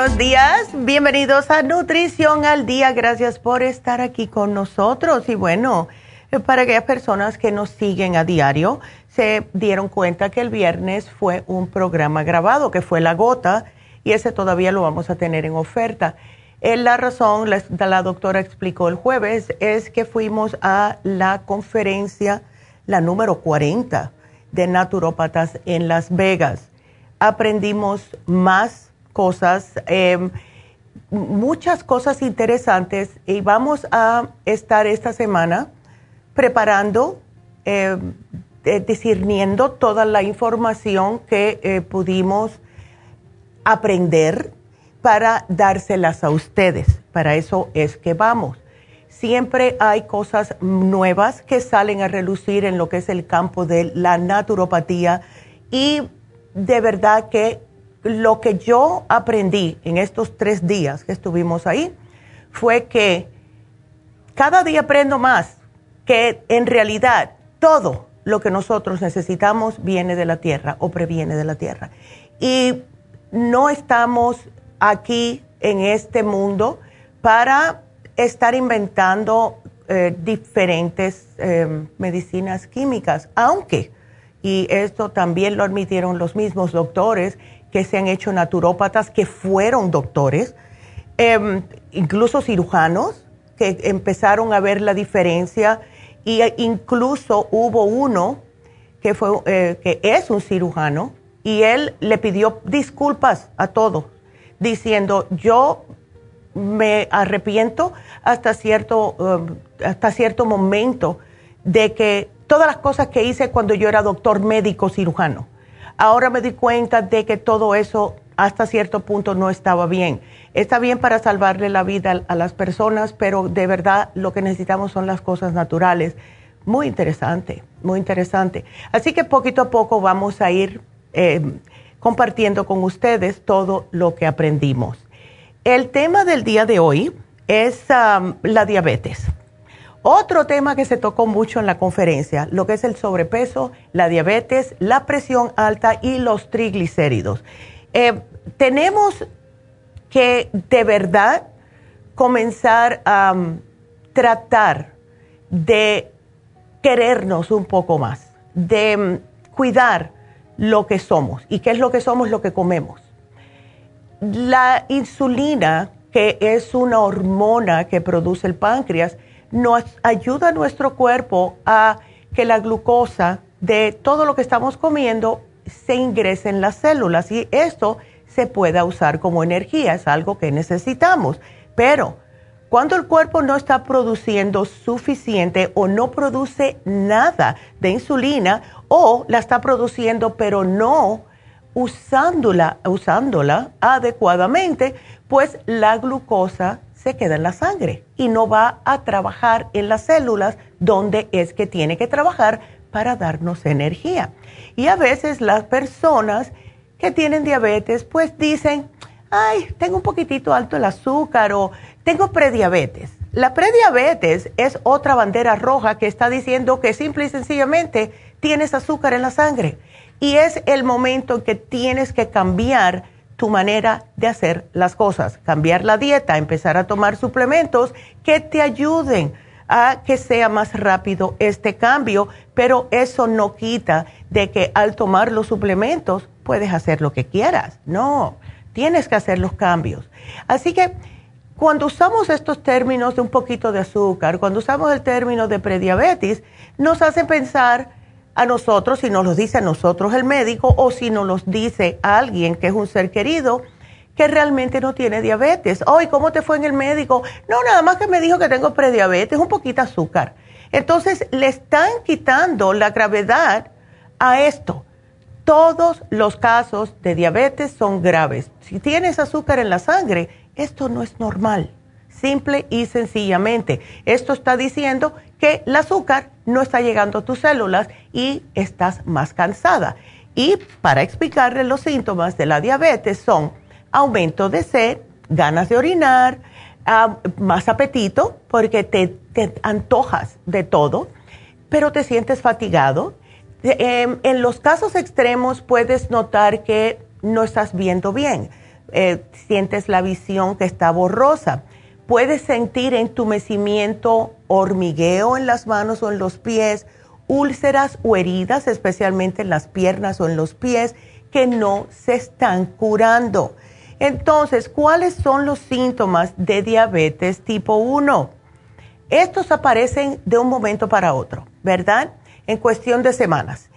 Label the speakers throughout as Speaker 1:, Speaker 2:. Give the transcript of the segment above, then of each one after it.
Speaker 1: Buenos días, bienvenidos a Nutrición al Día, gracias por estar aquí con nosotros y bueno, eh, para aquellas personas que nos siguen a diario, se dieron cuenta que el viernes fue un programa grabado, que fue La Gota, y ese todavía lo vamos a tener en oferta. Eh, la razón, la, la doctora explicó el jueves, es que fuimos a la conferencia, la número 40 de naturópatas en Las Vegas. Aprendimos más cosas, em, muchas cosas interesantes y vamos a estar esta semana preparando, em, discerniendo toda la información que eh, pudimos aprender para dárselas a ustedes. Para eso es que vamos. Siempre hay cosas nuevas que salen a relucir en lo que es el campo de la naturopatía y de verdad que lo que yo aprendí en estos tres días que estuvimos ahí fue que cada día aprendo más que en realidad todo lo que nosotros necesitamos viene de la tierra o previene de la tierra. Y no estamos aquí en este mundo para estar inventando eh, diferentes eh, medicinas químicas, aunque, y esto también lo admitieron los mismos doctores que se han hecho naturópatas, que fueron doctores, em, incluso cirujanos, que empezaron a ver la diferencia, y incluso hubo uno que, fue, eh, que es un cirujano, y él le pidió disculpas a todos, diciendo, yo me arrepiento hasta cierto, um, hasta cierto momento de que todas las cosas que hice cuando yo era doctor médico cirujano. Ahora me di cuenta de que todo eso hasta cierto punto no estaba bien. Está bien para salvarle la vida a las personas, pero de verdad lo que necesitamos son las cosas naturales. Muy interesante, muy interesante. Así que poquito a poco vamos a ir eh, compartiendo con ustedes todo lo que aprendimos. El tema del día de hoy es la diabetes. Otro tema que se tocó mucho en la conferencia, lo que es el sobrepeso, la diabetes, la presión alta y los triglicéridos. Eh, tenemos que de verdad comenzar a um, tratar de querernos un poco más, de um, cuidar lo que somos. ¿Y qué es lo que somos? Lo que comemos. La insulina, que es una hormona que produce el páncreas, nos ayuda nuestro cuerpo a que la glucosa de todo lo que estamos comiendo se ingrese en las células y esto se pueda usar como energía, es algo que necesitamos. Pero cuando el cuerpo no está produciendo suficiente o no produce nada de insulina o la está produciendo pero no usándola, usándola adecuadamente, pues la glucosa se queda en la sangre y no va a trabajar en las células donde es que tiene que trabajar para darnos energía. Y a veces las personas que tienen diabetes pues dicen, ay, tengo un poquitito alto el azúcar o tengo prediabetes. La prediabetes es otra bandera roja que está diciendo que simple y sencillamente tienes azúcar en la sangre y es el momento en que tienes que cambiar tu manera de hacer las cosas, cambiar la dieta, empezar a tomar suplementos que te ayuden a que sea más rápido este cambio, pero eso no quita de que al tomar los suplementos puedes hacer lo que quieras. No, tienes que hacer los cambios. Así que cuando usamos estos términos de un poquito de azúcar, cuando usamos el término de prediabetes, nos hace pensar a nosotros, si nos los dice a nosotros el médico o si nos los dice a alguien que es un ser querido que realmente no tiene diabetes. Hoy, ¿cómo te fue en el médico? No, nada más que me dijo que tengo prediabetes, un poquito azúcar. Entonces, le están quitando la gravedad a esto. Todos los casos de diabetes son graves. Si tienes azúcar en la sangre, esto no es normal. Simple y sencillamente. Esto está diciendo que el azúcar no está llegando a tus células y estás más cansada. Y para explicarle los síntomas de la diabetes son aumento de sed, ganas de orinar, más apetito porque te, antojas de todo, pero te sientes fatigado. Em, en los casos extremos puedes notar que no estás viendo bien, eh, sientes la visión que está borrosa Puedes sentir entumecimiento, hormigueo en las manos o en los pies, úlceras o heridas, especialmente en las piernas o en los pies, que no se están curando. Entonces, ¿cuáles son los síntomas de diabetes tipo 1? Estos aparecen de un momento para otro, ¿verdad? En cuestión de semanas.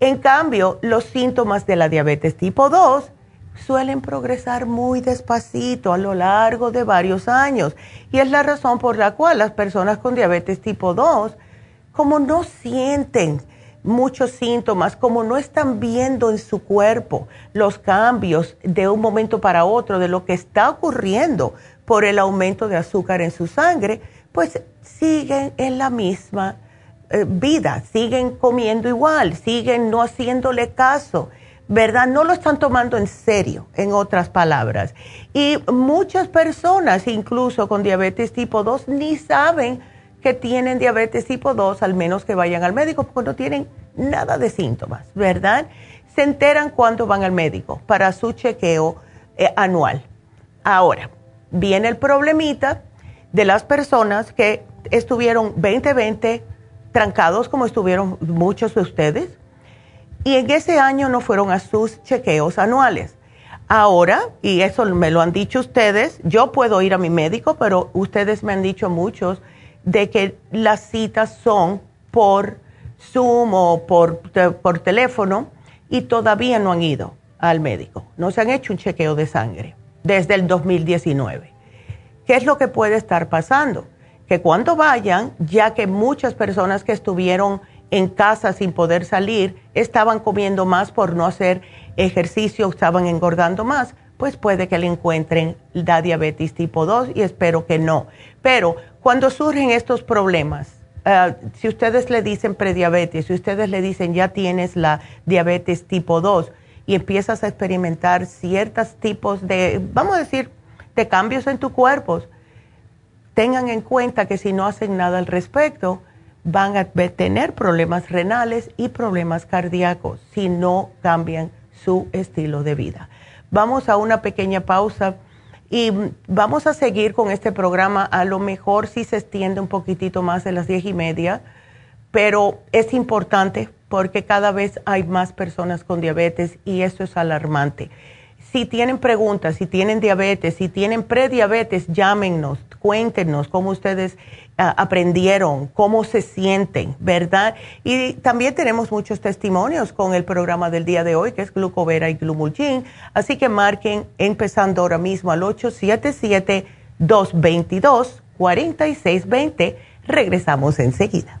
Speaker 1: En cambio, los síntomas de la diabetes tipo 2 suelen progresar muy despacito a lo largo de varios años. Y es la razón por la cual las personas con diabetes tipo 2, como no sienten muchos síntomas, como no están viendo en su cuerpo los cambios de un momento para otro de lo que está ocurriendo por el aumento de azúcar en su sangre, pues siguen en la misma eh, vida, siguen comiendo igual, siguen no haciéndole caso ¿verdad? No lo están tomando en serio, en otras palabras. Y muchas personas, incluso con diabetes tipo 2, ni saben que tienen diabetes tipo 2, al menos que vayan al médico, porque no tienen nada de síntomas, ¿verdad? Se enteran cuando van al médico para su chequeo eh, anual. Ahora, viene el problemita de las personas que estuvieron 2020 trancados como estuvieron muchos de ustedes y en ese año no fueron a sus chequeos anuales. Ahora, y eso me lo han dicho ustedes, yo puedo ir a mi médico, pero ustedes me han dicho muchos de que las citas son por Zoom o por, por teléfono y todavía no han ido al médico. No se han hecho un chequeo de sangre desde el 2019. ¿Qué es lo que puede estar pasando? Que cuando vayan, ya que muchas personas que estuvieron en casa sin poder salir estaban comiendo más por no hacer ejercicio, estaban engordando más, pues puede que le encuentren la diabetes tipo 2 y espero que no. Pero cuando surgen estos problemas, eh, si ustedes le dicen prediabetes, si ustedes le dicen ya tienes la diabetes tipo 2 y empiezas a experimentar ciertos tipos de, vamos a decir, de cambios en tu cuerpo, tengan en cuenta que si no hacen nada al respecto, van a tener problemas renales y problemas cardíacos si no cambian su estilo de vida. Vamos a una pequeña pausa y vamos a seguir con este programa. A lo mejor si se extiende un poquitito más de las diez y media, pero es importante porque cada vez hay más personas con diabetes y esto es alarmante. Si tienen preguntas, si tienen diabetes, si tienen prediabetes, llámenos, cuéntenos cómo ustedes aprendieron, cómo se sienten, ¿verdad? Y también tenemos muchos testimonios con el programa del día de hoy, que es Glucovera y Glumulgin. Así que marquen empezando ahora mismo al 877-222-4620. Regresamos enseguida.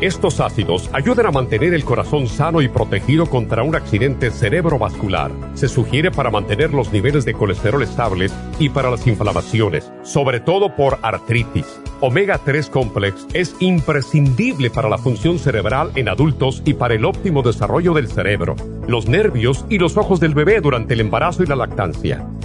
Speaker 2: Estos ácidos ayudan a mantener el corazón sano y protegido contra un accidente cerebrovascular. Se sugiere para mantener los niveles de colesterol estables y para las inflamaciones, sobre todo por artritis. Omega 3 Complex es imprescindible para la función cerebral en adultos y para el óptimo desarrollo del cerebro, los nervios y los ojos del bebé durante el embarazo y la lactancia.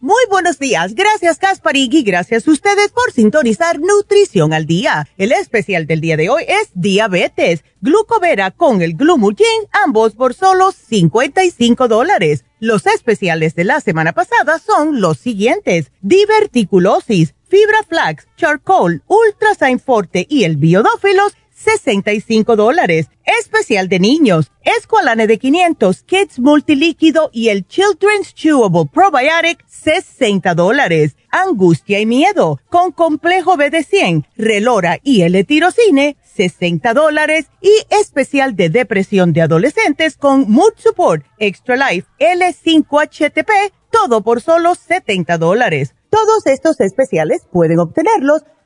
Speaker 3: Muy buenos días, gracias Kasparig y gracias a ustedes por sintonizar Nutrición al Día. El especial del día de hoy es diabetes, glucovera con el glumulgin, ambos por solo 55 dólares. Los especiales de la semana pasada son los siguientes, diverticulosis, fibra flax, charcoal, ultrasign forte y el biodófilos, 65 dólares. Especial de niños, Esqualane de 500, Kids Multilíquido y el Children's Chewable Probiotic, 60 dólares. Angustia y miedo, con complejo B de 100, Relora y el tirocine 60 dólares. Y especial de depresión de adolescentes con Mood Support, Extra Life, L5HTP, todo por solo 70 dólares. Todos estos especiales pueden obtenerlos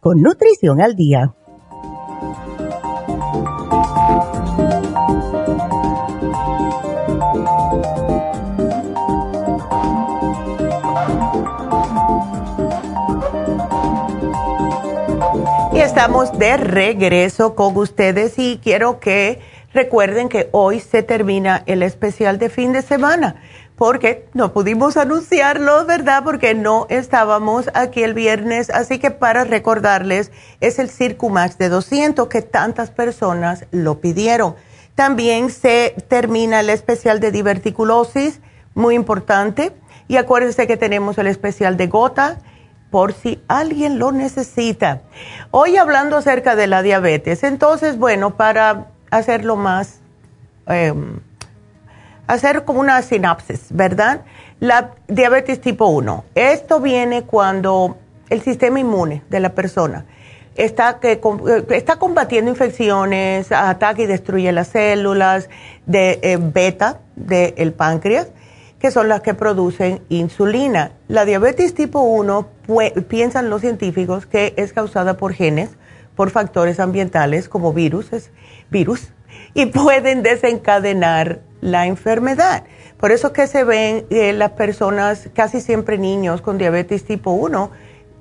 Speaker 3: con Nutrición al Día.
Speaker 1: Y estamos de regreso con ustedes y quiero que recuerden que hoy se termina el especial de fin de semana porque no pudimos anunciarlo, ¿verdad? Porque no estábamos aquí el viernes. Así que para recordarles, es el Circumax de 200 que tantas personas lo pidieron. También se termina el especial de diverticulosis, muy importante. Y acuérdense que tenemos el especial de gota por si alguien lo necesita. Hoy hablando acerca de la diabetes, entonces, bueno, para hacerlo más... Em, hacer como una sinapsis, ¿verdad? La diabetes tipo 1. Esto viene cuando el sistema inmune de la persona está, que, eh, está combatiendo infecciones, ataca y destruye las células de eh, beta del páncreas, que son las que producen insulina. La diabetes tipo 1, piensan los científicos que es causada por genes, por factores ambientales como virus, virus y pueden desencadenar la enfermedad. Por eso que se ven eh, las personas, casi siempre niños con diabetes tipo 1,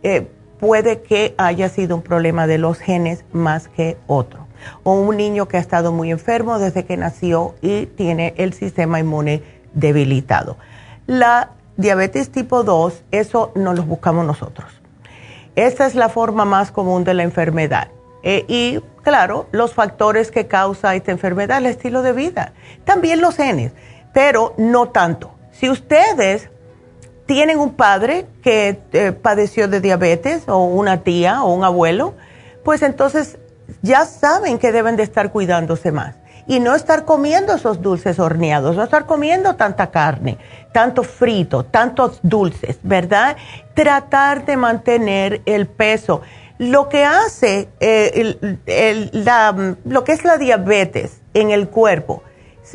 Speaker 1: eh, puede que haya sido un problema de los genes más que otro. O un niño que ha estado muy enfermo desde que nació y tiene el sistema inmune debilitado. La diabetes tipo 2, eso no lo buscamos nosotros. Esta es la forma más común de la enfermedad. Eh, y claro, los factores que causa esta enfermedad, el estilo de vida, también los genes, pero no tanto. Si ustedes tienen un padre que eh, padeció de diabetes o una tía o un abuelo, pues entonces ya saben que deben de estar cuidándose más y no estar comiendo esos dulces horneados, no estar comiendo tanta carne, tanto frito, tantos dulces, ¿verdad? Tratar de mantener el peso lo que hace eh, lo que es la diabetes en el cuerpo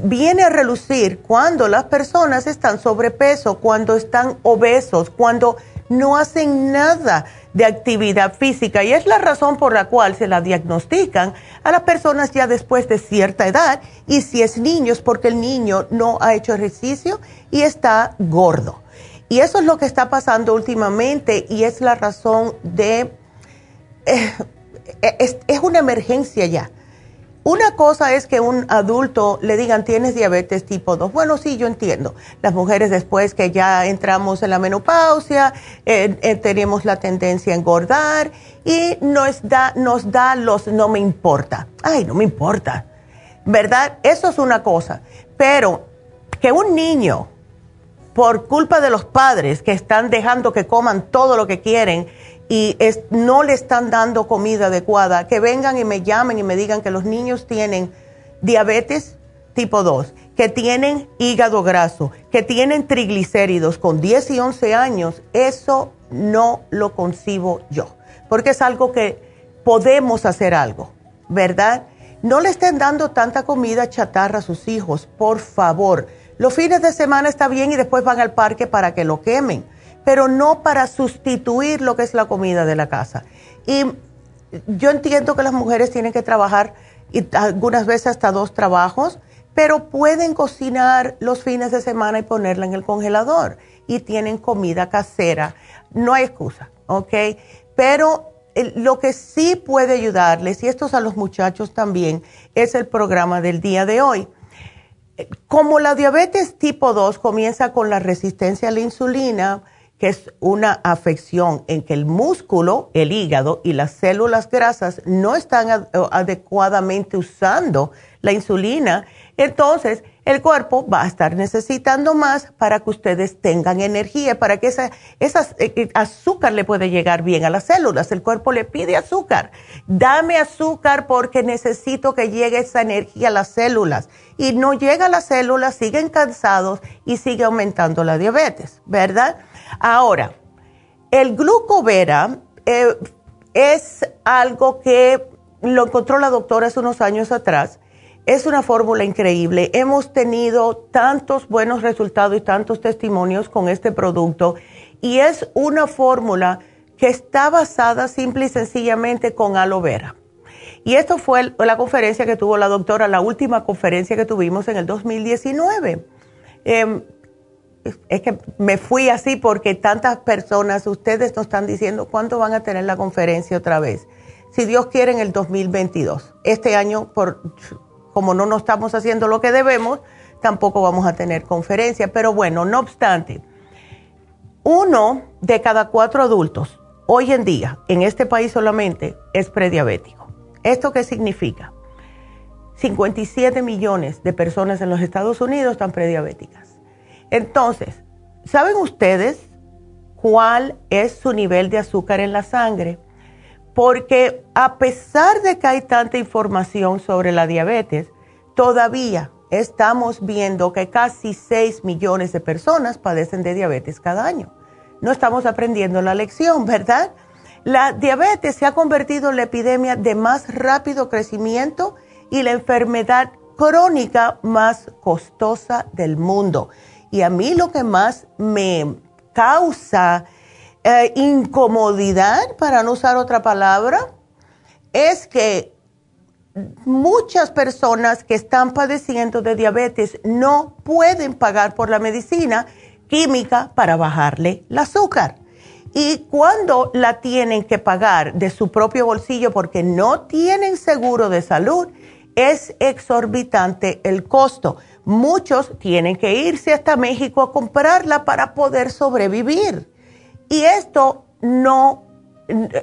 Speaker 1: viene a relucir cuando las personas están sobrepeso, cuando están obesos, cuando no hacen nada de actividad física y es la razón por la cual se la diagnostican a las personas ya después de cierta edad y si es niño es porque el niño no ha hecho ejercicio y está gordo. Y eso es lo que está pasando últimamente y es la razón de eh, es, una emergencia ya. Una cosa es que un adulto le digan tienes diabetes tipo 2. Bueno, sí, yo entiendo. Las mujeres después que ya entramos en la menopausia, eh, tenemos la tendencia a engordar y da, nos da los no me importa. Ay, no me importa. ¿Verdad? Eso es una cosa. Pero que un niño, por culpa de los padres que están dejando que coman todo lo que quieren, y no le están dando comida adecuada, que vengan y me llamen y me digan que los niños tienen diabetes tipo 2, que tienen hígado graso, que tienen triglicéridos con 10 y 11 años, eso no lo concibo yo, porque es algo que podemos hacer algo, ¿verdad? No le estén dando tanta comida chatarra a sus hijos, por favor. Los fines de semana está bien y después van al parque para que lo quemen pero no para sustituir lo que es la comida de la casa. Y yo entiendo que las mujeres tienen que trabajar y algunas veces hasta dos trabajos, pero pueden cocinar los fines de semana y ponerla en el congelador y tienen comida casera. No hay excusa, ¿ok? Pero lo que sí puede ayudarles, y esto es a los muchachos también, es el programa del día de hoy. Como la diabetes tipo 2 comienza con la resistencia a la insulina, que es una afección en que el músculo, el hígado y las células grasas no están adecuadamente usando la insulina, entonces el cuerpo va a estar necesitando más para que ustedes tengan energía, para que esa, eh, eh, azúcar le pueda llegar bien a las células. El cuerpo le pide azúcar. Dame azúcar porque necesito que llegue esa energía a las células. Y no llega a las células, siguen cansados y sigue aumentando la diabetes, ¿verdad? Ahora, el glucovera eh, es algo que lo encontró la doctora hace unos años atrás. Es una fórmula increíble. Hemos tenido tantos buenos resultados y tantos testimonios con este producto y es una fórmula que está basada simple y sencillamente con aloe vera. Y esto fue la conferencia que tuvo la doctora, la última conferencia que tuvimos en el 2019 es que me fui así porque tantas personas, ustedes nos están diciendo cuándo van a tener la conferencia otra vez. Si Dios quiere, en el 2022. Este año, por, como no nos estamos haciendo lo que debemos, tampoco vamos a tener conferencia. Pero bueno, no obstante, uno de cada cuatro adultos hoy en día, en este país solamente, es prediabético. ¿Esto qué significa? 57 millones de personas en los Estados Unidos están prediabéticas. Entonces, ¿saben ustedes cuál es su nivel de azúcar en la sangre? Porque a pesar de que hay tanta información sobre la diabetes, todavía estamos viendo que casi 6 millones de personas padecen de diabetes cada año. No estamos aprendiendo la lección, ¿verdad? La diabetes se ha convertido en la epidemia de más rápido crecimiento y la enfermedad crónica más costosa del mundo. Y a mí lo que más me causa eh, incomodidad, para no usar otra palabra, es que muchas personas que están padeciendo de diabetes no pueden pagar por la medicina química para bajarle el azúcar. Y cuando la tienen que pagar de su propio bolsillo porque no tienen seguro de salud, es exorbitante el costo muchos tienen que irse hasta México a comprarla para poder sobrevivir. Y esto no,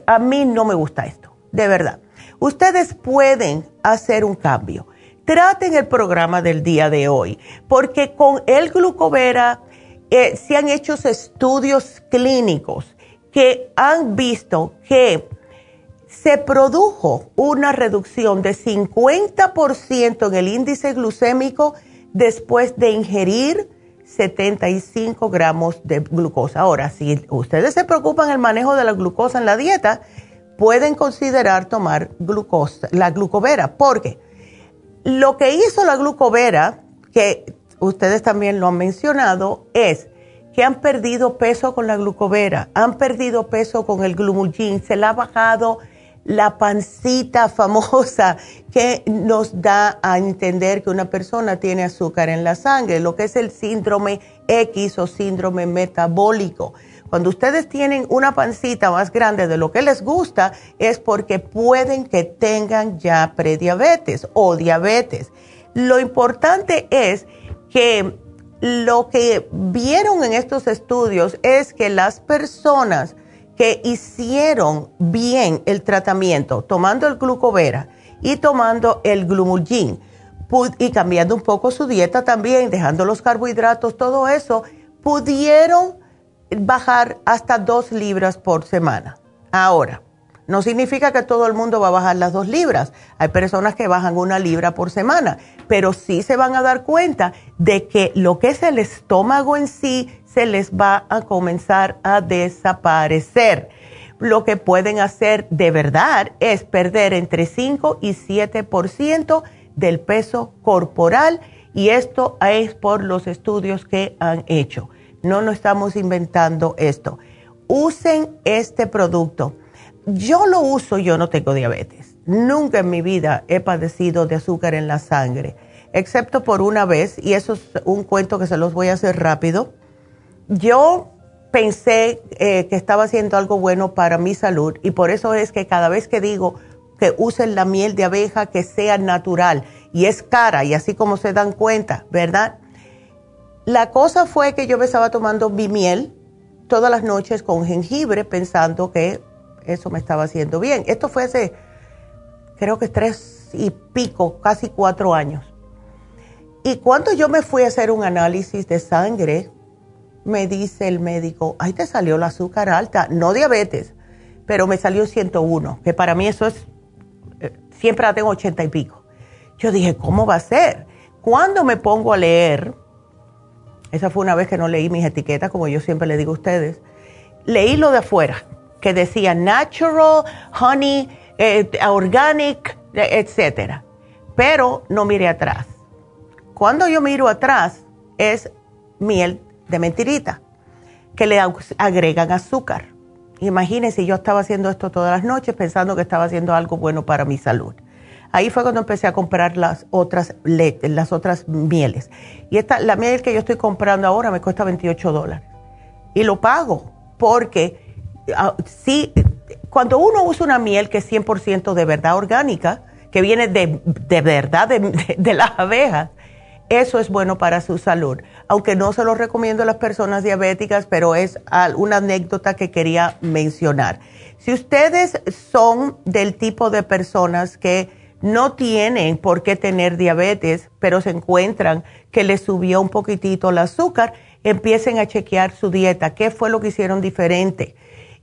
Speaker 1: a mí no me gusta esto, de verdad. Ustedes pueden hacer un cambio. Traten el programa del día de hoy, porque con el glucovera eh, se han hecho estudios clínicos que han visto que se produjo una reducción de 50% en el índice glucémico después de ingerir 75 gramos de glucosa. Ahora, si ustedes se preocupan el manejo de la glucosa en la dieta, pueden considerar tomar glucosa, la glucovera, porque lo que hizo la glucovera, que ustedes también lo han mencionado, es que han perdido peso con la glucovera, han perdido peso con el glumulgin, se la ha bajado la pancita famosa que nos da a entender que una persona tiene azúcar en la sangre, lo que es el síndrome X o síndrome metabólico. Cuando ustedes tienen una pancita más grande de lo que les gusta es porque pueden que tengan ya prediabetes o diabetes. Lo importante es que lo que vieron en estos estudios es que las personas que hicieron bien el tratamiento, tomando el glucovera y tomando el glumulgin y cambiando un poco su dieta también, dejando los carbohidratos, todo eso, pudieron bajar hasta dos libras por semana. Ahora, no significa que todo el mundo va a bajar las dos libras. Hay personas que bajan una libra por semana, pero sí se van a dar cuenta de que lo que es el estómago en sí se les va a comenzar a desaparecer. Lo que pueden hacer de verdad es perder entre 5 y 7% del peso corporal y esto es por los estudios que han hecho. No nos estamos inventando esto. Usen este producto yo lo uso, yo no tengo diabetes. Nunca en mi vida he padecido de azúcar en la sangre, excepto por una vez, y eso es un cuento que se los voy a hacer rápido. Yo pensé eh, que estaba haciendo algo bueno para mi salud y por eso es que cada vez que digo que usen la miel de abeja que sea natural y es cara y así como se dan cuenta, ¿verdad? La cosa fue que yo me estaba tomando mi miel todas las noches con jengibre pensando que eso me estaba haciendo bien. Esto fue hace, creo que tres y pico, casi cuatro años. Y cuando yo me fui a hacer un análisis de sangre, me dice el médico, ay, te salió la azúcar alta, no diabetes, pero me salió 101, que para mí eso es, eh, siempre la tengo 80 y pico. Yo dije, ¿cómo va a ser? Cuando me pongo a leer, esa fue una vez que no leí mis etiquetas, como yo siempre le digo a ustedes, leí lo de afuera, que decía natural, honey, eh, organic, etcétera. Pero no miré atrás. Cuando yo miro atrás, es miel de mentirita, que le agregan azúcar. Imagínense, yo estaba haciendo esto todas las noches pensando que estaba haciendo algo bueno para mi salud. Ahí fue cuando empecé a comprar las otras las otras mieles. Y esta, la miel que yo estoy comprando ahora me cuesta 28 dólares. Y lo pago porque sí, cuando uno usa una miel que es 100% de verdad orgánica, que viene de, verdad de, las abejas, eso es bueno para su salud. Aunque no se lo recomiendo a las personas diabéticas, pero es una anécdota que quería mencionar. Si ustedes son del tipo de personas que no tienen por qué tener diabetes, pero se encuentran que les subió un poquitito el azúcar, empiecen a chequear su dieta, qué fue lo que hicieron diferente.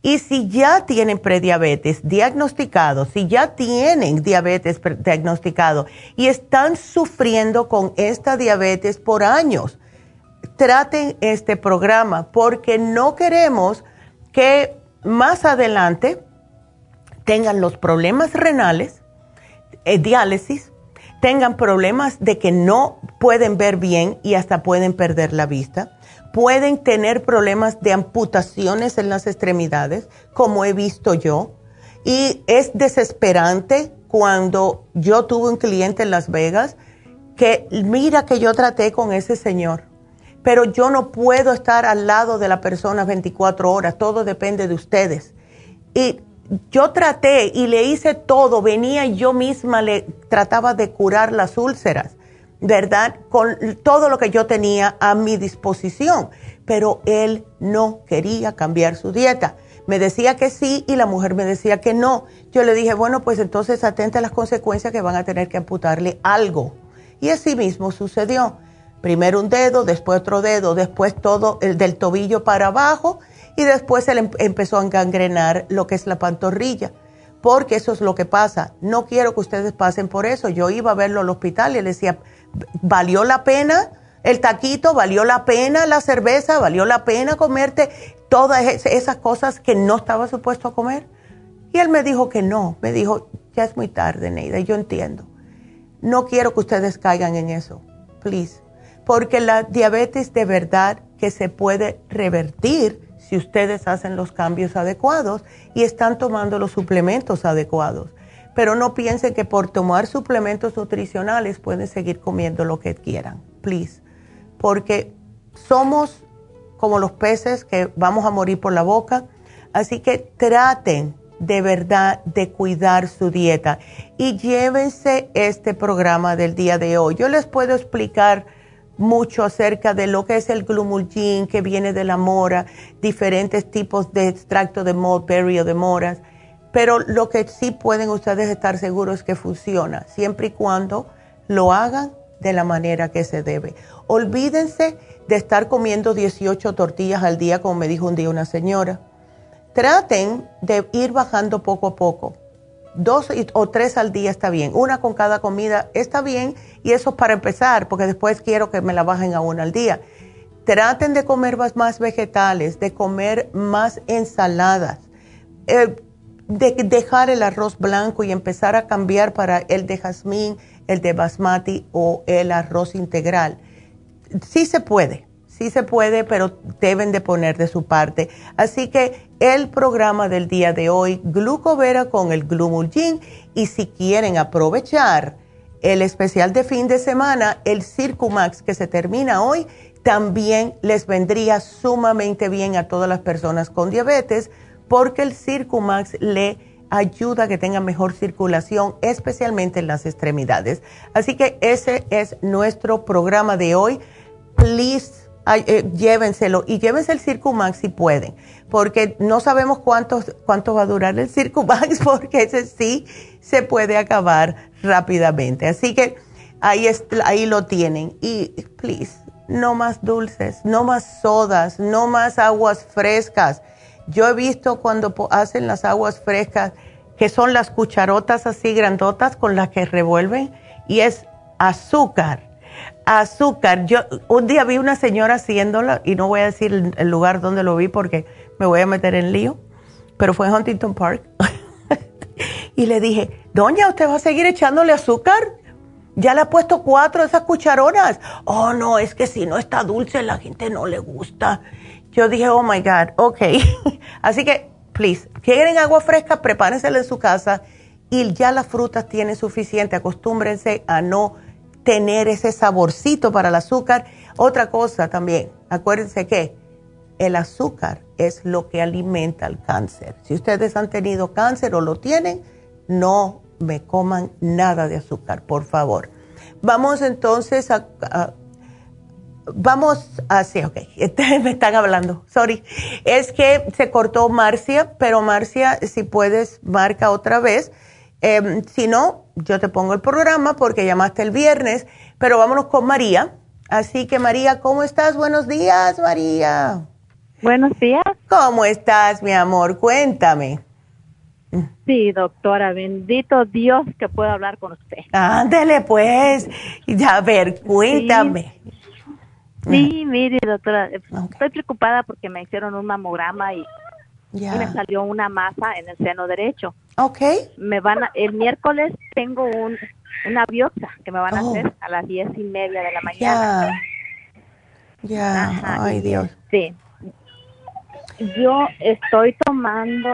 Speaker 1: Y si ya tienen prediabetes diagnosticado, si ya tienen diabetes diagnosticado y están sufriendo con esta diabetes por años, traten este programa porque no queremos que más adelante tengan los problemas renales, eh, diálisis, tengan problemas de que no pueden ver bien y hasta pueden perder la vista pueden tener problemas de amputaciones en las extremidades, como he visto yo. Y es desesperante cuando yo tuve un cliente en Las Vegas que mira que yo traté con ese señor, pero yo no puedo estar al lado de la persona 24 horas, todo depende de ustedes. Y yo traté y le hice todo, venía yo misma, le trataba de curar las úlceras ¿verdad? Con todo lo que yo tenía a mi disposición, pero él no quería cambiar su dieta. Me decía que sí y la mujer me decía que no. Yo le dije, bueno, pues entonces atente a las consecuencias que van a tener que amputarle algo. Y así mismo sucedió. Primero un dedo, después otro dedo, después todo el del tobillo para abajo y después él em-, empezó a engangrenar lo que es la pantorrilla porque eso es lo que pasa. No quiero que ustedes pasen por eso. Yo iba a verlo al hospital y le decía, ¿valió la pena el taquito? ¿Valió la pena la cerveza? ¿Valió la pena comerte todas esas cosas que no estaba supuesto a comer? Y él me dijo que no. Me dijo, ya es muy tarde, Neida, yo entiendo. No quiero que ustedes caigan en eso, please. Porque la diabetes de verdad que se puede revertir si ustedes hacen los cambios adecuados y están tomando los suplementos adecuados. Pero no piensen que por tomar suplementos nutricionales pueden seguir comiendo lo que quieran, please. Porque somos como los peces que vamos a morir por la boca. Así que traten de verdad de cuidar su dieta y llévense este programa del día de hoy. Yo les puedo explicar mucho acerca de lo que es el glumulgin que viene de la mora, diferentes tipos de extracto de mulberry o de moras pero lo que sí pueden ustedes estar seguros es que funciona, siempre y cuando lo hagan de la manera que se debe. Olvídense de estar comiendo 18 tortillas al día, como me dijo un día una señora. Traten de ir bajando poco a poco. Dos o tres al día está bien. Una con cada comida está bien y eso es para empezar, porque después quiero que me la bajen a una al día. Traten de comer más, vegetales, de comer más ensaladas. Eh, de dejar el arroz blanco y empezar a cambiar para el de jazmín, el de basmati o el arroz integral. Sí se puede, sí se puede, pero deben de poner de su parte. Así que el programa del día de hoy, glucovera con el glumulgin y si quieren aprovechar el especial de fin de semana, el Circumax que se termina hoy, también les vendría sumamente bien a todas las personas con diabetes porque el Circumax le ayuda a que tenga mejor circulación, especialmente en las extremidades. Así que ese es nuestro programa de hoy. Please, eh, llévenselo y llévense el Circumax si pueden, porque no sabemos cuánto, va a durar el Circumax, porque ese sí se puede acabar rápidamente. Así que ahí, ahí lo tienen. Y, please, no más dulces, no más sodas, no más aguas frescas. Yo he visto cuando hacen las aguas frescas, que son las cucharotas así grandotas con las que revuelven, y es azúcar. Azúcar. Yo un día vi una señora haciéndolo, y no voy a decir el lugar donde lo vi porque me voy a meter en lío, pero fue en Huntington Park. y le dije, doña, ¿usted va a seguir echándole azúcar? Ya le ha puesto cuatro de esas cucharonas. Oh, no, es que si no está dulce, la gente no le gusta. Yo dije, oh my God, ok. Así que, please, quieren agua fresca, prepárensela en su casa y ya las frutas tienen suficiente. Acostúmbrense a no tener ese saborcito para el azúcar. Otra cosa también, acuérdense que el azúcar es lo que alimenta el cáncer. Si ustedes han tenido cáncer o lo tienen, no me coman nada de azúcar, por favor. Vamos entonces a, vamos a, sí, ok, me están hablando, sorry. Es que se cortó Marcia, pero Marcia, si puedes, marca otra vez. Em, si no, yo te pongo el programa porque llamaste el viernes, pero vámonos con María. Así que María, ¿cómo estás? Buenos días, María.
Speaker 4: Buenos días.
Speaker 1: ¿Cómo estás, mi amor? Cuéntame.
Speaker 4: Sí, doctora, bendito Dios que pueda hablar con usted.
Speaker 1: Ándele, pues. A ver, cuéntame.
Speaker 4: Sí, mire, doctora, estoy preocupada porque me hicieron un mamograma y, me salió una masa en el seno derecho.
Speaker 1: Ok.
Speaker 4: Me van el miércoles tengo un, una biopsia que me van a oh. hacer a las diez y media de la mañana.
Speaker 1: Ya. Ya. Ay, Dios.
Speaker 4: Sí. Yo estoy tomando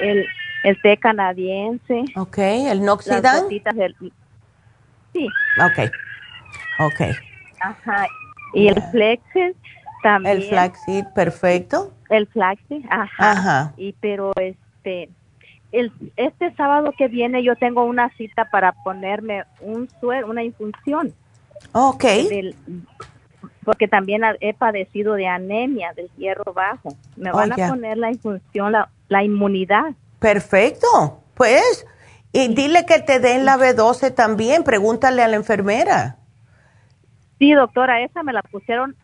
Speaker 4: el el té canadiense.
Speaker 1: Ok, el Noxidan.
Speaker 4: Del, sí.
Speaker 1: Ok, ok.
Speaker 4: Ajá, y el Flexid también.
Speaker 1: El Flaxseed, perfecto.
Speaker 4: El Flaxseed, ajá. Ajá. Y pero este, el, este sábado que viene yo tengo una cita para ponerme un suero, una infusión.
Speaker 1: Ok.
Speaker 4: porque también he padecido de anemia, del hierro bajo. Me van a poner la infusión, la, la inmunidad.
Speaker 1: Perfecto. Pues, y dile que te den la B12 también, pregúntale a la enfermera.
Speaker 4: Sí, doctora, esa me la pusieron,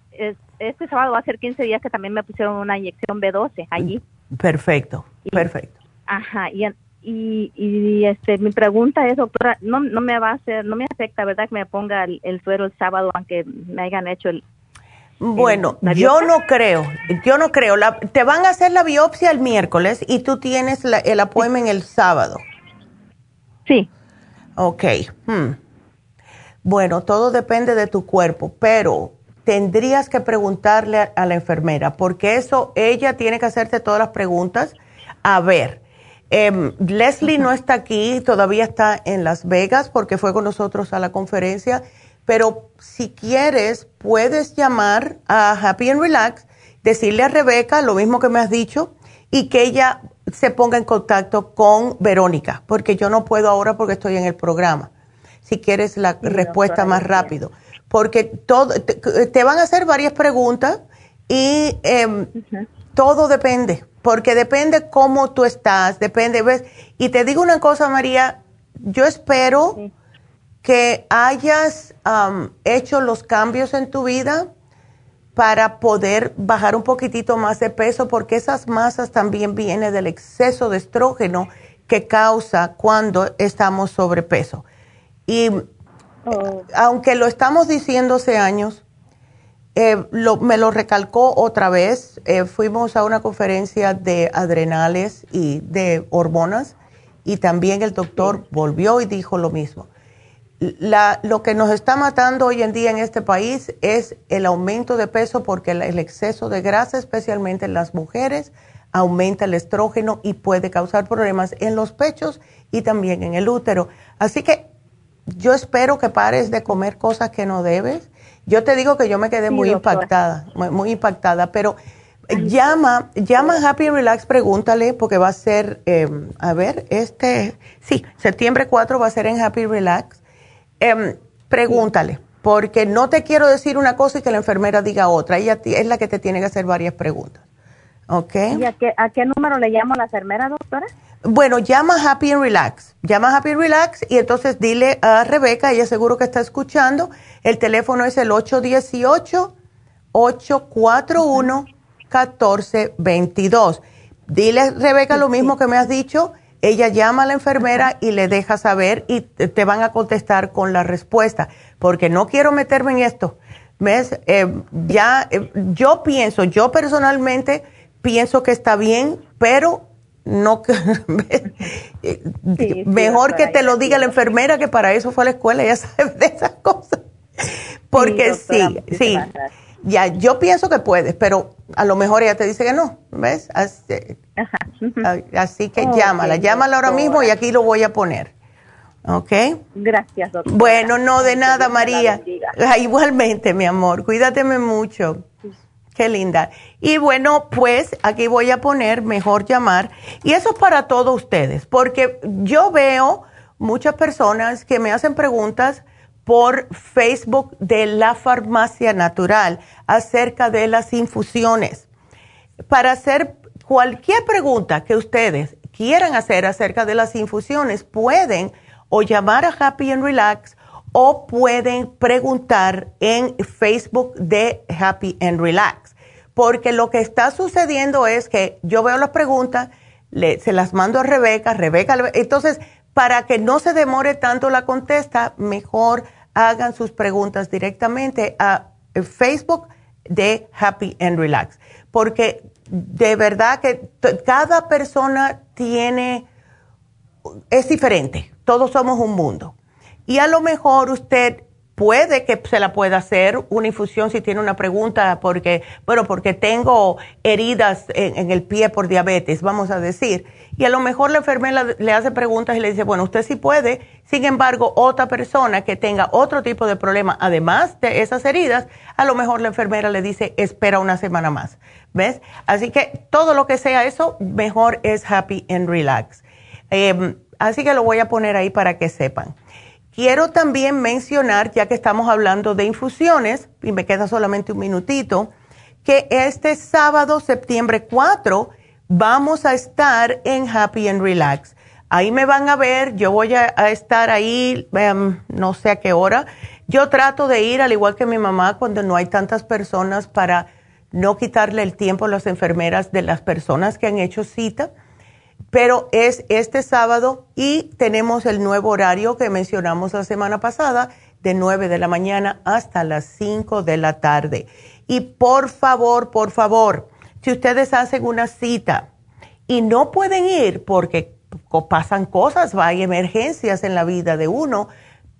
Speaker 4: este sábado va a ser 15 días que también me pusieron una inyección B12 allí.
Speaker 1: Perfecto, perfecto.
Speaker 4: Ajá, y, y, este, mi pregunta es, doctora, no, no me va a hacer, no me afecta, ¿verdad? Que me ponga el, el suero el sábado, aunque me hayan hecho el,
Speaker 1: bueno, yo no creo, yo no creo. te van a hacer la biopsia el miércoles y tú tienes el appointment el sábado.
Speaker 4: Sí.
Speaker 1: Ok. Hmm. Bueno, todo depende de tu cuerpo, pero tendrías que preguntarle a, la enfermera, porque eso, ella tiene que hacerte todas las preguntas. A ver, em, Leslie no está aquí, todavía está en Las Vegas porque fue con nosotros a la conferencia pero si quieres, puedes llamar a Happy and Relax, decirle a Rebeca lo mismo que me has dicho y que ella se ponga en contacto con Verónica, porque yo no puedo ahora porque estoy en el programa. Si quieres la respuesta más rápido, porque todo te, van a hacer varias preguntas y em, todo depende, porque depende cómo tú estás, depende, ¿ves? Y te digo una cosa, María, yo espero que hayas hecho los cambios en tu vida para poder bajar un poquitito más de peso, porque esas masas también vienen del exceso de estrógeno que causa cuando estamos sobrepeso. Y oh. aunque lo estamos diciendo hace años, eh, me lo recalcó otra vez. Eh, fuimos a una conferencia de adrenales y de hormonas y también el doctor volvió y dijo lo mismo lo que nos está matando hoy en día en este país es el aumento de peso porque el, exceso de grasa, especialmente en las mujeres, aumenta el estrógeno y puede causar problemas en los pechos y también en el útero. Así que yo espero que pares de comer cosas que no debes. Yo te digo que yo me quedé muy impactada, muy, impactada, pero llama, llama a Happy Relax, pregúntale, porque va a ser, eh, a ver, este, sí, septiembre 4 va a ser en Happy Relax Em, pregúntale, porque no te quiero decir una cosa y que la enfermera diga otra. Ella es la que te tiene que hacer varias preguntas. ¿Ok?
Speaker 4: ¿Y a qué, número le llamo a la enfermera, doctora?
Speaker 1: Bueno, llama Happy and Relax. Llama Happy and Relax y entonces dile a Rebeca, ella seguro que está escuchando. El teléfono es el 818-841-1422. Dile Rebeca lo mismo que me has dicho. Ella llama a la enfermera y le deja saber y te van a contestar con la respuesta. Porque no quiero meterme en esto. ¿Ves? Eh, ya, eh, yo pienso, yo personalmente pienso que está bien, pero no mejor que te lo diga la enfermera que para eso fue a la escuela, ya sabes de esas cosas. Porque sí, sí, ya yo pienso que puedes, pero a lo mejor ella te dice que no, ¿ves? Así, que llámala, llámala ahora mismo y aquí lo voy a poner. ¿Ok?
Speaker 4: Gracias, doctora.
Speaker 1: Bueno, no de nada, María. Igualmente, mi amor, cuídateme mucho. Qué linda. Y bueno, pues aquí voy a poner mejor llamar. Y eso es para todos ustedes, porque yo veo muchas personas que me hacen preguntas por Facebook de la farmacia natural acerca de las infusiones. Para hacer cualquier pregunta que ustedes quieran hacer acerca de las infusiones, pueden o llamar a Happy and Relax o pueden preguntar en Facebook de Happy and Relax. Porque lo que está sucediendo es que yo veo las preguntas, se las mando a Rebeca, Rebeca, entonces para que no se demore tanto la contesta, mejor hagan sus preguntas directamente a Facebook de Happy and Relax. Porque de verdad que cada persona tiene, es diferente, todos somos un mundo. Y a lo mejor usted puede que se la pueda hacer una infusión si tiene una pregunta porque, bueno, porque tengo heridas en, el pie por diabetes, vamos a decir. Y a lo mejor la enfermera le hace preguntas y le dice, bueno, usted sí puede. Sin embargo, otra persona que tenga otro tipo de problema, además de esas heridas, a lo mejor la enfermera le dice, espera una semana más. ¿Ves? Así que todo lo que sea eso, mejor es happy and relax. Em, así que lo voy a poner ahí para que sepan. Quiero también mencionar, ya que estamos hablando de infusiones, y me queda solamente un minutito, que este sábado, septiembre 4, vamos a estar en Happy and Relax. Ahí me van a ver, yo voy a, estar ahí, em, no sé a qué hora. Yo trato de ir, al igual que mi mamá, cuando no hay tantas personas para no quitarle el tiempo a las enfermeras de las personas que han hecho cita pero es este sábado y tenemos el nuevo horario que mencionamos la semana pasada, de 9 de la mañana hasta las 5 de la tarde. Y por favor, por favor, si ustedes hacen una cita y no pueden ir porque pasan cosas, hay emergencias en la vida de uno,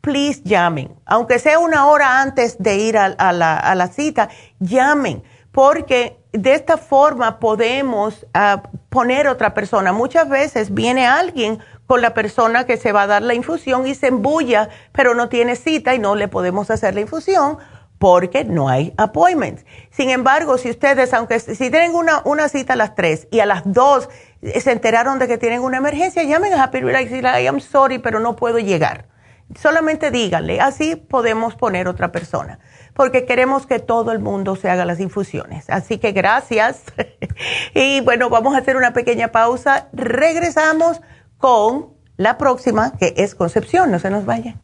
Speaker 1: please llamen. Aunque sea una hora antes de ir a, la, a la cita, llamen, porque de esta forma podemos ah, poner otra persona. Muchas veces viene alguien con la persona que se va a dar la infusión y se embulla, pero no tiene cita y no le podemos hacer la infusión porque no hay appointments. Sin embargo, si ustedes, aunque si tienen una, una cita a las 3 y a las 2 se enteraron de que tienen una emergencia, llamen a Happy Relax y digan, I'm sorry, pero no puedo llegar. Solamente díganle, así podemos poner otra persona porque queremos que todo el mundo se haga las infusiones. Así que gracias. y bueno, vamos a hacer una pequeña pausa. Regresamos con la próxima, que es Concepción. No se nos vaya.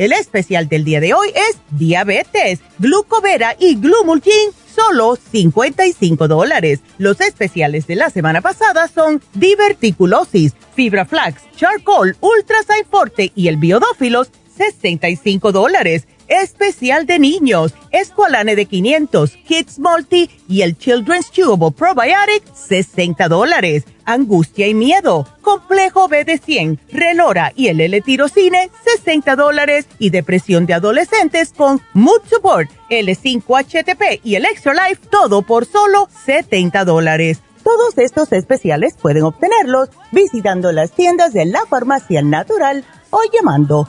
Speaker 3: El especial del día de hoy es diabetes, glucovera y glumulgin, solo 55 dólares. Los especiales de la semana pasada son diverticulosis, fibra flax, charcoal, ultra forte y el biodófilos, 65 dólares especial de niños, Esqualane de 500, Kids Multi y el Children's Chewable Probiotic, 60 dólares. Angustia y miedo, complejo B de 100, Relora y el L-Tirocine, 60 dólares. Y depresión de adolescentes con Mood Support, L5-HTP y el Extra Life, todo por solo 70 dólares. Todos estos especiales pueden obtenerlos visitando las tiendas de la farmacia natural o llamando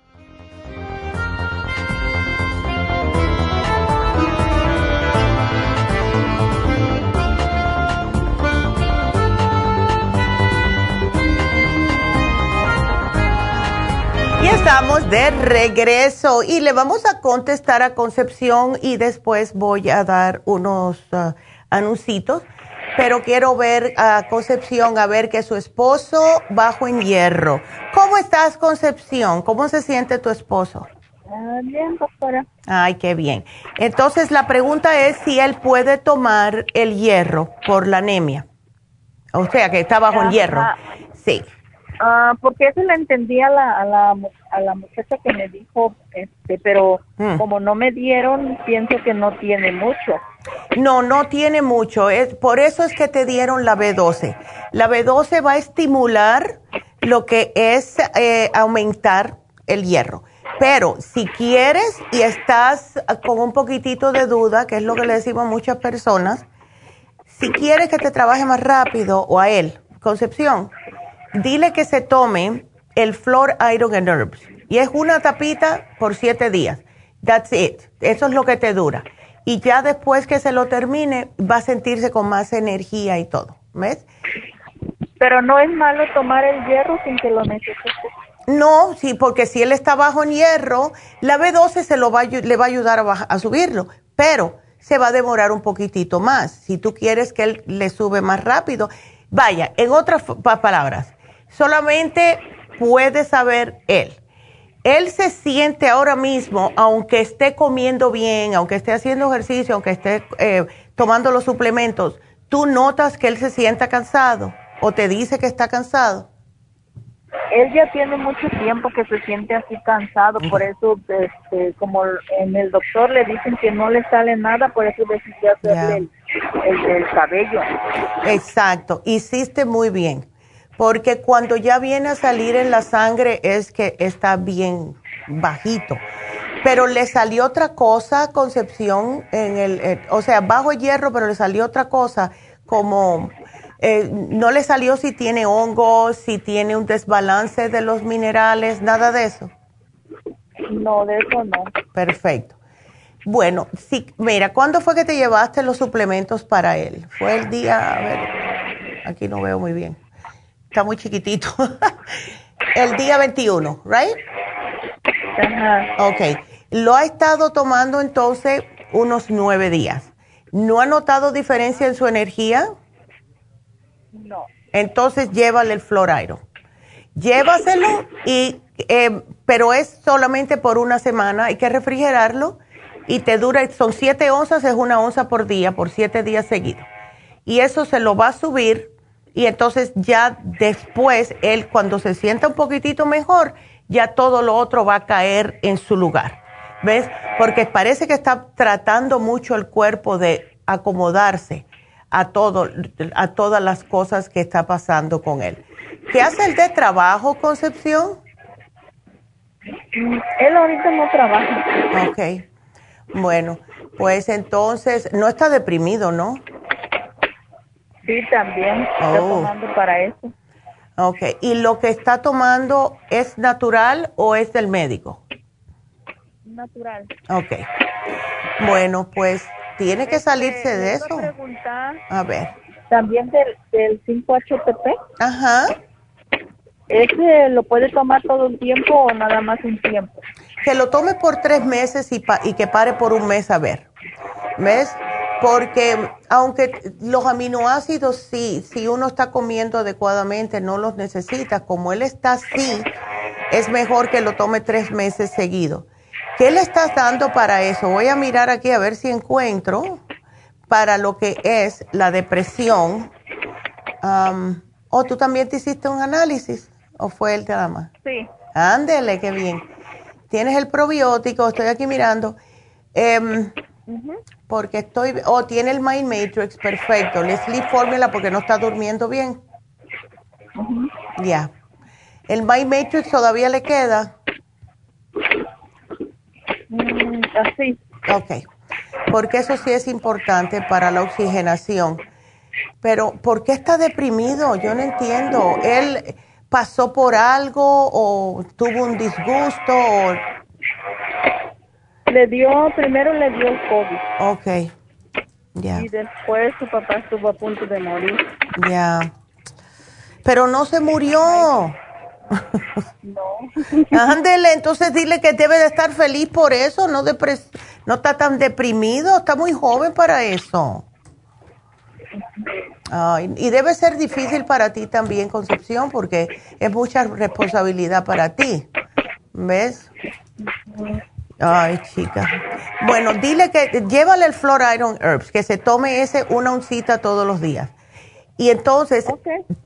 Speaker 1: Estamos de regreso y le vamos a contestar a Concepción y después voy a dar unos uh, anuncios. Pero quiero ver a Concepción, a ver que su esposo bajo en hierro. ¿Cómo estás, Concepción? ¿Cómo se siente tu esposo?
Speaker 4: Ah, bien, doctora.
Speaker 1: Ay, qué bien. Entonces, la pregunta es si él puede tomar el hierro por la anemia. O sea, que está bajo en hierro. Sí.
Speaker 4: Ah, porque eso le entendí a la, a la, a la muchacha que me dijo, este, pero hmm. como no me dieron, pienso que no tiene mucho.
Speaker 1: No, no tiene mucho. Es, por eso es que te dieron la B12. La B12 va a estimular lo que es eh, aumentar el hierro. Pero si quieres y estás con un poquitito de duda, que es lo que le decimos a muchas personas, si quieres que te trabaje más rápido o a él, Concepción, dile que se tome el Flor Iron and Herbs. Y es una tapita por siete días. That's it. Eso es lo que te dura. Y ya después que se lo termine, va a sentirse con más energía y todo. ¿Ves?
Speaker 4: Pero no es malo tomar el hierro sin que lo necesite.
Speaker 1: No, sí, porque si él está bajo en hierro, la B12 se lo va, le va a ayudar a, a subirlo, pero se va a demorar un poquitito más. Si tú quieres que él le sube más rápido, vaya, en otras palabras, solamente puede saber él. Él se siente ahora mismo, aunque esté comiendo bien, aunque esté haciendo ejercicio, aunque esté eh, tomando los suplementos, ¿tú notas que él se sienta cansado o te dice que está cansado?
Speaker 4: Él ya tiene mucho tiempo que se siente así cansado, por eso, este, como en el doctor le dicen que no le sale nada, por eso decidió hacerle el cabello.
Speaker 1: Exacto, hiciste muy bien porque cuando ya viene a salir en la sangre es que está bien bajito. Pero le salió otra cosa, Concepción, en el, eh, o sea, bajo hierro, pero le salió otra cosa, como eh, no le salió si tiene hongos, si tiene un desbalance de los minerales, nada de eso.
Speaker 4: No, de eso no.
Speaker 1: Perfecto. Bueno, sí, mira, ¿cuándo fue que te llevaste los suplementos para él? Fue el día, a ver, aquí no veo muy bien está muy chiquitito. el día 21, ¿right?
Speaker 4: Ajá.
Speaker 1: Ok. Lo ha estado tomando entonces unos nueve días. ¿No ha notado diferencia en su energía?
Speaker 4: No.
Speaker 1: Entonces llévale el florairo. Llévaselo y, eh, pero es solamente por una semana. Hay que refrigerarlo y te dura, son siete onzas, es una onza por día, por siete días seguidos. Y eso se lo va a subir y entonces ya después él cuando se sienta un poquitito mejor, ya todo lo otro va a caer en su lugar. ¿Ves? Porque parece que está tratando mucho el cuerpo de acomodarse a, todo, a todas las cosas que está pasando con él. ¿Qué hace el de trabajo, Concepción?
Speaker 4: Él ahorita no trabaja.
Speaker 1: Ok. Bueno, pues entonces, no está deprimido, ¿no?
Speaker 4: Sí, también. Está
Speaker 1: Oh.
Speaker 4: tomando para eso.
Speaker 1: Ok. ¿Y lo que está tomando es natural o es del médico?
Speaker 4: Natural.
Speaker 1: Ok. Bueno, pues tiene que salirse de eso.
Speaker 4: a
Speaker 1: ver.
Speaker 4: también del, del 5-HTP.
Speaker 1: Ajá.
Speaker 4: ¿Ese lo puede tomar todo el tiempo o nada más un tiempo?
Speaker 1: Que lo tome por tres meses y, pa- y que pare por un mes a ver. ¿Ves? Porque aunque los aminoácidos sí, si uno está comiendo adecuadamente, no los necesita. Como él está así, es mejor que lo tome tres meses seguido. ¿Qué le estás dando para eso? Voy a mirar aquí a ver si encuentro para lo que es la depresión. ¿O tú también te hiciste un análisis? ¿O fue él nada más?
Speaker 4: Sí.
Speaker 1: Ándele, qué bien. Tienes el probiótico, estoy aquí mirando. Porque estoy, oh, tiene el Mind Matrix, perfecto. Le sleep formula porque no está durmiendo bien. Ya. ¿El Mind Matrix todavía le queda?
Speaker 4: Mm, así.
Speaker 1: Ok. Porque eso sí es importante para la oxigenación. Pero, ¿por qué está deprimido? Yo no entiendo. ¿Él pasó por algo o tuvo un disgusto? O...
Speaker 4: Le dio, primero le dio el COVID
Speaker 1: Ok. Ya.
Speaker 4: y después su papá estuvo a punto de morir.
Speaker 1: Ya. Pero no se murió.
Speaker 4: No.
Speaker 1: Ándele, entonces dile que debe de estar feliz por eso, no depres no está tan deprimido, está muy joven para eso. Ay, y debe ser difícil para ti también, Concepción, porque es mucha responsabilidad para ti. ¿Ves? Ay, chica. Bueno, dile que llévale el Flor Iron Herbs, que se tome ese una oncita todos los días. Y entonces,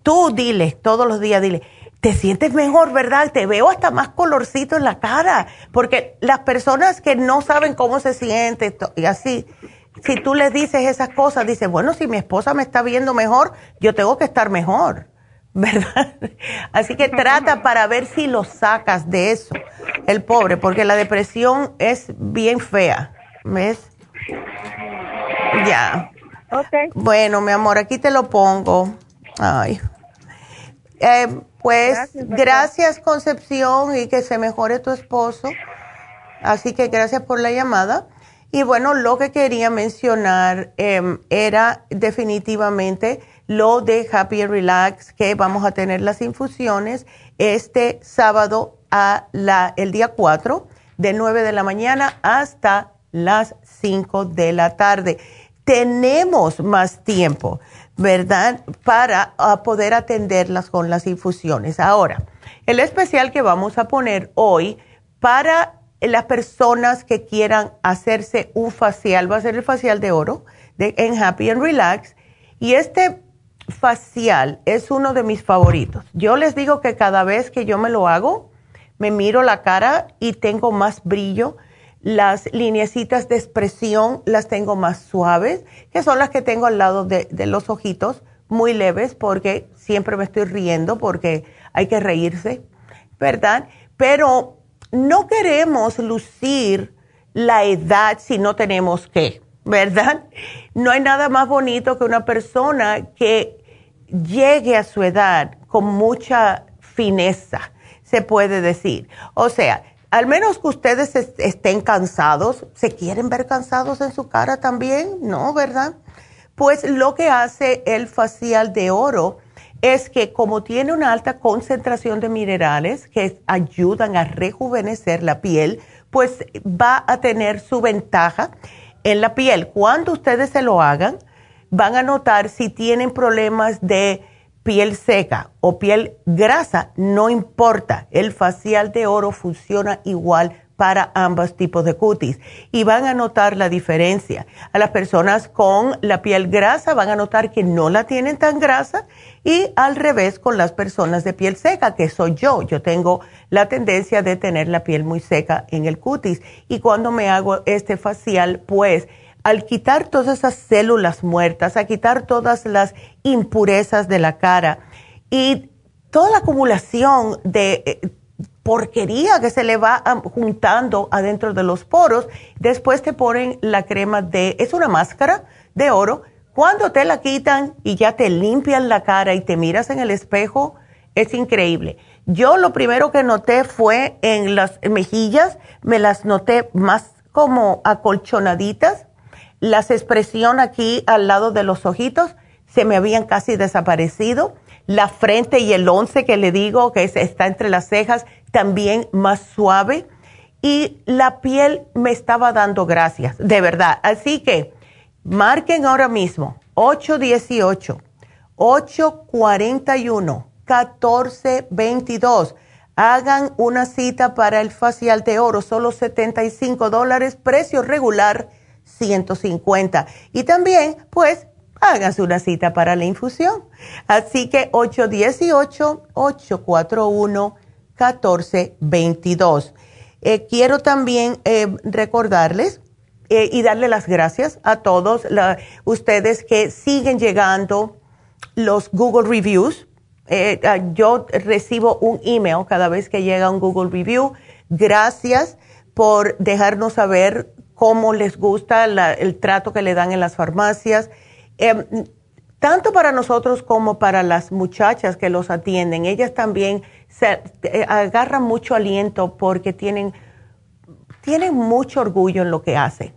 Speaker 1: tú dile, todos los días dile, te sientes mejor, ¿verdad? Te veo hasta más colorcito en la cara, porque las personas que no saben cómo se siente y así, si tú les dices esas cosas, dices, bueno, si mi esposa me está viendo mejor, yo tengo que estar mejor, ¿verdad? Así que trata para ver si lo sacas de eso, el pobre, porque la depresión es bien fea, ¿ves? Ya.
Speaker 4: Ok.
Speaker 1: Bueno, mi amor, aquí te lo pongo. Ay. Eh, pues
Speaker 4: Gracias.
Speaker 1: Concepción y que se mejore tu esposo. Así que gracias por la llamada. Y bueno, lo que quería mencionar em, era definitivamente lo de Happy and Relax, que vamos a tener las infusiones este sábado a la, el día 4, de 9 de la mañana hasta las 5 de la tarde. Tenemos más tiempo, ¿verdad? Para ah, poder atenderlas con las infusiones. Ahora, el especial que vamos a poner hoy para las personas que quieran hacerse un facial, va a ser el facial de oro de, en Happy and Relax. Y este facial es uno de mis favoritos. Yo les digo que cada vez que yo me lo hago, me miro la cara y tengo más brillo. Las lineecitas de expresión las tengo más suaves, que son las que tengo al lado de, de los ojitos, muy leves, porque siempre me estoy riendo, porque hay que reírse, ¿verdad? Pero no queremos lucir la edad si no tenemos que, ¿verdad? No hay nada más bonito que una persona que llegue a su edad con mucha fineza, se puede decir. O sea, al menos que ustedes es- estén cansados, ¿se quieren ver cansados en su cara también? No, ¿verdad? Pues lo que hace el facial de oro es que como tiene una alta concentración de minerales que ayudan a rejuvenecer la piel, pues va a tener su ventaja en la piel. Cuando ustedes se lo hagan, van a notar si tienen problemas de piel seca o piel grasa, no importa, el facial de oro funciona igual para ambos tipos de cutis y van a notar la diferencia. A las personas con la piel grasa van a notar que no la tienen tan grasa y al revés con las personas de piel seca, que soy yo. Yo tengo la tendencia de tener la piel muy seca en el cutis y cuando me hago este facial, pues al quitar todas esas células muertas, a quitar todas las impurezas de la cara y toda la acumulación de eh, porquería que se le va juntando adentro de los poros, después te ponen la crema de, es una máscara de oro, cuando te la quitan y ya te limpian la cara y te miras en el espejo, es increíble. Yo lo primero que noté fue en las mejillas, me las noté más como acolchonaditas, las expresión aquí al lado de los ojitos se me habían casi desaparecido, la frente y el once que le digo que está entre las cejas también más suave y la piel me estaba dando gracias, de verdad. Así que marquen ahora mismo 818 841 1422. Hagan una cita para el facial de oro, solo 75 dólares, precio regular 150. Y también, pues, háganse una cita para la infusión. Así que 818-841-1422. Eh, quiero también eh, recordarles eh, y darle las gracias a todos ustedes que siguen llegando los Google Reviews eh, ah, yo recibo un email cada vez que llega un Google Review. Gracias por dejarnos saber cómo les gusta el trato que le dan en las farmacias. Em, tanto para nosotros como para las muchachas que los atienden, ellas también se eh, agarran mucho aliento porque tienen, tienen mucho orgullo en lo que hacen.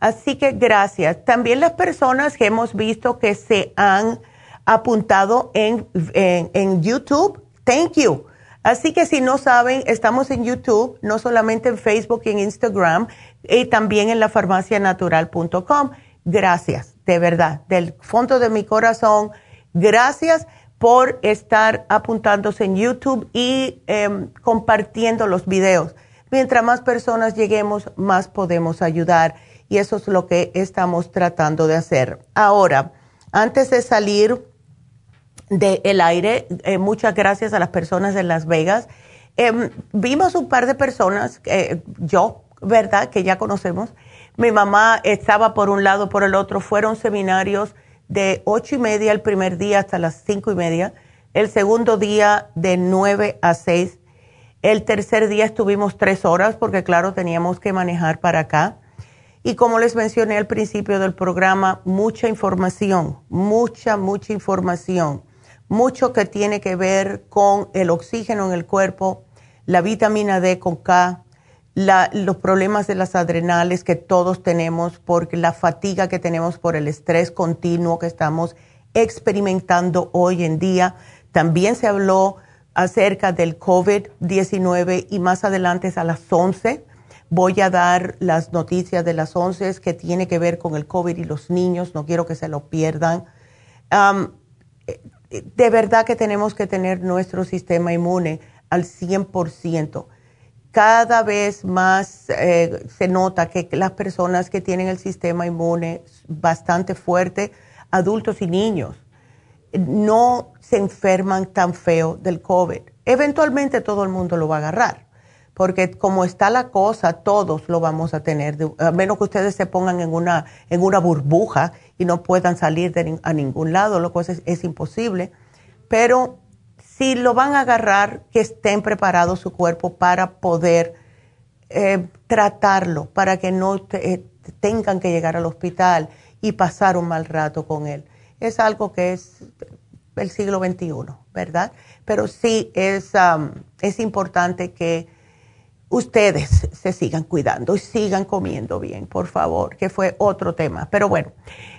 Speaker 1: Así que gracias. También las personas que hemos visto que se han apuntado en, en, YouTube. Thank you. Así que si no saben, estamos en YouTube, no solamente en Facebook y en Instagram, y también en la farmacianatural.com. Gracias, de verdad, del fondo de mi corazón, gracias por estar apuntándose en YouTube y em, compartiendo los videos. Mientras más personas lleguemos, más podemos ayudar y eso es lo que estamos tratando de hacer. Ahora, antes de salir, del el aire. Eh, muchas gracias a las personas de Las Vegas. Em, vimos un par de personas, eh, yo, ¿verdad? Que ya conocemos. Mi mamá estaba por un lado, por el otro. Fueron seminarios de ocho y media el primer día hasta las cinco y media. El segundo día de nueve a seis. El tercer día estuvimos tres horas porque, claro, teníamos que manejar para acá. Y como les mencioné al principio del programa, mucha información, mucha, mucha información mucho que tiene que ver con el oxígeno en el cuerpo, la vitamina D con K, los problemas de las adrenales que todos tenemos, porque la fatiga que tenemos por el estrés continuo que estamos experimentando hoy en día. También se habló acerca del COVID-19 y más adelante a las 11 voy a dar las noticias de las 11 que tiene que ver con el COVID y los niños, no quiero que se lo pierdan de verdad que tenemos que tener nuestro sistema inmune al 100%. Cada vez más eh, se nota que las personas que tienen el sistema inmune bastante fuerte, adultos y niños, no se enferman tan feo del COVID. Eventualmente todo el mundo lo va a agarrar porque como está la cosa, todos lo vamos a tener, a menos que ustedes se pongan en una, en una burbuja y no puedan salir de, a ningún lado, lo cual es, imposible. Pero si lo van a agarrar, que estén preparados su cuerpo para poder eh, tratarlo, para que no eh, tengan que llegar al hospital y pasar un mal rato con él. Es algo que es el siglo XXI, ¿verdad? Pero sí es, es importante que ustedes se sigan cuidando y sigan comiendo bien, por favor, que fue otro tema. Pero bueno,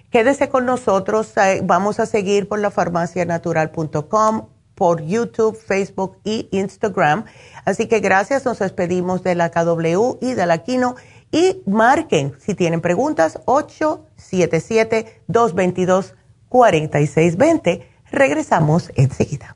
Speaker 1: quédese con nosotros. Eh, vamos a seguir por la farmacianatural.com, por YouTube, Facebook y Instagram. Así que gracias. Nos despedimos de la KW y de la Kino. Y marquen si tienen preguntas 877-222-4620. Regresamos enseguida.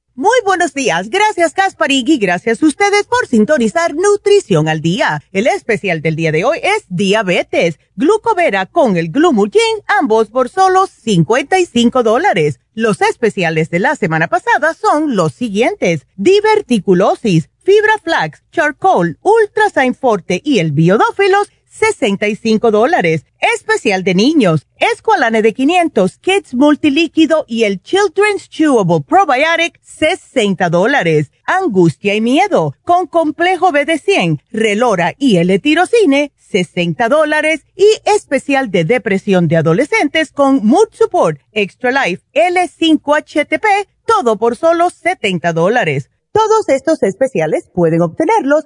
Speaker 1: Muy buenos días, gracias Kasparigi, gracias a ustedes por sintonizar Nutrición al Día. El especial del día de hoy es diabetes, glucovera con el glumulgin, ambos por solo 55 dólares. Los especiales de la semana pasada son los siguientes, diverticulosis, fibra flax, charcoal, ultrasign forte y el biodófilos, 65 dólares. Especial de niños, Esqualane de 500, Kids Multilíquido y el Children's Chewable Probiotic, 60 dólares. Angustia y miedo, con complejo B de 100, Relora y L-Tirocine, 60 dólares. Y especial de depresión de adolescentes con Mood Support, Extra Life, L5-HTP, todo por solo 70 dólares. Todos estos especiales pueden obtenerlos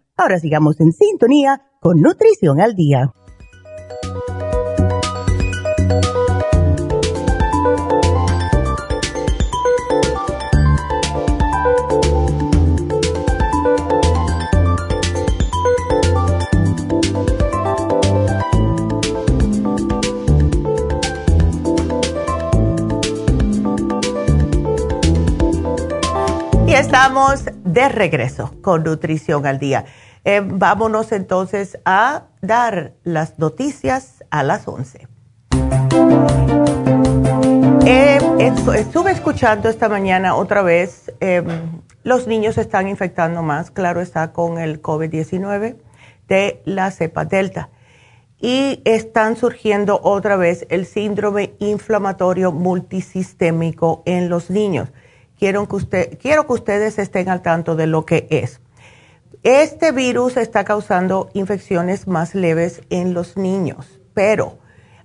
Speaker 1: Ahora sigamos en sintonía con Nutrición al Día. Y estamos de regreso con Nutrición al Día. Eh, vámonos entonces a dar las noticias a las 11. Eh, estuve escuchando esta mañana otra vez, em, los niños se están infectando más, claro está, con el COVID-19 de la cepa Delta. Y están surgiendo otra vez el síndrome inflamatorio multisistémico en los niños. Quiero que, usted, quiero que ustedes estén al tanto de lo que es. Este virus está causando infecciones más leves en los niños, pero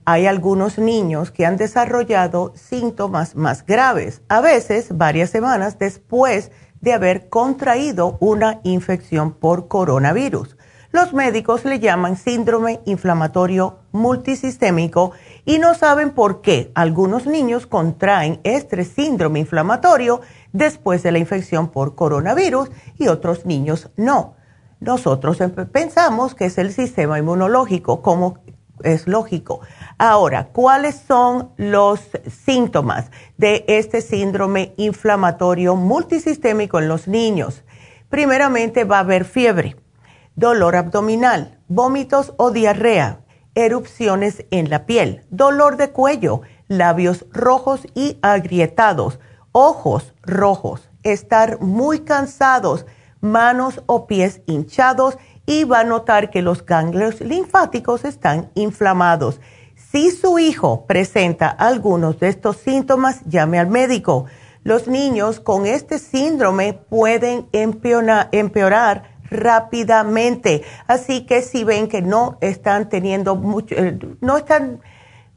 Speaker 1: hay algunos niños que han desarrollado síntomas más graves, a veces varias semanas después de haber contraído una infección por coronavirus. Los médicos le llaman síndrome inflamatorio multisistémico y no saben por qué algunos niños contraen este síndrome inflamatorio después de la infección por coronavirus y otros niños no. Nosotros pensamos que es el sistema inmunológico, como es lógico. Ahora, ¿cuáles son los síntomas de este síndrome inflamatorio multisistémico en los niños? Primeramente va a haber fiebre, dolor abdominal, vómitos o diarrea, erupciones en la piel, dolor de cuello, labios rojos y agrietados, ojos rojos, estar muy cansados, manos o pies hinchados y va a notar que los ganglios linfáticos están inflamados. Si su hijo presenta algunos de estos síntomas, llame al médico. Los niños con este síndrome pueden empeorar, rápidamente. Así que si ven que no están teniendo mucho, eh, no están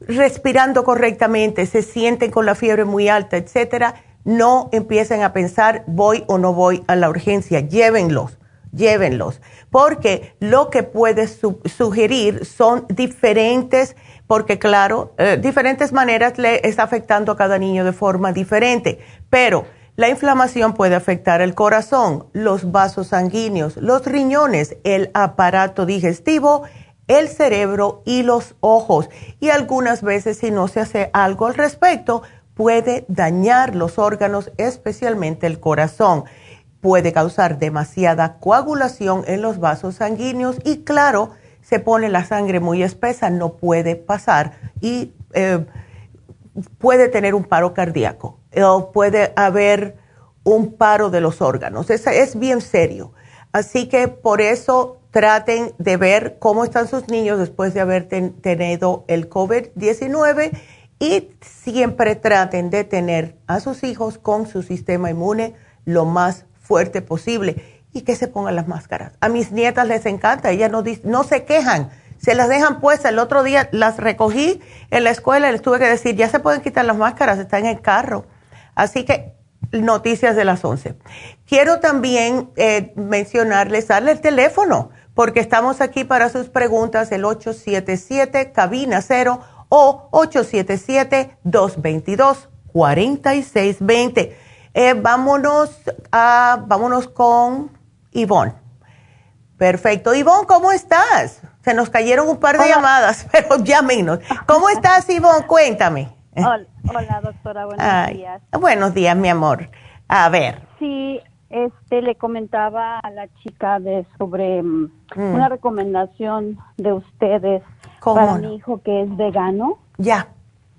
Speaker 1: respirando correctamente, se sienten con la fiebre muy alta, etcétera, no empiecen a pensar voy o no voy a la urgencia, llévenlos, llévenlos, porque lo que puede sugerir son diferentes, porque claro, eh, diferentes maneras le está afectando a cada niño de forma diferente, pero la inflamación puede afectar el corazón, los vasos sanguíneos, los riñones, el aparato digestivo, el cerebro y los ojos. Y algunas veces si no se hace algo al respecto, puede dañar los órganos, especialmente el corazón. Puede causar demasiada coagulación en los vasos sanguíneos y claro, se pone la sangre muy espesa, no puede pasar y eh, puede tener un paro cardíaco o puede haber un paro de los órganos. Es, es bien serio. Así que por eso traten de ver cómo están sus niños después de haber tenido el COVID-19 y siempre traten de tener a sus hijos con su sistema inmune lo más fuerte posible y que se pongan las máscaras. A mis nietas les encanta, ellas no, no se quejan, se las dejan puestas. El otro día las recogí en la escuela y les tuve que decir, ya se pueden quitar las máscaras, están en el carro. Así que noticias de las 11. Quiero también eh, mencionarles, darle el teléfono, porque estamos aquí para sus preguntas, el 877 cabina 0 o 877-222-4620. Eh, vámonos, a, vámonos con Ivonne. Perfecto. Ivonne, ¿cómo estás? Se nos cayeron un par de llamadas, pero llámenos. ¿Cómo estás, Ivonne? Cuéntame.
Speaker 5: Hola, doctora. Buenos días.
Speaker 1: Buenos días, mi amor. A ver.
Speaker 5: Sí, este le comentaba a la chica de sobre mm, mm. una recomendación de ustedes para mi hijo que es vegano.
Speaker 1: Ya.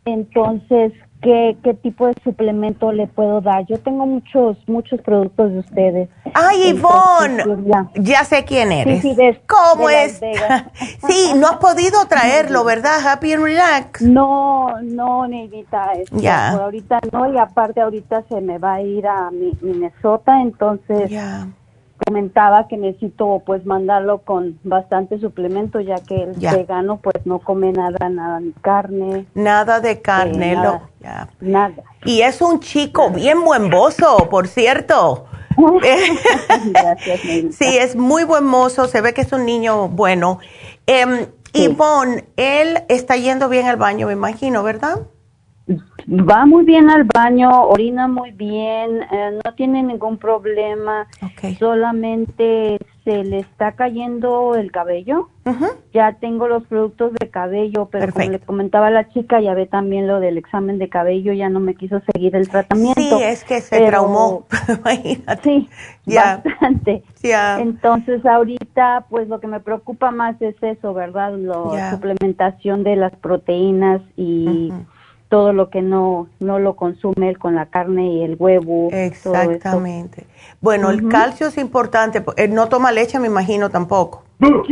Speaker 5: Entonces, ¿qué, ¿qué tipo de suplemento le puedo dar? Yo tengo muchos, muchos productos de ustedes.
Speaker 1: ¡Ay, Ivonne! Pues, ya. sé quién eres. Sí, sí, ¿Cómo es? sí, no has podido traerlo, ¿verdad? Happy and Relax.
Speaker 5: No, no, Neidita. Este, ya. Por ahorita no, y aparte ahorita se me va a ir a mi, Minnesota, entonces... Ya comentaba que necesito pues mandarlo con bastante suplemento ya que el vegano pues no come nada, nada de carne.
Speaker 1: Nada de carne,
Speaker 5: eh, nada, nada,
Speaker 1: Y es un chico bien buen mozo, por cierto. Gracias, sí, es muy buen mozo, se ve que es un niño bueno. Eh, Ivonne, él está yendo bien al baño, me imagino, ¿verdad?
Speaker 5: Va muy bien al baño, orina muy bien, eh, no tiene ningún problema, solamente se le está cayendo el cabello. Ya tengo los productos de cabello, pero como le comentaba a la chica, ya ve también lo del examen de cabello, ya no me quiso seguir el tratamiento.
Speaker 1: Sí, es que se traumó,
Speaker 5: Sí, bastante. Entonces ahorita, pues lo que me preocupa más es eso, ¿verdad? La suplementación de las proteínas y todo lo que no, no lo consume con la carne y el huevo.
Speaker 1: Exactamente. Bueno, el calcio es importante. Él no toma leche, me imagino tampoco.
Speaker 5: no,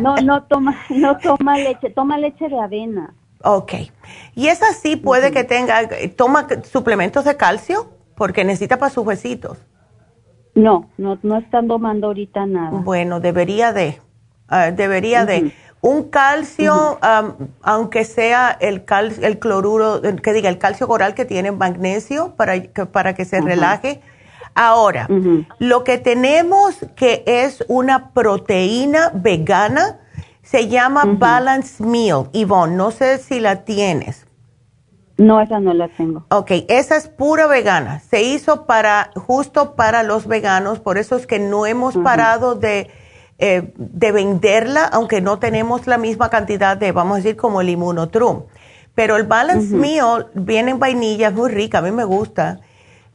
Speaker 5: no, no toma, no toma leche, toma leche de avena.
Speaker 1: Ok. Y es así, puede que tenga, toma suplementos de calcio, porque necesita para sus huesitos.
Speaker 5: No, no, no están tomando ahorita nada.
Speaker 1: Bueno, debería de, ah, debería de. Un calcio, aunque sea el, cal, el cloruro, que diga el calcio coral que tiene magnesio para que, para que se relaje. Ahora, lo que tenemos que es una proteína vegana se llama Balance Meal. Yvonne, no sé si la tienes.
Speaker 5: No, esa no la tengo.
Speaker 1: Ok, esa es pura vegana. Se hizo para, justo para los veganos, por eso es que no hemos parado de eh, de venderla, aunque no tenemos la misma cantidad de, vamos a decir, como el Immunotrum. Pero el Balance mío viene en vainilla, es muy rica, a mí me gusta.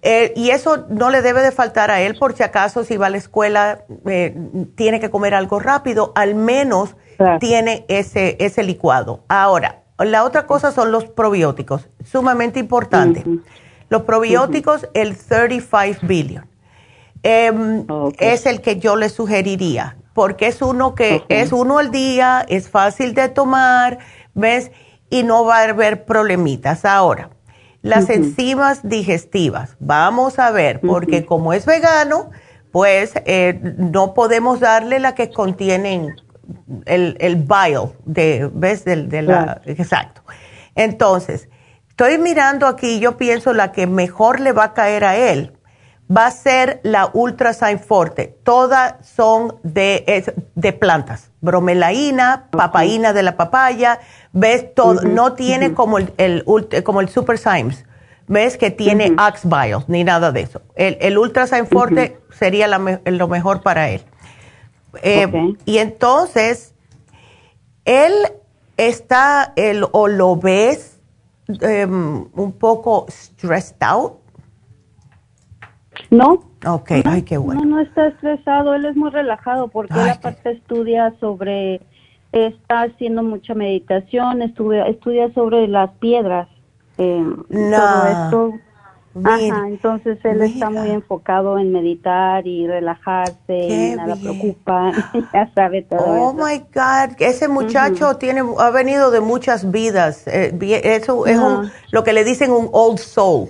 Speaker 1: Eh, y eso no le debe de faltar a él, por si acaso, si va a la escuela, eh, tiene que comer algo rápido, al menos tiene ese, ese licuado. Ahora, la otra cosa son los probióticos, sumamente importante. Los probióticos, el 35 billion. Em, es el que yo le sugeriría porque es uno que es uno al día, es fácil de tomar, ¿ves? Y no va a haber problemitas. Ahora, las enzimas digestivas, vamos a ver, porque como es vegano, pues eh, no podemos darle la que contienen el, el bile, de, ¿ves? De, la, Exacto. Entonces, estoy mirando aquí, yo pienso la que mejor le va a caer a él va a ser la Ultrasign Forte. Todas son de, de plantas. Bromelaína, papaína de la papaya, ves todo, no tiene como el, el, como el Super Symes, ves que tiene uh ni nada de eso. El, el Ultrasign Forte sería lo mejor para él. Eh, y entonces, él está, el, o lo ves em, un poco stressed out
Speaker 5: no.
Speaker 1: Ok, ay, qué bueno.
Speaker 5: No, no está estresado, él es muy relajado porque él aparte estudia sobre, está haciendo mucha meditación, estudia, estudia sobre las piedras. Eh, no. Todo esto. Ajá, entonces él está muy enfocado en meditar y relajarse, y nada preocupa, ya sabe todo.
Speaker 1: Oh my God, ese muchacho tiene, ha venido de muchas vidas. Eh, eso es lo que le dicen un old soul.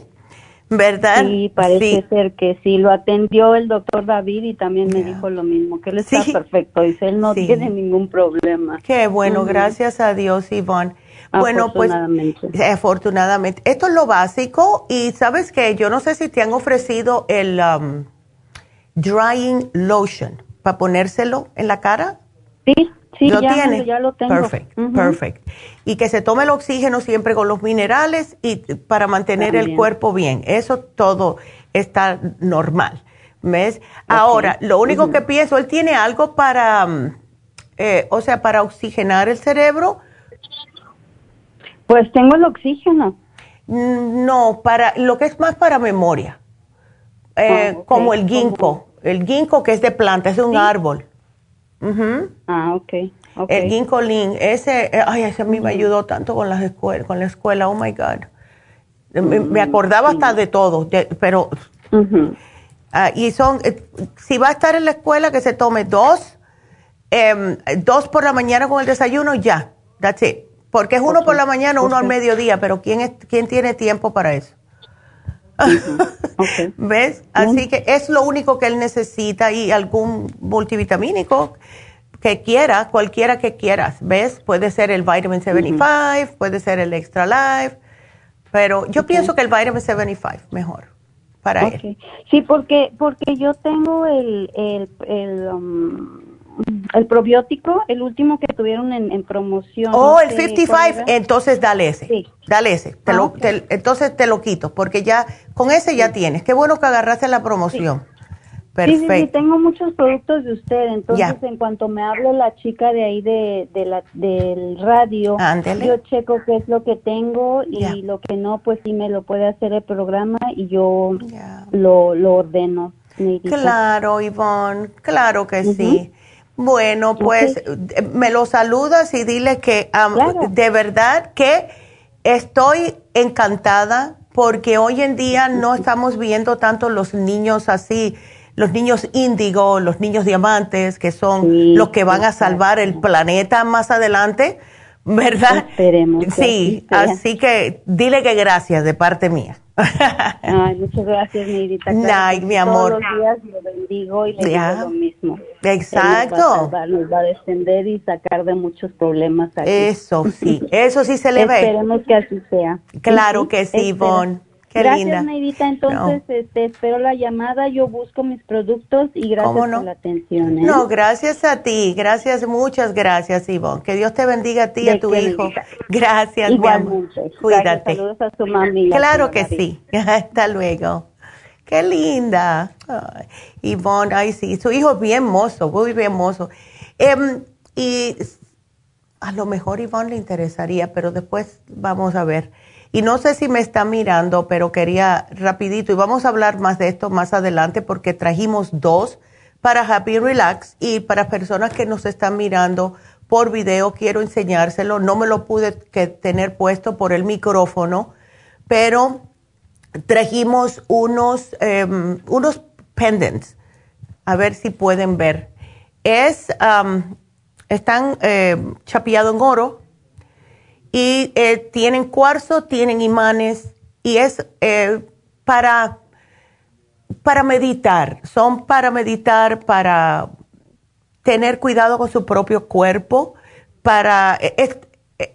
Speaker 1: ¿Verdad?
Speaker 5: Sí, parece ser que sí. Lo atendió el doctor David y también me dijo lo mismo, que él está perfecto. Dice, él no tiene ningún problema.
Speaker 1: Qué bueno, gracias a Dios, Ivonne. Bueno, pues afortunadamente. Esto es lo básico y sabes que yo no sé si te han ofrecido el um, drying lotion para ponérselo en la cara.
Speaker 5: Sí, Sí, ¿Lo ya, tiene? ya lo tengo.
Speaker 1: Perfect, perfect. Y que se tome el oxígeno siempre con los minerales y para mantener el cuerpo bien. Eso todo está normal. ¿Ves? Ahora, lo único que pienso, él tiene algo para, mm, eh, o sea, para oxigenar el cerebro.
Speaker 5: Pues tengo el oxígeno.
Speaker 1: Mm, no, para lo que es más para memoria. Eh, ah, como el ginkgo. El ginkgo que es de planta, es de un árbol.
Speaker 5: Ah, ok.
Speaker 1: El ginkolin, ese, eh, ay, ese a mí me ayudó tanto con, las escuelas, con la escuela, oh my God. Me, mm, acordaba hasta de todo, pero... Ah, y son, eh, si va a estar en la escuela, que se tome dos, em, dos por la mañana con el desayuno, ya, that's it. Porque es uno por la mañana, uno al mediodía, pero ¿quién, es, ¿quién tiene tiempo para eso? ¿Ves? Así que es lo único que él necesita y algún multivitamínico que quiera, cualquiera que quieras, ¿ves? Puede ser el Vitamin 75, puede ser el Extra Life, pero yo pienso que el Vitamin 75 mejor para él.
Speaker 5: Sí, porque porque yo tengo el, el, el um, el probiótico, el último que tuvieron en, promoción.
Speaker 1: Oh, el 55, entonces dale ese. Sí. Dale ese. Ah, entonces te lo quito, porque ya con ese ya tienes. Qué bueno que agarraste la promoción. Perfecto.
Speaker 5: Sí, sí, tengo muchos productos de usted. Entonces, en cuanto me hable la chica de ahí de, la, del radio, yo checo qué es lo que tengo y lo que no, pues sí me lo puede hacer el programa y yo lo, lo ordeno.
Speaker 1: Claro, Ivonne, claro que sí. Bueno, pues me lo saludas y dile que de verdad que estoy encantada porque hoy en día no estamos viendo tanto los niños así, los niños índigo, los niños diamantes, que son los que van a salvar el planeta más adelante, ¿verdad?
Speaker 5: Esperemos.
Speaker 1: Sí, así que dile que gracias de parte mía.
Speaker 5: Ay, muchas gracias, Neidita.
Speaker 1: Ay, mi amor.
Speaker 5: Todos los días lo bendigo y le digo lo mismo.
Speaker 1: Exacto.
Speaker 5: Nos va, a descender y sacar de muchos problemas.
Speaker 1: Eso sí, eso sí se le ve.
Speaker 5: Esperemos que así sea.
Speaker 1: Claro que sí, Ivonne
Speaker 5: gracias, Neidita. Entonces, este, espero la llamada. Yo busco mis productos y gracias por la atención. ¿eh?
Speaker 1: No, gracias a ti. Gracias, muchas gracias, Ivonne. Que Dios te bendiga a ti y a tu hijo. Gracias,
Speaker 5: mi amor.
Speaker 1: Cuídate.
Speaker 5: saludos a su mami.
Speaker 1: Claro que sí. Hasta luego. Qué linda. Ivonne, ay sí, su hijo es bien mozo, muy bien mozo. Em, y a lo mejor Ivonne le interesaría, pero después vamos a ver. Y no sé si me está mirando, pero quería rapidito, y vamos a hablar más de esto más adelante porque trajimos dos para Happy Relax y para personas que nos están mirando por video, quiero enseñárselo. No me lo pude tener puesto por el micrófono, pero trajimos unos, em, unos pendants. A ver si pueden ver. Es, están eh, en oro y eh, tienen cuarzo, tienen imanes y es eh, para, para meditar. Son para meditar, para tener cuidado con su propio cuerpo, para...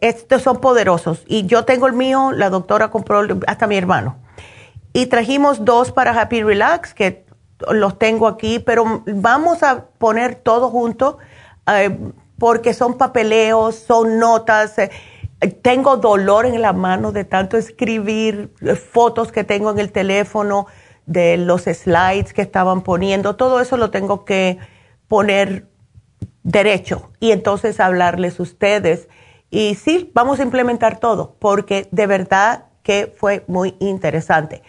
Speaker 1: estos son poderosos y yo tengo el mío, la doctora compró hasta mi hermano y trajimos dos para Happy Relax, que los tengo aquí, pero vamos a poner todo junto eh, porque son papeleos, son notas. Tengo dolor en la mano de tanto escribir, eh, fotos que tengo en el teléfono, de los slides que estaban poniendo, todo eso lo tengo que poner derecho y entonces hablarles ustedes. Y sí, vamos a implementar todo, porque de verdad que fue muy interesante.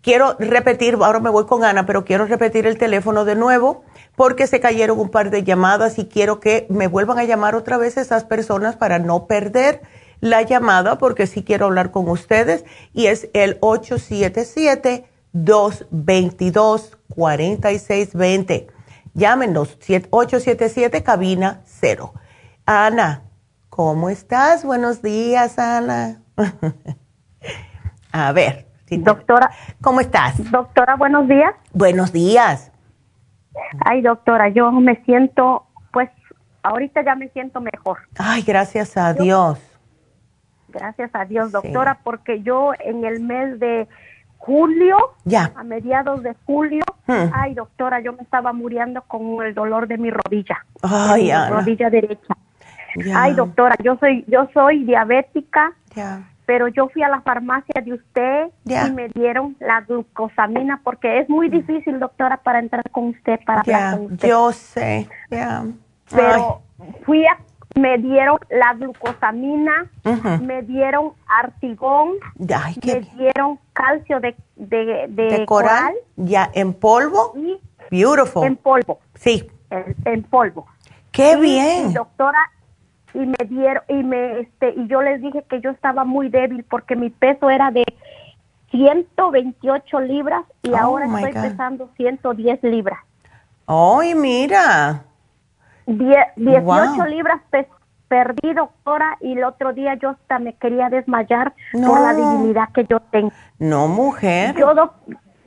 Speaker 1: Quiero repetir, ahora me voy con Ana, pero quiero repetir el teléfono de nuevo porque se cayeron un par de llamadas y quiero que me vuelvan a llamar otra vez esas personas para no perder la llamada porque sí quiero hablar con ustedes y es el 877-222-4620. Llámenos, 877 cabina 0. Ana, ¿cómo estás? Buenos días, Ana. A ver.
Speaker 6: doctora.
Speaker 1: ¿Cómo estás?
Speaker 6: Doctora, buenos días.
Speaker 1: Buenos días.
Speaker 6: Ay, doctora, yo me siento, pues, ahorita ya me siento mejor.
Speaker 1: Ay, gracias a Dios.
Speaker 6: Gracias a Dios, doctora, porque yo en el mes de julio,
Speaker 1: ya.
Speaker 6: a mediados de julio, hmm. ay, doctora, yo me estaba muriendo con el dolor de mi rodilla.
Speaker 1: Ay,
Speaker 6: mi rodilla derecha. Ay, doctora, yo soy yo soy diabética.
Speaker 1: Ya
Speaker 6: pero yo fui a la farmacia de usted y me dieron la glucosamina porque es muy difícil, doctora, para entrar con usted, para hablar con usted.
Speaker 1: Yo sé,
Speaker 6: Pero fui a, me dieron la glucosamina, me dieron artigón, me dieron calcio de, de, coral,
Speaker 1: Ya, ¿en polvo?
Speaker 6: Y
Speaker 1: Beautiful.
Speaker 6: En polvo.
Speaker 1: Sí.
Speaker 6: En, polvo.
Speaker 1: ¡Qué bien!
Speaker 6: Doctora, y me dieron y me este y yo les dije que yo estaba muy débil porque mi peso era de 128 libras y oh, ahora estoy pesando 110 libras.
Speaker 1: ¡Ay, mira!
Speaker 6: 18 libras perdí, doctora, y el otro día yo hasta me quería desmayar por la debilidad que yo tengo.
Speaker 1: No, mujer.
Speaker 6: Yo,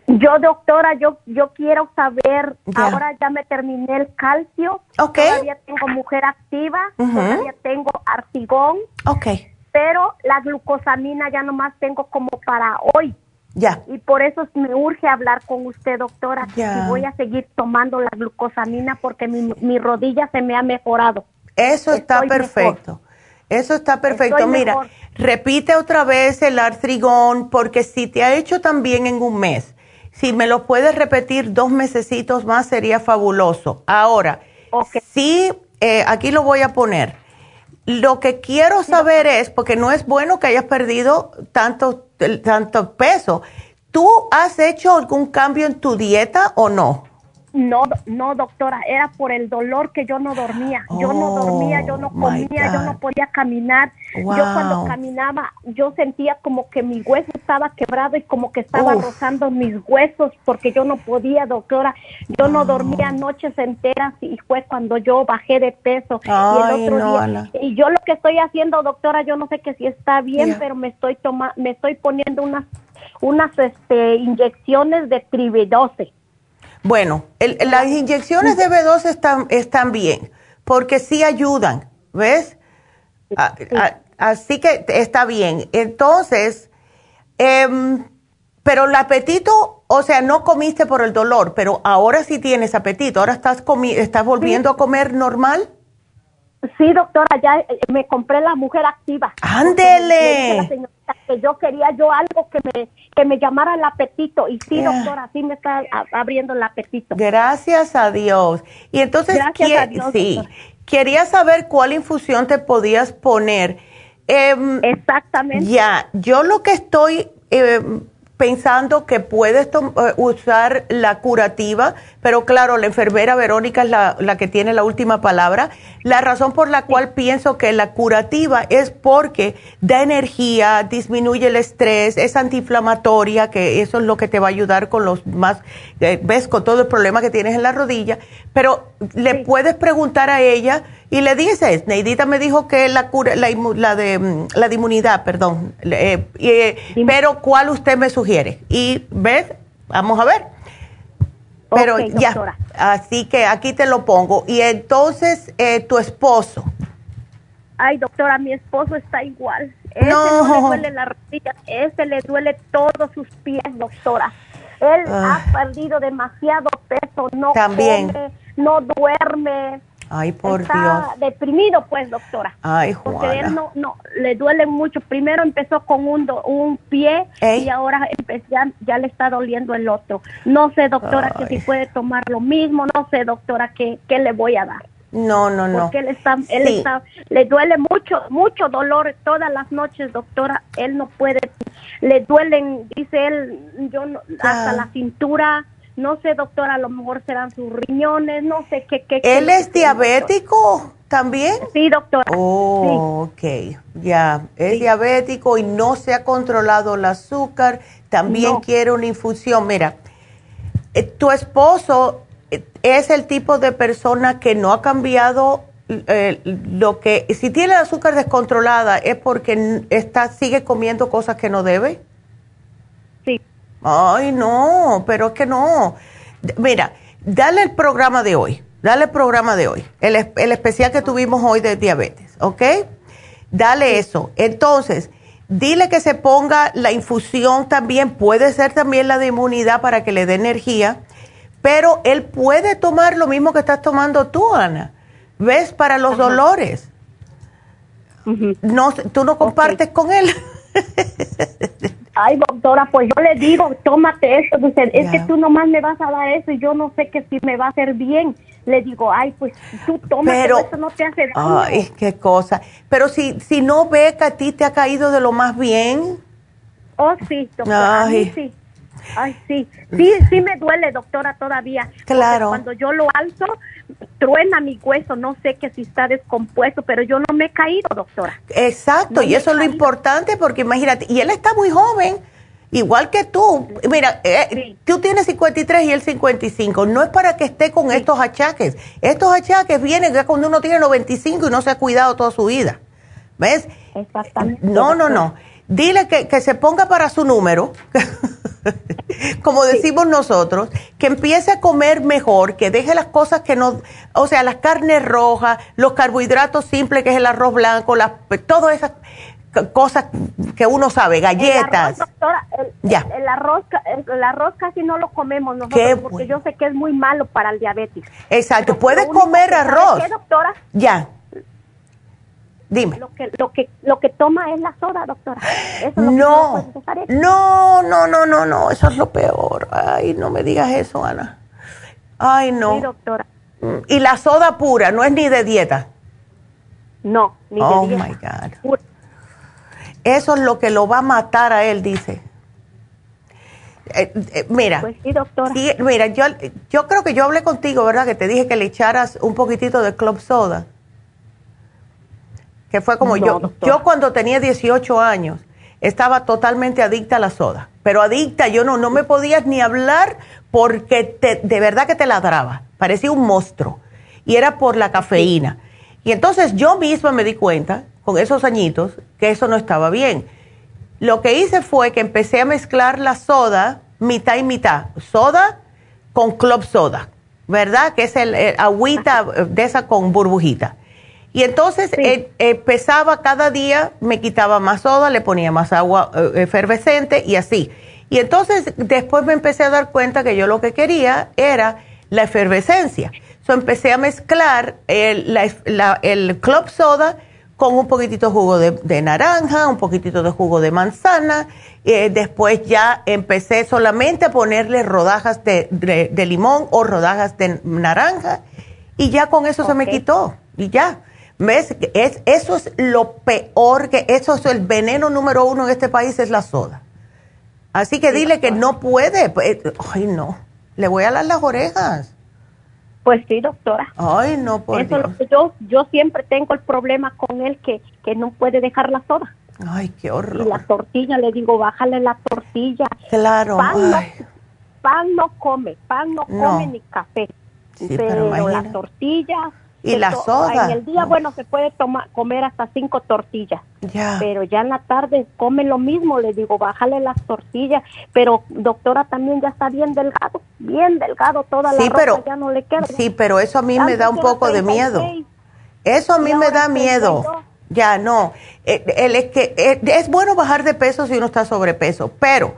Speaker 6: yo, doctora, yo yo quiero saber, ahora ya me terminé el calcio, todavía tengo mujer activa, todavía tengo artigón,
Speaker 1: okay.
Speaker 6: pero la glucosamina ya nomás tengo como para hoy.
Speaker 1: Ya.
Speaker 6: Y por eso me urge hablar con usted, doctora, ya. voy a seguir tomando la glucosamina porque mi, mi rodilla se me ha mejorado.
Speaker 1: Eso está perfecto. Eso está perfecto. Mira, repite otra vez el artrigón porque si te ha hecho también en un mes si me lo puedes repetir dos mesecitos más sería fabuloso. Ahora, sí, eh, aquí lo voy a poner. Lo que quiero saber es, porque no es bueno que hayas perdido tanto, tanto peso, ¿tú has hecho algún cambio en tu dieta o no?
Speaker 6: No, no, doctora, era por el dolor que yo no dormía. yo no dormía, yo no oh, comía, yo no podía caminar. Yo cuando caminaba, yo sentía como que mi hueso estaba quebrado y como que estaba rozando mis huesos porque yo no podía, doctora. Yo no dormía oh. noches enteras y fue cuando yo bajé de peso. y, el otro día, y yo lo que estoy haciendo, doctora, yo no sé que si está bien, pero me estoy toma, me estoy poniendo unas unas este, inyecciones de tribidose.
Speaker 1: Bueno, las inyecciones de B12 están, están bien, porque sí ayudan, ¿ves? así que está bien. Entonces, em, pero el apetito, o sea, no comiste por el dolor, pero ahora sí tienes apetito, ahora estás, estás volviendo a comer normal.
Speaker 6: Sí, doctora, ya eh, me compré la mujer activa.
Speaker 1: Ándele.
Speaker 6: porque yo quería yo algo que me, que me llamara el apetito. Y sí, doctora, sí me está abriendo el apetito.
Speaker 1: Gracias a Dios. Y entonces, sí, quería saber cuál infusión te podías poner.
Speaker 6: Em, Exactamente.
Speaker 1: Ya, yo lo que estoy eh, pensando que puedes eh, usar la curativa, pero claro, la enfermera Verónica es la, la, que tiene la última palabra. La razón por la cual pienso que la curativa es porque da energía, disminuye el estrés, es antiinflamatoria, que eso es lo que te va a ayudar con los más, eh, ves, con todo el problema que tienes en la rodilla, pero le puedes preguntar a ella y le dices, Neidita me dijo que la cura, la, la de mm, la de inmunidad, perdón, eh, eh, pero ¿cuál usted me sugiere? Y ves, vamos a ver. Pero ya, así que aquí te lo pongo. Y entonces, eh, tu esposo.
Speaker 6: Ay, doctora, mi esposo está igual. Ese no, le duele la rodilla, ese le duele todos sus pies, doctora. Él ha ah. perdido demasiado peso, no También. come, no duerme
Speaker 1: Ay, por
Speaker 6: está deprimido, pues, doctora.
Speaker 1: Ay, Juana.
Speaker 6: Porque él no, no, le duele mucho. Primero empezó con un, un pie y ahora ya, ya, le está doliendo el otro. No sé, doctora, que si puede tomar lo mismo. No sé, doctora, qué, qué le voy a dar.
Speaker 1: No, no, no.
Speaker 6: Porque él está, él está, le duele mucho, mucho dolor todas las noches, doctora. Él no puede, le duelen, dice él, yo hasta la cintura no sé, doctora, a lo mejor serán sus riñones, no sé qué. qué
Speaker 1: ¿Él es diabético también?
Speaker 6: Sí, doctora.
Speaker 1: Oh, ok, ya. Es diabético y no se ha controlado el azúcar. También quiere una infusión. Mira, eh, tu esposo eh, es el tipo de persona que no ha cambiado eh, lo que. Si tiene el azúcar descontrolada, es porque está, sigue comiendo cosas que no debe. Ay, no, pero es que no. Mira, dale el programa de hoy, dale el programa de hoy, el, especial que tuvimos hoy de diabetes, ¿ok? Dale eso. Entonces, dile que se ponga la infusión también, puede ser también la de inmunidad para que le dé energía, pero él puede tomar lo mismo que estás tomando tú, Ana. ¿Ves? Para los dolores. no, ¿Tú no compartes con él?
Speaker 6: Ay, doctora, pues yo le digo, tómate eso. Dice, es que tú nomás me vas a dar eso y yo no sé que si me va a hacer bien. Le digo, ay, pues tú tómate Pero, eso, no te hace daño.
Speaker 1: Ay, qué cosa. Pero si, si no ve que a ti te ha caído de lo más bien.
Speaker 6: Oh, sí, doctora. Ay. sí. Ay, sí. Sí, sí me duele, doctora, todavía.
Speaker 1: Claro.
Speaker 6: Cuando yo lo alzo, truena mi hueso, no sé que si está descompuesto, pero yo no me he caído, doctora.
Speaker 1: Exacto, y eso es lo importante porque imagínate, y él está muy joven, igual que tú. Mira, eh, tú tienes 53 y él 55, no es para que esté con estos achaques. Estos achaques vienen ya cuando uno tiene 95 y no se ha cuidado toda su vida. ¿Ves?
Speaker 6: Exactamente.
Speaker 1: No, no, no. Dile que, que se ponga para su número. como decimos nosotros, que empiece a comer mejor, que deje las cosas que no, o sea, las carnes rojas, los carbohidratos simples, que es el arroz blanco, las, todas esas cosas que uno sabe, galletas.
Speaker 6: El arroz, doctora, el, ya. El, arroz, el, arroz casi no lo comemos nosotros porque yo sé que es muy malo para el diabetes.
Speaker 1: Exacto, puede comer arroz. ¿Qué, doctora? Ya. Dime.
Speaker 6: Lo que, lo que, lo que toma es la soda, doctora.
Speaker 1: no, no, no, no, no, no, eso es lo peor. Ay, no me digas eso, Ana. Ay, no.
Speaker 6: Sí, doctora.
Speaker 1: Mm, y la soda pura, no es ni de dieta.
Speaker 6: No, ni
Speaker 1: de oh, dieta. Oh, my God. Eso es lo que lo va a matar a él, dice. Eh, eh, mira,
Speaker 6: pues sí, doctora.
Speaker 1: mira, yo, yo creo que yo hablé contigo, ¿verdad? Que te dije que le echaras un poquitito de club soda que fue como yo. Yo cuando tenía 18 años estaba totalmente adicta a la soda, pero adicta, yo no, no me podías ni hablar porque te, de verdad que te ladraba, parecía un monstruo, y era por la cafeína. Y entonces yo misma me di cuenta, con esos añitos, que eso no estaba bien. Lo que hice fue que empecé a mezclar la soda mitad y mitad, soda con club soda, ¿verdad? Que es el, el agüita de esa con burbujita. Y entonces eh, empezaba cada día, me quitaba más soda, le ponía más agua eh, efervescente y así. Y entonces después me empecé a dar cuenta que yo lo que quería era la efervescencia. So empecé a mezclar el, el club soda con un poquitito de jugo de, naranja, un poquitito de jugo de manzana. Eh, después ya empecé solamente a ponerle rodajas de, limón o rodajas de naranja y ya con eso se me quitó y ya. ¿Ves? Es, eso es lo peor que, eso es el veneno número uno en este país, es la soda. Así que dile que no puede. Pues, ay, no. Le voy a dar las orejas.
Speaker 6: Pues sí, doctora.
Speaker 1: Ay, no, por
Speaker 6: Eso Yo, yo siempre tengo el problema con él que, que no puede dejar la soda.
Speaker 1: Ay, qué horror.
Speaker 6: Y la tortilla, le digo, bájale la tortilla.
Speaker 1: Claro.
Speaker 6: Pan, no, pan no come, pan no, come ni café. Sí, pero, pero la tortilla,
Speaker 1: y la soda.
Speaker 6: En el día, bueno, se puede tomar, comer hasta cinco tortillas. Ya. Pero ya en la tarde come lo mismo, le digo, bájale las tortillas. Pero doctora también ya está bien delgado, bien delgado, toda la ropa ya no le queda.
Speaker 1: Sí, pero eso a mí me da un poco de miedo. Eso a mí me da miedo. Ya, no. Eh, es que eh, es bueno bajar de peso si uno está sobrepeso, pero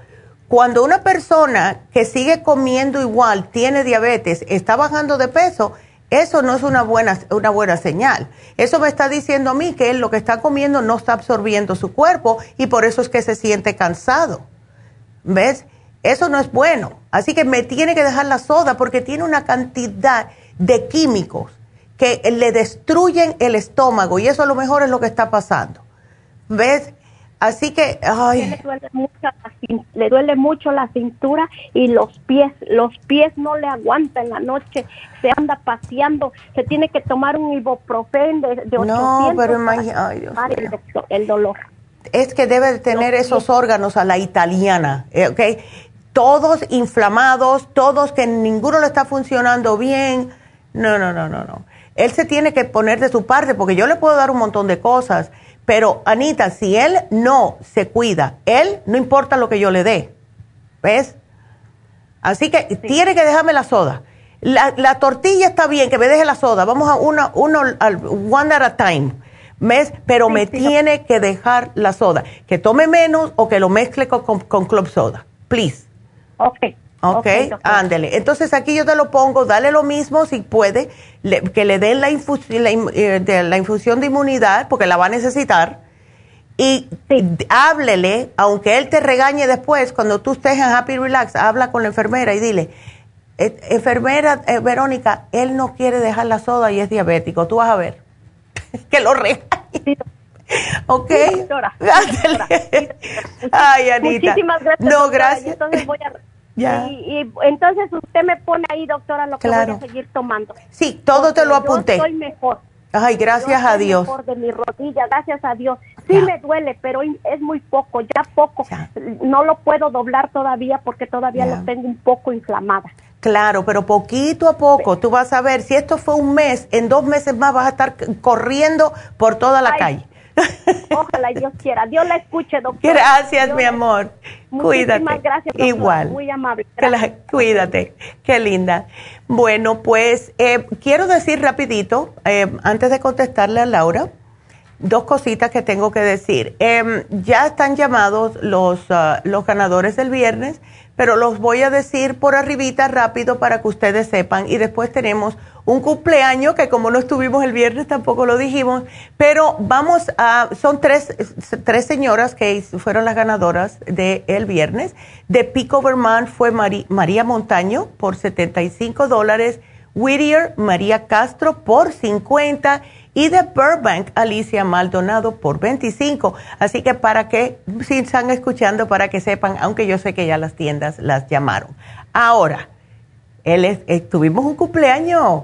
Speaker 1: cuando una persona que sigue comiendo igual, tiene diabetes, está bajando de peso, eso no es una buena, una buena señal. Eso me está diciendo a mí que él lo que está comiendo no está absorbiendo su cuerpo y por eso es que se siente cansado. ¿Ves? Eso no es bueno. Así que me tiene que dejar la soda porque tiene una cantidad de químicos que le destruyen el estómago y eso a lo mejor es lo que está pasando. ¿Ves? Así que, ay.
Speaker 6: Le duele, mucho la, le duele mucho la cintura y los pies, los pies no le aguantan en la noche, se anda paseando, se tiene que tomar un ibuprofen de, de 800
Speaker 1: No, pero imagínate,
Speaker 6: el, dolor.
Speaker 1: Es que debe tener esos órganos a la italiana, eh, ¿ok? Todos inflamados, todos que ninguno le está funcionando bien. No, no, no, no, no. Él se tiene que poner de su parte porque yo le puedo dar un montón de cosas pero Anita, si él no se cuida, él no importa lo que yo le dé. ¿Ves? Así que tiene que dejarme la soda. La, tortilla está bien, que me deje la soda. Vamos a uno, uno al one at a time. ¿Ves? Pero me tiene que dejar la soda. Que tome menos o que lo mezcle con, con club soda. Please.
Speaker 6: Ok.
Speaker 1: Ok, ándele. Entonces aquí yo te lo pongo, dale lo mismo si puede, que le den la, eh, de, la infusión de inmunidad, porque la va a necesitar. Y háblele, aunque él te regañe después, cuando tú estés en Happy Relax, habla con la enfermera y dile, eh, enfermera eh, Verónica, él no quiere dejar la soda y es diabético, tú vas a ver. que lo regañe. ¿Ok? Ay, Anita.
Speaker 6: Muchísimas gracias.
Speaker 1: No, gracias.
Speaker 6: Entonces voy a y, entonces usted me pone ahí, doctora, lo que voy a seguir tomando.
Speaker 1: Sí, todo te lo apunté.
Speaker 6: Yo estoy mejor.
Speaker 1: Ay, gracias a Dios.
Speaker 6: Mejor de mi rodilla, gracias a Dios. Sí me duele, pero es muy poco, ya poco. No lo puedo doblar todavía porque todavía lo tengo un poco inflamada.
Speaker 1: Claro, pero poquito a poco, tú vas a ver, si esto fue un mes, en dos meses más vas a estar corriendo por toda la calle.
Speaker 6: Ojalá Dios quiera. Dios la escuche, doctora.
Speaker 1: Gracias, mi amor. Cuídate.
Speaker 6: gracias.
Speaker 1: Igual.
Speaker 6: Muy amable.
Speaker 1: cuídate. Qué linda. Bueno, pues eh, quiero decir rapidito, eh, antes de contestarle a Laura, dos cositas que tengo que decir. Em, ya están llamados los, ah, los ganadores del viernes, pero los voy a decir por arribita rápido para que ustedes sepan. Y después tenemos un cumpleaños que como no estuvimos el viernes tampoco lo dijimos, pero vamos a, son tres, tres señoras que fueron las ganadoras del el viernes. De Pico Vermont fue María Montaño por 75 dólares, Whittier María Castro por 50 y de Burbank Alicia Maldonado por 25. Así que para que, si están escuchando, para que sepan, aunque yo sé que ya las tiendas las llamaron. Ahora, él es, tuvimos un cumpleaños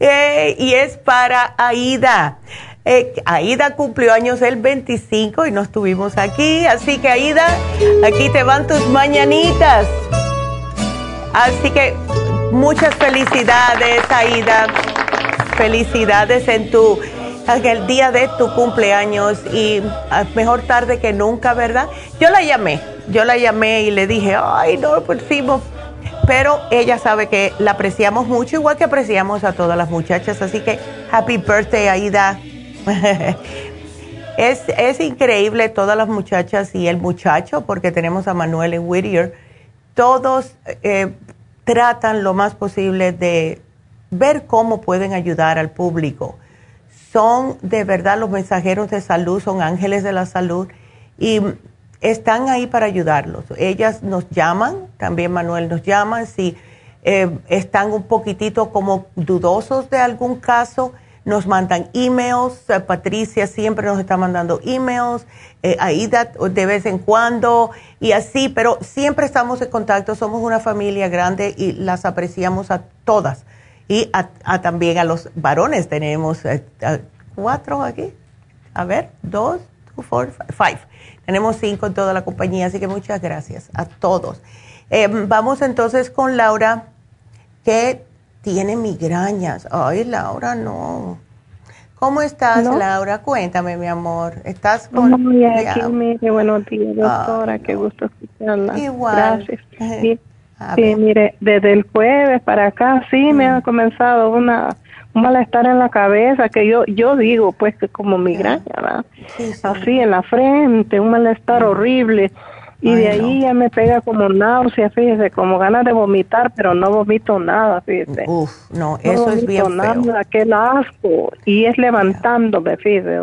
Speaker 1: eh, y es para Aida. Eh, Aida cumplió años el 25 y no estuvimos aquí, así que Aida, aquí te van tus mañanitas. Así que muchas felicidades, Aida. Felicidades en tu en día de tu cumpleaños y ah, mejor tarde que nunca, ¿verdad? Yo la llamé, yo la llamé y le dije, ay, no, pues fuimos pero ella sabe que la apreciamos mucho, igual que apreciamos a todas las muchachas. Así que happy birthday, Aida. es, es increíble todas las muchachas y el muchacho, porque tenemos a Manuel en Whittier. Todos eh, tratan lo más posible de ver cómo pueden ayudar al público. son de verdad los mensajeros de salud, son ángeles de la salud y están ahí para ayudarlos. Ellas nos llaman, también Manuel nos llama, si eh, están un poquitito como dudosos de algún caso, nos mandan emails, eh, Patricia siempre nos está mandando emails, eh, Aida de vez en cuando y así, pero siempre estamos en contacto, somos una familia grande y las apreciamos a todas. Y a, también a los varones tenemos cuatro aquí, a ver, dos, two, four, five. Tenemos cinco en toda la compañía, así que muchas gracias a todos. Eh, vamos entonces con Laura, que tiene migrañas. Ay, Laura, no. ¿Cómo estás, Laura? Cuéntame, mi amor. ¿Estás
Speaker 7: con... Muy aquí, mire, buenos días, doctora. Qué gusto escucharla.
Speaker 1: Igual.
Speaker 7: Gracias. Sí, mire, desde el jueves para acá sí me ha comenzado una un malestar en la cabeza que yo yo digo pues que como migraña ¿verdad? así en la frente un malestar horrible. Y de ahí ya me pega como náusea fíjese como ganas de vomitar pero no vomito nada fíjese.
Speaker 1: Uf, no eso es bien nada, feo
Speaker 7: aquel asco. Y es levantándome fíjese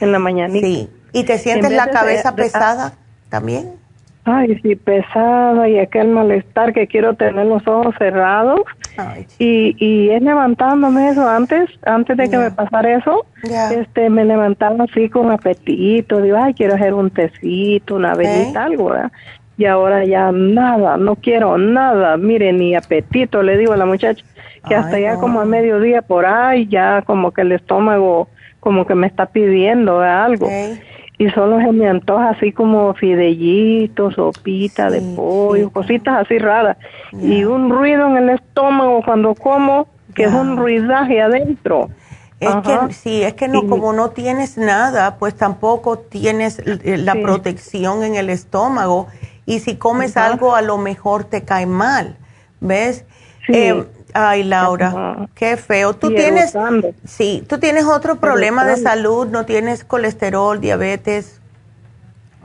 Speaker 7: en la mañanita.
Speaker 1: Sí. Y te sientes la cabeza pesada también
Speaker 7: Ay, sí, pesada y aquel malestar que quiero tener los ojos cerrados. y, y es levantándome eso. Antes, antes de que me pasara eso, este, me levantaba así con apetito, digo, ay, quiero hacer un tecito, una velita, algo, ¿verdad? Y ahora ya nada, no quiero nada, mire, ni apetito, le digo a la muchacha, que hasta ya como a mediodía por ahí, ya como que el estómago como que me está pidiendo algo y solo se me antoja así como fidellitos, sopita de pollo, cositas así raras. Y un ruido en el estómago cuando como, que es un ruidaje adentro.
Speaker 1: Es que sí, es que no, como no tienes nada, pues tampoco tienes la protección en el estómago. Y si comes algo, a lo mejor te cae mal. ¿Ves? Eh, Ay, Laura, qué feo. Tú tienes, sí, tú tienes otro problema de salud, no tienes colesterol, diabetes.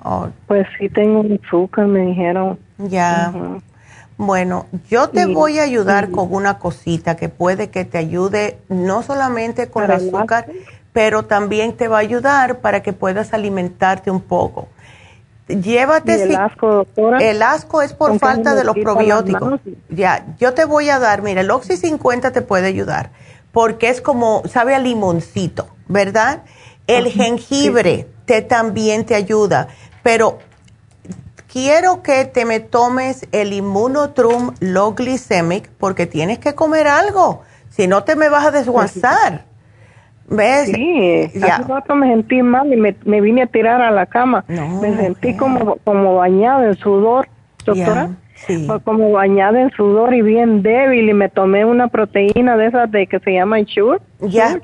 Speaker 7: Oh. Pues sí tengo azúcar, me dijeron.
Speaker 1: Ya. Bueno, yo te voy a ayudar con una cosita que puede que te ayude no solamente con el azúcar, pero también te va a ayudar para que puedas alimentarte un poco. Llévate.
Speaker 7: el asco,
Speaker 1: El asco es por falta de los probióticos. Ya, yo te voy a dar, mira, el Oxy 50 te puede ayudar porque es como, sabe a limoncito, ¿verdad? El jengibre te también te ayuda, pero quiero que te me tomes el Immunotrum Low Glycemic porque tienes que comer algo, si no te me vas a desguazar.
Speaker 7: ¿Ves? Sí, ya. hace rato me sentí mal y me, me, vine a tirar a la cama. me sentí como, como bañado en sudor, doctora. Sí. Como bañada en sudor y bien débil y me tomé una proteína de esas de que se llama Shure.
Speaker 1: Ya.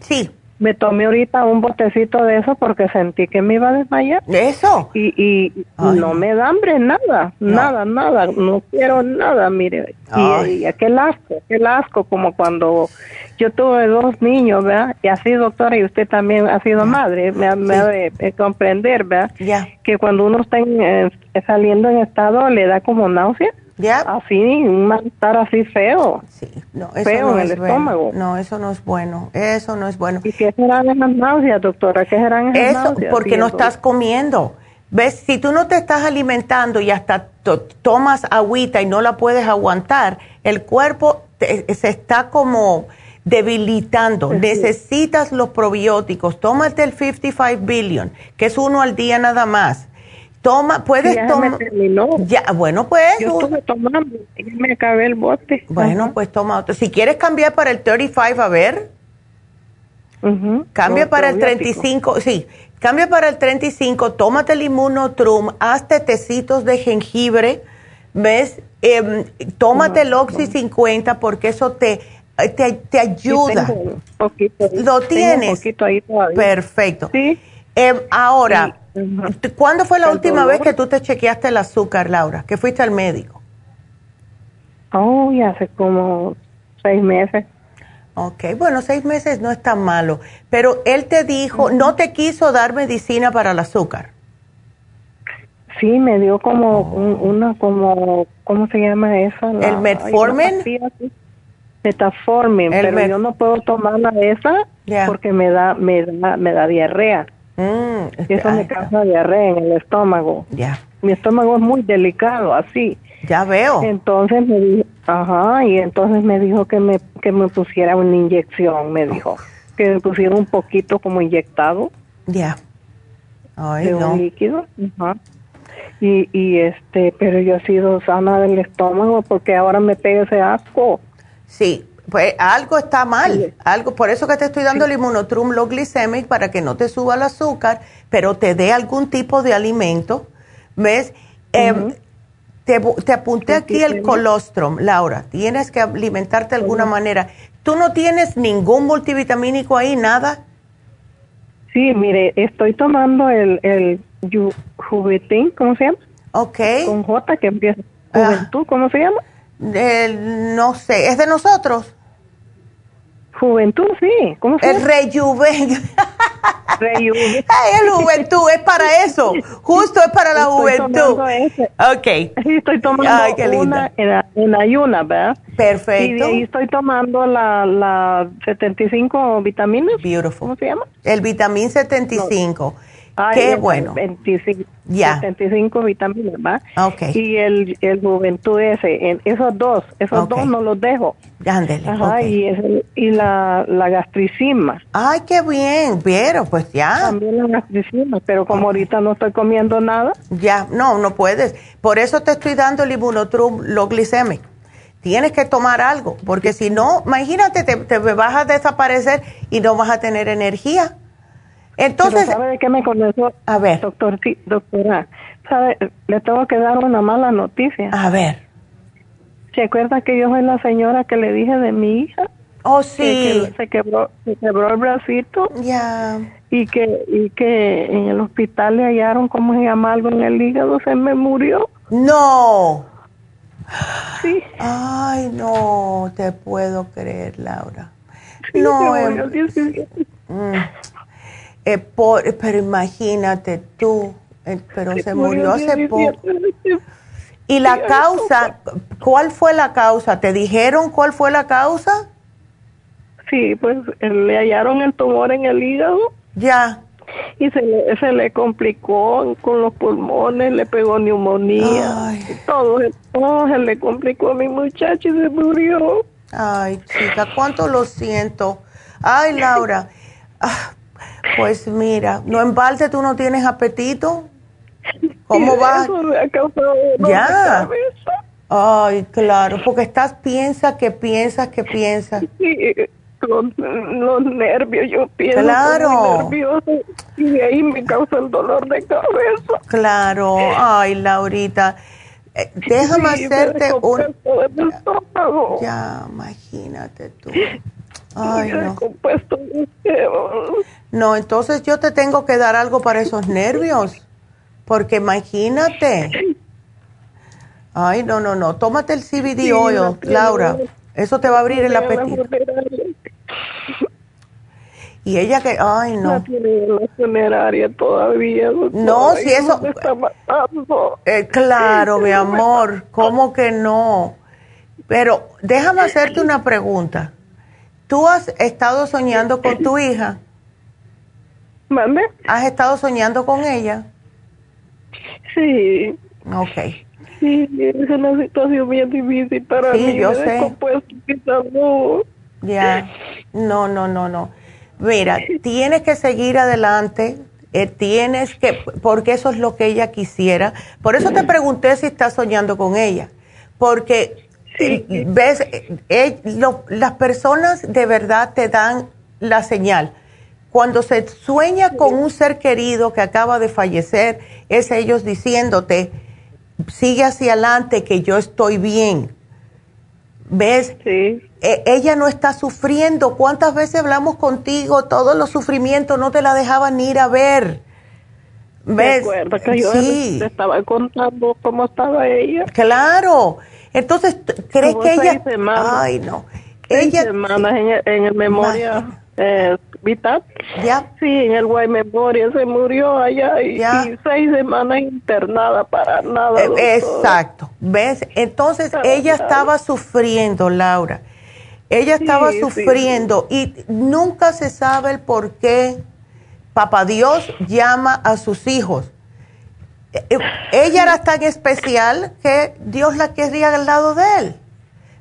Speaker 1: Sí
Speaker 7: me tomé ahorita un botecito de eso porque sentí que me iba a desmayar.
Speaker 1: ¿Eso?
Speaker 7: Y, y no me da hambre, nada, nada, nada, no quiero nada, mire. Y, aquel asco, aquel asco, como cuando yo tuve dos niños, ¿verdad? Y así, doctora, y usted también ha sido madre, me, ha de, comprender, ¿verdad?
Speaker 1: Ya.
Speaker 7: Que cuando uno está saliendo en estado le da como náusea.
Speaker 1: Ya.
Speaker 7: Así, un malestar así feo.
Speaker 1: Sí, no, eso feo
Speaker 7: en el estómago.
Speaker 1: No, eso no es bueno. Eso no es bueno.
Speaker 7: ¿Y qué serán esas náuseas, doctora? ¿Qué serán esas
Speaker 1: Eso, porque no estás comiendo. ¿Ves? Si tú no te estás alimentando y hasta tomas agüita y no la puedes aguantar, el cuerpo se está como debilitando. Necesitas los probióticos. Tómate el 55 billion, que es uno al día nada más Toma, puedes tomar. Ya, bueno, pues.
Speaker 7: Yo estuve tomando, me acabé el bote.
Speaker 1: Bueno, pues toma otro. Si quieres cambiar para el 35, a ver. Cambia para el 35, sí. Cambia para el 35, tómate el inmunotrum, hazte tecitos de jengibre, ¿ves? Em, tómate el Oxy 50 porque eso te, te, te ayuda. ¿Lo tienes? Perfecto.
Speaker 7: Sí.
Speaker 1: Em, ahora. ¿Cuándo fue la última vez que tú te chequeaste el azúcar, Laura? Que fuiste al médico.
Speaker 7: Oh, ya hace como seis meses.
Speaker 1: Ok, bueno, seis meses no es tan malo. Pero él te dijo, no te quiso dar medicina para el azúcar.
Speaker 7: Sí, me dio como una, como, ¿cómo se llama eso?
Speaker 1: ¿El metformin?
Speaker 7: Metaformin, pero yo no puedo tomar esa porque me da, me da, me da diarrea. Mm, eso me causa diarrea en el estómago.
Speaker 1: Ya.
Speaker 7: Mi estómago es muy delicado, así.
Speaker 1: Ya veo.
Speaker 7: Entonces me dijo, ajá, y entonces me dijo que me, que me pusiera una inyección, me dijo. Que me pusiera un poquito como inyectado.
Speaker 1: Ya.
Speaker 7: de un líquido. Ajá. Y, y este, pero yo he sido sana del estómago porque ahora me pega ese asco.
Speaker 1: Sí, pues algo está mal, algo, por eso que te estoy dando el inmunotrum low glycemic para que no te suba el azúcar, pero te dé algún tipo de alimento, ¿ves? Em, te, te, apunté aquí el colostrum, Laura, tienes que alimentarte de alguna manera. ¿Tú no tienes ningún multivitamínico ahí, nada?
Speaker 7: Sí, mire, estoy tomando el, el Juventud, ¿cómo se llama?
Speaker 1: Ok.
Speaker 7: Con J que empieza. Ah. Juventud, ¿cómo se llama?
Speaker 1: no sé, ¿es de nosotros?
Speaker 7: Juventud, sí. ¿Cómo se
Speaker 1: El rejuven. Rejuven. El juventud es para eso. Justo es para la juventud. Ok.
Speaker 7: Estoy tomando Ay, qué una en, ayuna, ¿verdad?
Speaker 1: Perfecto.
Speaker 7: Y de ahí estoy tomando la, la 75 vitaminas.
Speaker 1: Beautiful.
Speaker 7: ¿Cómo se llama?
Speaker 1: El vitamin 75. Qué bueno.
Speaker 7: 25, ya. 75 vitaminas, ¿va?
Speaker 1: Okay.
Speaker 7: Y el, el Juventud ese, en esos dos, esos dos no los dejo.
Speaker 1: Ándele.
Speaker 7: Ajá, y, y la, la gastricima.
Speaker 1: Ay, qué bien, pero pues ya.
Speaker 7: También la gastricima, pero como ahorita no estoy comiendo nada.
Speaker 1: Ya, no, no puedes. Por eso te estoy dando el inmunotrum lo glicémico. Tienes que tomar algo, porque si no, imagínate, te, te vas a desaparecer y no vas a tener energía. Entonces,
Speaker 7: ¿sabe de qué me conoció?
Speaker 1: A ver.
Speaker 7: Doctor, sí, doctora, ¿sabe? Le tengo que dar una mala noticia.
Speaker 1: A ver.
Speaker 7: ¿Se acuerda que yo soy la señora que le dije de mi hija?
Speaker 1: Oh, sí.
Speaker 7: Que, se, quebró, se quebró el bracito.
Speaker 1: Ya.
Speaker 7: Y que, y que en el hospital le hallaron, ¿cómo se llama? Algo en el hígado, se me murió.
Speaker 1: No.
Speaker 7: Sí.
Speaker 1: Ay, no te puedo creer, Laura. no, eh, pero imagínate tú, eh, pero se murió hace poco. ¿Y la causa? ¿Cuál fue la causa? ¿Te dijeron cuál fue la causa?
Speaker 7: Sí, pues eh, le hallaron el tumor en el hígado.
Speaker 1: Ya.
Speaker 7: Y se le, se le complicó con los pulmones, le pegó neumonía. Todo, todo se le complicó a mi muchacho y se murió.
Speaker 1: Ay, chica, cuánto lo siento. Ay, Laura. Ah, pues mira, no en balde tú no tienes apetito. ¿Cómo vas?
Speaker 7: ya.
Speaker 1: Ay, claro, porque estás piensa que piensas que piensas.
Speaker 7: Sí, los, nervios, yo pienso
Speaker 1: claro.
Speaker 7: nervioso y de ahí me causa el dolor de cabeza.
Speaker 1: Claro, ay, Laurita. Eh, déjame hacerte un... Ya, imagínate tú. Ay, no. No, entonces yo te tengo que dar algo para esos nervios. Porque imagínate. Ay, no, no, no. Tómate el CBD oil, Laura. Eso te va a abrir el apetito. Y ella que, ay, no.
Speaker 7: No tiene la funeraria todavía.
Speaker 1: No, si eso. Eh, claro, mi amor. ¿Cómo que no? Pero déjame hacerte una pregunta. ¿Tú has estado soñando con tu hija?
Speaker 7: ¿Mande?
Speaker 1: ¿Has estado soñando con ella?
Speaker 7: Sí.
Speaker 1: Ok.
Speaker 7: Sí, es una situación bien difícil para
Speaker 1: sí,
Speaker 7: mí.
Speaker 1: yo sé. Ya. No, no, no, no. Mira, tienes que seguir adelante. Eh, tienes que, porque eso es lo que ella quisiera. Por eso te pregunté si estás soñando con ella. Porque ves, eh, las personas de verdad te dan la señal. Cuando se sueña con un ser querido que acaba de fallecer, es ellos diciéndote, sigue hacia adelante, que yo estoy bien. ¿Ves?
Speaker 7: Sí.
Speaker 1: E, ella no está sufriendo. ¿Cuántas veces hablamos contigo? Todos los sufrimientos no te la dejaban ir a ver. ¿Ves?
Speaker 7: que yo sí. te estaba contando cómo estaba ella.
Speaker 1: Claro. Entonces, ¿crees que ella... Ay, no.
Speaker 7: ella... semanas en, el, memoria eh, vital.
Speaker 1: Ya.
Speaker 7: Sí, en el Guay Memoria se murió allá y, seis semanas internada para nada.
Speaker 1: Eh, exacto. ¿Ves? Entonces, ella estaba sufriendo, Laura. Ella estaba sufriendo y nunca se sabe el por qué Papá Dios llama a sus hijos. E, e, ella era tan especial que Dios la quería al lado de él.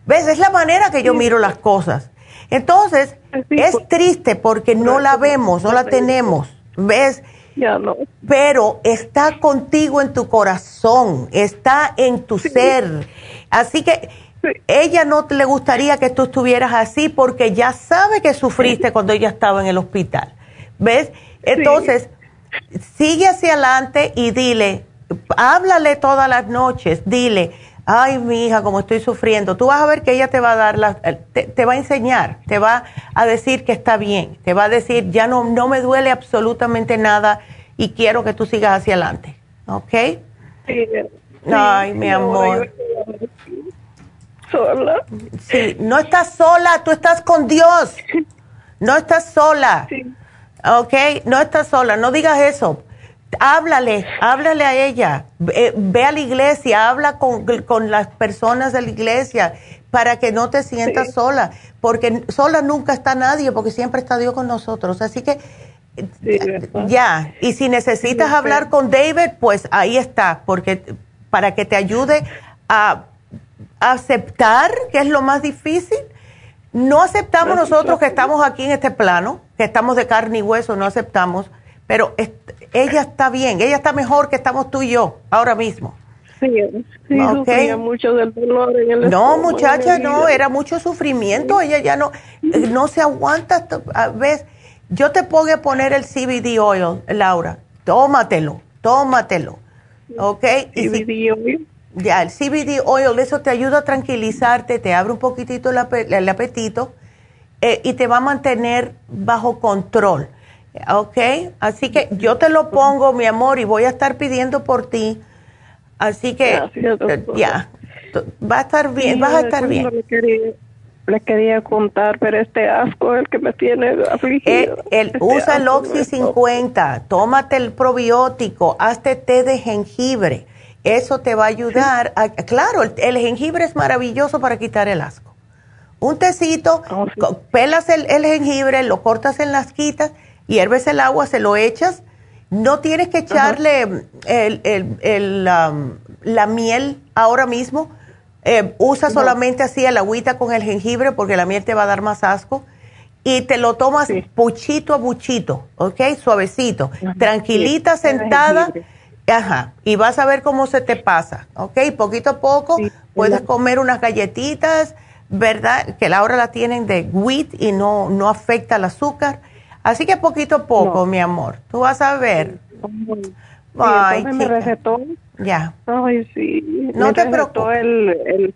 Speaker 1: ¿Ves? Es la manera que yo miro las cosas. Entonces, es triste porque no la vemos, no la tenemos. ¿Ves?
Speaker 7: Ya no.
Speaker 1: Pero está contigo en tu corazón, está en tu ser. Así que ella no le gustaría que tú estuvieras así porque ya sabe que sufriste cuando ella estaba en el hospital. ¿Ves? Entonces, sigue hacia adelante y dile, háblale todas las noches, dile, ay, mi hija, como estoy sufriendo. Tú vas a ver que ella te va a dar, la, te, va a enseñar, te va a decir que está bien, te va a decir, ya no, no me duele absolutamente nada y quiero que tú sigas hacia adelante. ¿Ok?
Speaker 7: Sí.
Speaker 1: Ay, mi amor.
Speaker 7: Sola.
Speaker 1: Sí, no estás sola, tú estás con Dios. No estás sola. Sí. ¿Ok? No estás sola, no digas eso háblale, háblale a ella, ve, a la iglesia, habla con, las personas de la iglesia para que no te sientas sola, porque sola nunca está nadie, porque siempre está Dios con nosotros. Así que ya, y si necesitas hablar con David, pues ahí está, porque para que te ayude a, aceptar, que es lo más difícil. No aceptamos nosotros que estamos aquí en este plano, que estamos de carne y hueso, no aceptamos pero ella está bien, ella está mejor que estamos tú y yo ahora mismo.
Speaker 7: Sí, sí sufría mucho del dolor en el
Speaker 1: No, muchacha, no, era mucho sufrimiento, ella ya no, no se aguanta, a veces, yo te pongo a poner el CBD oil, Laura, tómatelo, tómatelo, ¿ok?
Speaker 7: CBD oil.
Speaker 1: Ya, el CBD oil, eso te ayuda a tranquilizarte, te abre un poquitito el, apetito eh, y te va a mantener bajo control. ¿ok? Así que yo te lo pongo, mi amor, y voy a estar pidiendo por ti. Así que eh, ya, va a estar bien, vas a estar bien.
Speaker 7: Le quería, contar, pero este asco es el que me tiene afligido.
Speaker 1: El, este usa el Oxy 50, tómate el probiótico, hazte té de jengibre. Eso te va a ayudar. A, claro, el, jengibre es maravilloso para quitar el asco. Un tecito, oh, pelas el, el jengibre, lo cortas en las quitas hierves el agua, se lo echas. No tienes que echarle el, la miel ahora mismo. Eh, usa solamente así el agüita con el jengibre porque la miel te va a dar más asco. Y te lo tomas puchito a buchito, ¿ok? Suavecito. Tranquilita, sentada. Ajá. Y vas a ver cómo se te pasa, ¿ok? Poquito a poco puedes comer unas galletitas, ¿verdad? Que la hora la tienen de wheat y no, no afecta el azúcar Así que poquito a poco, mi amor. Tú vas a ver.
Speaker 7: Ay, me recetó.
Speaker 1: Ya.
Speaker 7: Ay, sí.
Speaker 1: No te preocupes.
Speaker 7: El, el,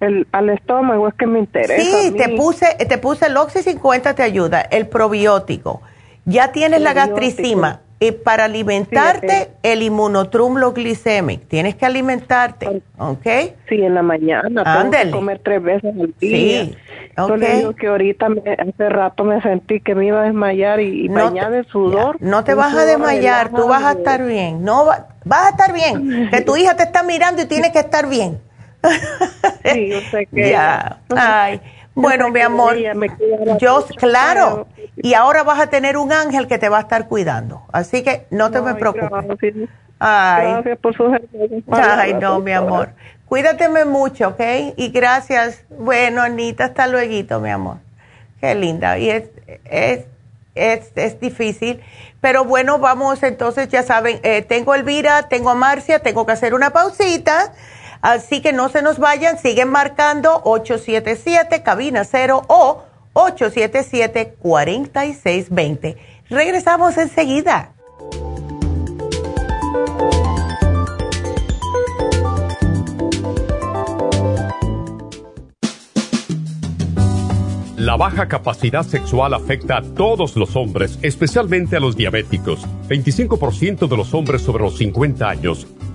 Speaker 7: el, al estómago es que me interesa.
Speaker 1: Sí, te puse, te puse el Oxy 50 te ayuda, el probiótico. Ya tienes la gastricima. Y para alimentarte, el inmunotrumlo glicemic. Tienes que alimentarte, ¿ok?
Speaker 7: Sí, en la mañana. Tengo que comer tres veces al día. Sí, Yo le digo que ahorita, hace rato me sentí que me iba a desmayar y, no de sudor.
Speaker 1: no te vas a desmayar, tú vas a estar bien. No vas a estar bien. Que tu hija te está mirando y tiene que estar bien.
Speaker 7: sí, yo sé que...
Speaker 1: Ya. Ay. Bueno, mi amor, yo, claro, y ahora vas a tener un ángel que te va a estar cuidando, así que no te me preocupes.
Speaker 7: Ay, gracias por sus
Speaker 1: Ay, no, mi amor. Cuídateme mucho, ¿ok? Y gracias. Bueno, Anita, hasta luego, mi amor. Qué linda. Y es, es, es, es difícil. Pero bueno, vamos entonces, ya saben, eh, tengo a Elvira, tengo a Marcia, tengo que hacer una pausita. Así que no se nos vayan, siguen marcando 877 cabina 0 o 877 4620. Regresamos enseguida.
Speaker 2: La baja capacidad sexual afecta a todos los hombres, especialmente a los diabéticos. 25% de los hombres sobre los 50 años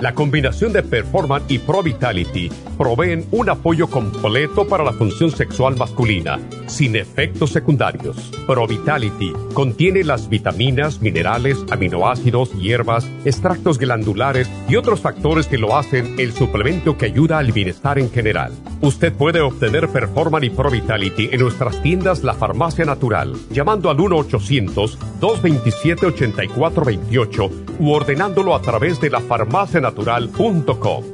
Speaker 2: La combinación de Performan y Pro Vitality proveen un apoyo completo para la función sexual masculina, sin efectos secundarios. Pro Vitality contiene las vitaminas, minerales, aminoácidos, hierbas, extractos glandulares y otros factores que lo hacen el suplemento que ayuda al bienestar en general. Usted puede obtener Performan y Pro Vitality en nuestras tiendas La Farmacia Natural, llamando al 1-800-227-8428 u ordenándolo a través de la farmacia natural.com.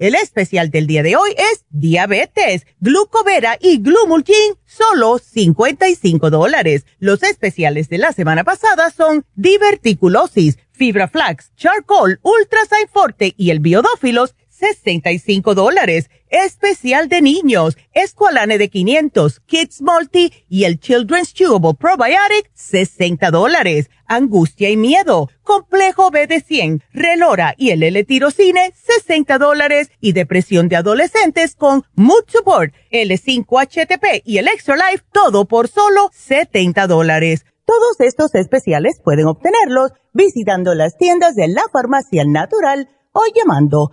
Speaker 1: El especial del día de hoy es diabetes, glucovera y glumulgin, solo 55 dólares. Los especiales de la semana pasada son diverticulosis, fibra flax, charcoal, ultrasign forte y el biodófilos, 65 dólares. Especial de niños, Esqualane de 500, Kids Multi y el Children's Chewable Probiotic, 60 dólares. Angustia y miedo, Complejo B de 100, Relora y el L-Tirocine, 60 dólares. Y depresión de adolescentes con Mood Support, L5-HTP y el Extra Life, todo por solo 70 dólares. Todos estos especiales pueden obtenerlos visitando las tiendas de la Farmacia Natural o llamando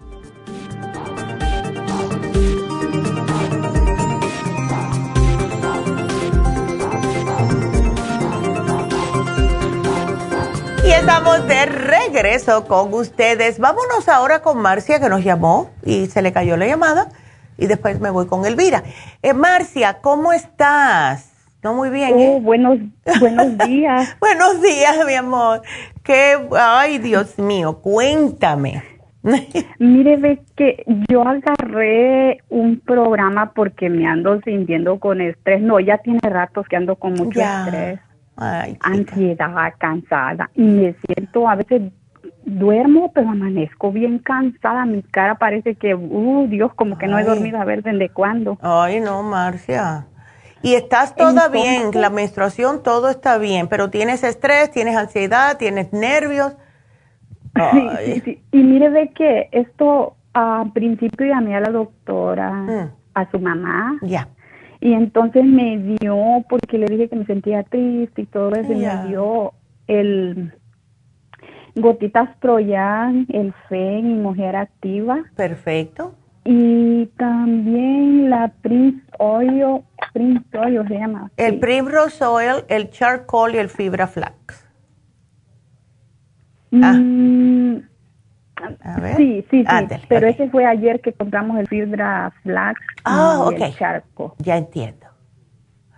Speaker 1: Estamos de regreso con ustedes. Vámonos ahora con Marcia que nos llamó y se le cayó la llamada y después me voy con Elvira. Eh, Marcia, ¿cómo estás? No muy bien.
Speaker 8: ¿eh? buenos, buenos días.
Speaker 1: buenos días, mi amor. Qué, ay, Dios mío, cuéntame.
Speaker 8: Mire, ve que yo agarré un programa porque me ando sintiendo con estrés. No, ya tiene ratos que ando con mucho estrés ansiedad, cansada y me siento a veces duermo pero amanezco bien cansada, mi cara parece que, uh, Dios, como que no he dormido a ver desde cuándo.
Speaker 1: Ay, no, Marcia. Y estás toda bien, la menstruación todo está bien, pero tienes estrés, tienes ansiedad, tienes nervios.
Speaker 8: Sí, sí, sí. Y mire de que esto a principio llamé a la doctora, mm. a su mamá.
Speaker 1: Ya.
Speaker 8: Y entonces me dio, porque le dije que me sentía triste y todo eso, me dio el gotitas Troyan, el FEN y Mujer Activa.
Speaker 1: Perfecto.
Speaker 8: Y también la Prince Oil, Prince Oil se llama.
Speaker 1: El Primrose Oil, el Charcoal y el Fibra Flax.
Speaker 8: Ah. Sí, sí, sí. pero ese fue ayer que compramos el fibra flax
Speaker 1: ah, y el charco. Ya entiendo.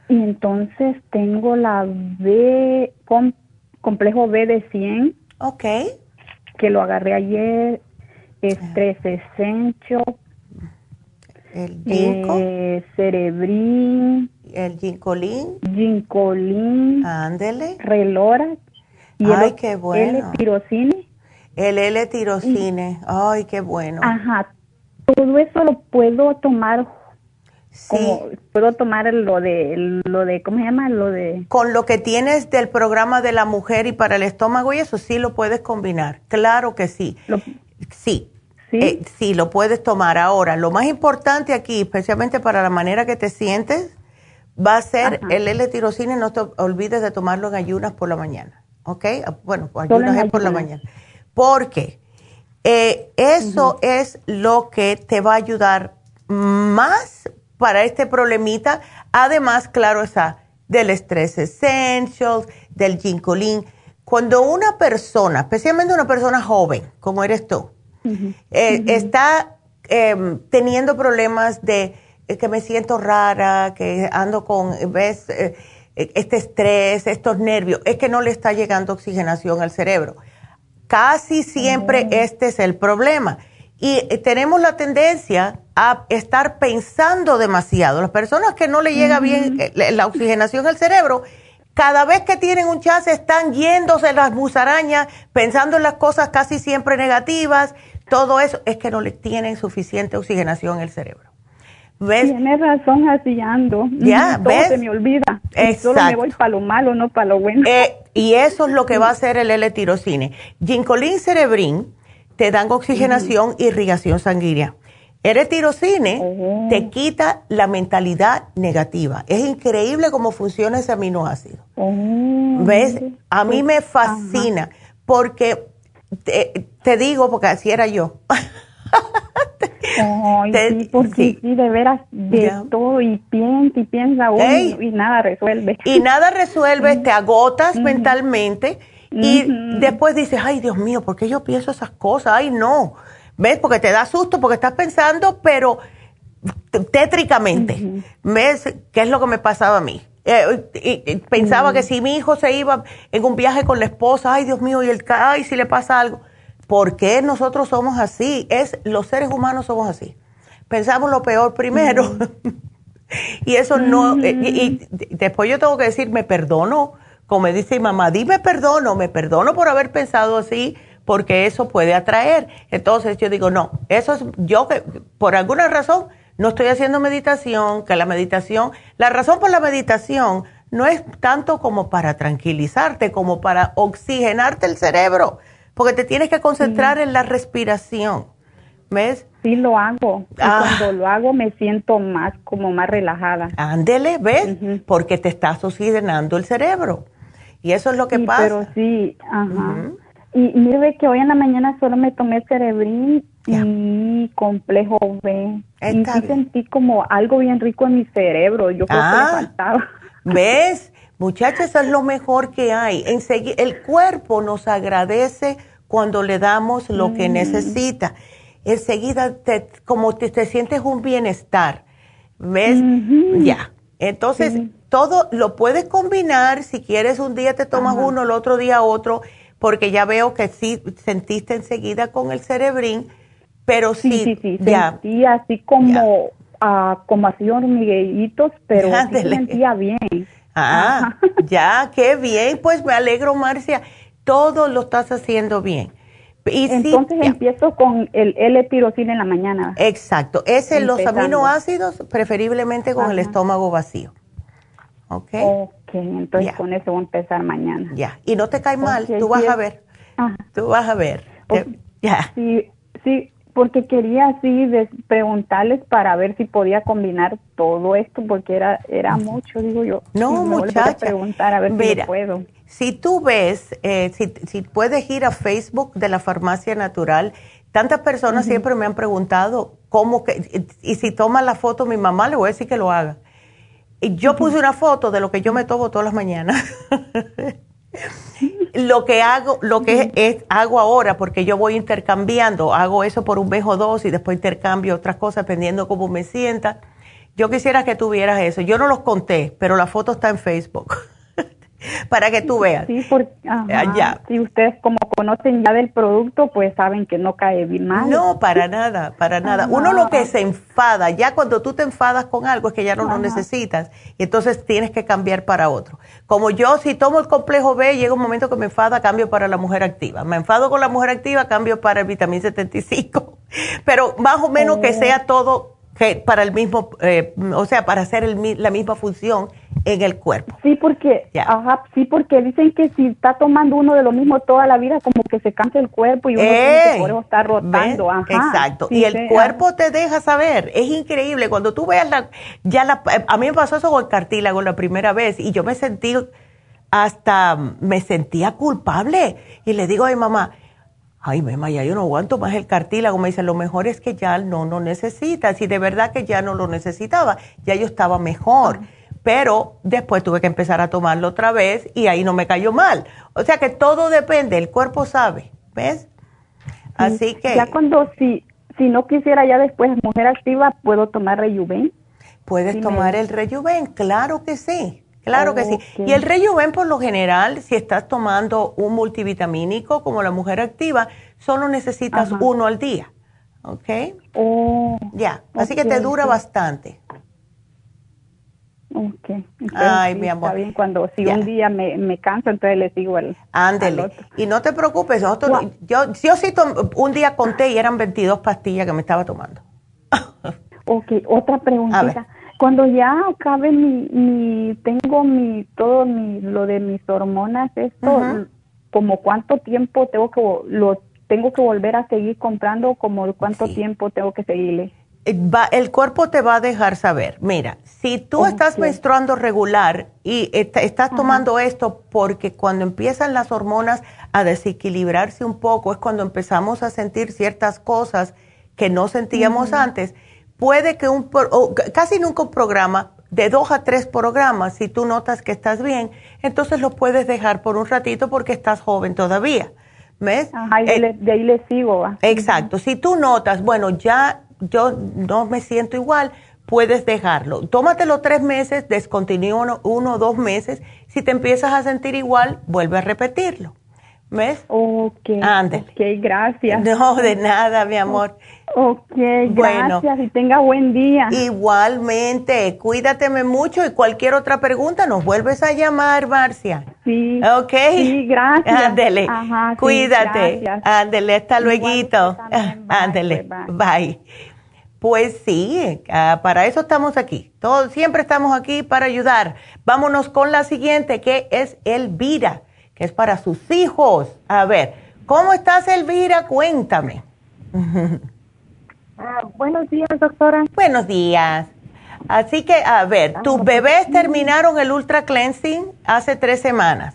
Speaker 8: Y entonces tengo la B, complejo B de 100.
Speaker 1: Ok.
Speaker 8: Que lo agarré ayer. Estrés Essential.
Speaker 1: El ginkgo.
Speaker 8: Eh, cerebrin.
Speaker 1: El ginkolin.
Speaker 8: Ginkolin.
Speaker 1: Ándele.
Speaker 8: Relora.
Speaker 1: Y Ay, el, qué bueno.
Speaker 8: L-tirocine.
Speaker 1: El L-tirocine. Ay, qué bueno.
Speaker 8: Ajá. Todo eso lo puedo tomar Sí. puedo tomar lo de lo de cómo se llama lo de
Speaker 1: con lo que tienes del programa de la mujer y para el estómago y eso sí lo puedes combinar claro que sí sí ¿Sí? Eh, sí lo puedes tomar ahora lo más importante aquí especialmente para la manera que te sientes va a ser el L-tirocine no te olvides de tomarlo en ayunas por la mañana ¿ok? bueno ayunas es por la mañana porque eh, eso es lo que te va a ayudar más para este problemita. Además, claro está, del estrés essentials, del ginkolin. Cuando una persona, especialmente una persona joven, como eres tú, eh, está em, teniendo problemas de eh, que me siento rara, que ando con, ves, eh, este estrés, estos nervios, es que no le está llegando oxigenación al cerebro. Casi siempre oh. este es el problema. Y tenemos la tendencia a estar pensando demasiado. Las personas que no le llega bien la oxigenación al cerebro, cada vez que tienen un chance están yéndose las musarañas, pensando en las cosas casi siempre negativas. Todo eso es que no le tienen suficiente oxigenación en el cerebro.
Speaker 8: ¿Ves? Tienes razón, así ando. Ya, Todo se me olvida. Solo me voy para lo malo, no para lo bueno.
Speaker 1: Eh, y eso es lo que va a hacer el L-tirocine. Ginkolin cerebrin te dan oxigenación, irrigación sanguínea. El tirocine oh. te quita la mentalidad negativa. Es increíble cómo funciona ese aminoácido. Oh. ¿Ves? A mí me fascina porque te, digo, porque así era yo.
Speaker 8: sí, porque sí. de veras, de todo, y piensa y piensa y nada resuelve.
Speaker 1: Y nada resuelve, te agotas mentalmente y después dices, ay Dios mío, ¿por qué yo pienso esas cosas? Ay no, ¿ves? Porque te da susto, porque estás pensando, pero tétricamente, ¿ves? ¿Qué es lo que me pasaba a mí? Eh, pensaba que si mi hijo se iba en un viaje con la esposa, ay Dios mío, y el ay, si le pasa algo. ¿Por qué nosotros somos así? Es los seres humanos somos así. Pensamos lo peor primero. y eso no eh, y, después yo tengo que decir, me perdono, como me dice mi mamá, dime perdono, me perdono por haber pensado así, porque eso puede atraer. Entonces yo digo, no, eso es yo que por alguna razón no estoy haciendo meditación, que la meditación, la razón por la meditación no es tanto como para tranquilizarte, como para oxigenarte el cerebro, porque te tienes que concentrar en la respiración. ¿Ves?
Speaker 8: Sí, lo hago. Ah. Cuando lo hago me siento más, como más relajada.
Speaker 1: Ándele, ¿ves? Porque te estás oxigenando el cerebro. Y eso es lo que pasa.
Speaker 8: Pero sí, ajá. Y mire que hoy en la mañana solo me tomé cerebrín y complejo B. y sí sentí como algo bien rico en mi cerebro. Yo creo que me ah. faltaba.
Speaker 1: ¿Ves? Muchachos, eso es lo mejor que hay. el cuerpo nos agradece cuando le damos lo que mm. necesita. Enseguida, te, como te, te, sientes un bienestar. ¿Ves? Ya. Entonces, todo lo puedes combinar. Si quieres, un día te tomas uno, el otro día otro porque ya veo que sí sentiste enseguida con el cerebrín, pero sí,
Speaker 8: sí, sí, sentí así como, uh, como así hormiguitos, pero sí sentía bien.
Speaker 1: Ah, ya, qué bien, pues me alegro, Marcia, todo lo estás haciendo bien.
Speaker 8: Y Entonces empiezo con el L-tirocina en la mañana.
Speaker 1: Exacto, es los aminoácidos, preferiblemente con el estómago vacío. ¿Ok?
Speaker 8: Ok, entonces con eso voy a empezar mañana.
Speaker 1: Ya, y no te cae mal, tú vas a ver. Tú vas a ver.
Speaker 8: Ya. Sí, sí, porque quería así preguntarles para ver si podía combinar todo esto, porque era era mucho, digo yo.
Speaker 1: No, muchacha.
Speaker 8: preguntar a ver si puedo.
Speaker 1: Si tú ves, eh, si, si puedes ir a Facebook de la Farmacia Natural, tantas personas siempre me han preguntado cómo que, y si toma la foto mi mamá, le voy a decir que lo haga yo puse una foto de lo que yo me tomo todas las mañanas. lo que hago, lo que es, hago ahora, porque yo voy intercambiando, hago eso por un mes o dos y después intercambio otras cosas dependiendo cómo me sienta. Yo quisiera que tuvieras eso. Yo no los conté, pero la foto está en Facebook. para que tú veas.
Speaker 8: Sí, porque ya. si ustedes como conocen ya del producto, pues saben que no cae bien mal.
Speaker 1: No, para nada, para nada. Uno lo que se enfada, ya cuando tú te enfadas con algo es que ya no lo necesitas y entonces tienes que cambiar para otro. Como yo, si tomo el complejo B, llega un momento que me enfada, cambio para la mujer activa. Me enfado con la mujer activa, cambio para el vitamina 75. Pero más o menos que oh. sea todo que para el mismo, eh, o sea, para hacer la misma función en el cuerpo.
Speaker 8: Sí, porque, ajá, sí, porque dicen que si está tomando uno de lo mismo toda la vida, como que se cansa el cuerpo y uno eh, por está rotando. Ajá,
Speaker 1: exacto. y el cuerpo te deja saber. Es increíble. Cuando tú veas la, ya la, a mí me pasó eso con el cartílago la primera vez y yo me sentí hasta, me sentía culpable. Y le digo a mi mamá, ay, Mema, ya yo no aguanto más el cartílago. Me dice, lo mejor es que ya no lo necesitas. Y de verdad que ya no lo necesitaba, ya yo estaba mejor. Pero después tuve que empezar a tomarlo otra vez y ahí no me cayó mal. O sea que todo depende, el cuerpo sabe, ¿ves? Así que...
Speaker 8: Ya cuando si, si no quisiera ya después mujer activa, ¿puedo tomar Rejuven?
Speaker 1: Puedes tomar el Rejuven, claro que sí. Claro que sí. Y el Rejuven, por lo general, si estás tomando un multivitamínico como la mujer activa, solo necesitas uno al día. ¿Ok?
Speaker 8: Oh,
Speaker 1: ya, así que te dura bastante.
Speaker 8: Ok.
Speaker 1: Ay, mi amor.
Speaker 8: Está bien, cuando si un día me, me canso, entonces le sigo el.
Speaker 1: Ándele. Y no te preocupes, nosotros, yo, yo sí un día conté y eran 22 pastillas que me estaba tomando.
Speaker 8: ok, otra preguntita cuando ya acabe mi, mi tengo mi todo mi lo de mis hormonas esto como cuánto tiempo tengo que lo tengo que volver a seguir comprando como cuánto tiempo tengo que seguirle
Speaker 1: eh, el cuerpo te va a dejar saber. Mira, si tú estás menstruando regular y estás tomando esto porque cuando empiezan las hormonas a desequilibrarse un poco es cuando empezamos a sentir ciertas cosas que no sentíamos antes puede que un, casi nunca un programa, de dos a tres programas, si tú notas que estás bien, entonces lo puedes dejar por un ratito porque estás joven todavía. ¿Ves?
Speaker 8: Eh, de ahí le sigo.
Speaker 1: Exacto. Si tú notas, bueno, ya yo no me siento igual, puedes dejarlo. Tómatelo tres meses, descontinúa uno o dos meses. Si te empiezas a sentir igual, vuelve a repetirlo. ¿Ves?
Speaker 8: Ok.
Speaker 1: Ándale.
Speaker 8: Ok, gracias.
Speaker 1: No, de nada, mi amor.
Speaker 8: Ok, gracias y tenga buen día.
Speaker 1: Igualmente, cuídateme mucho y cualquier otra pregunta nos vuelves a llamar, Marcia.
Speaker 8: Sí.
Speaker 1: Ok.
Speaker 8: Sí, gracias.
Speaker 1: Ándele. Cuídate. Ándele, hasta luego. Ándele. Bye. Pues sí, ah, para eso estamos aquí. Todos, siempre estamos aquí para ayudar. Vámonos con la siguiente, que es Elvira, que es para sus hijos. A ver, ¿cómo estás, Elvira? Cuéntame.
Speaker 9: Ah, buenos días, doctora.
Speaker 1: Buenos días. Así que, a ver, tus ah, bebés terminaron el ultra cleansing hace tres semanas.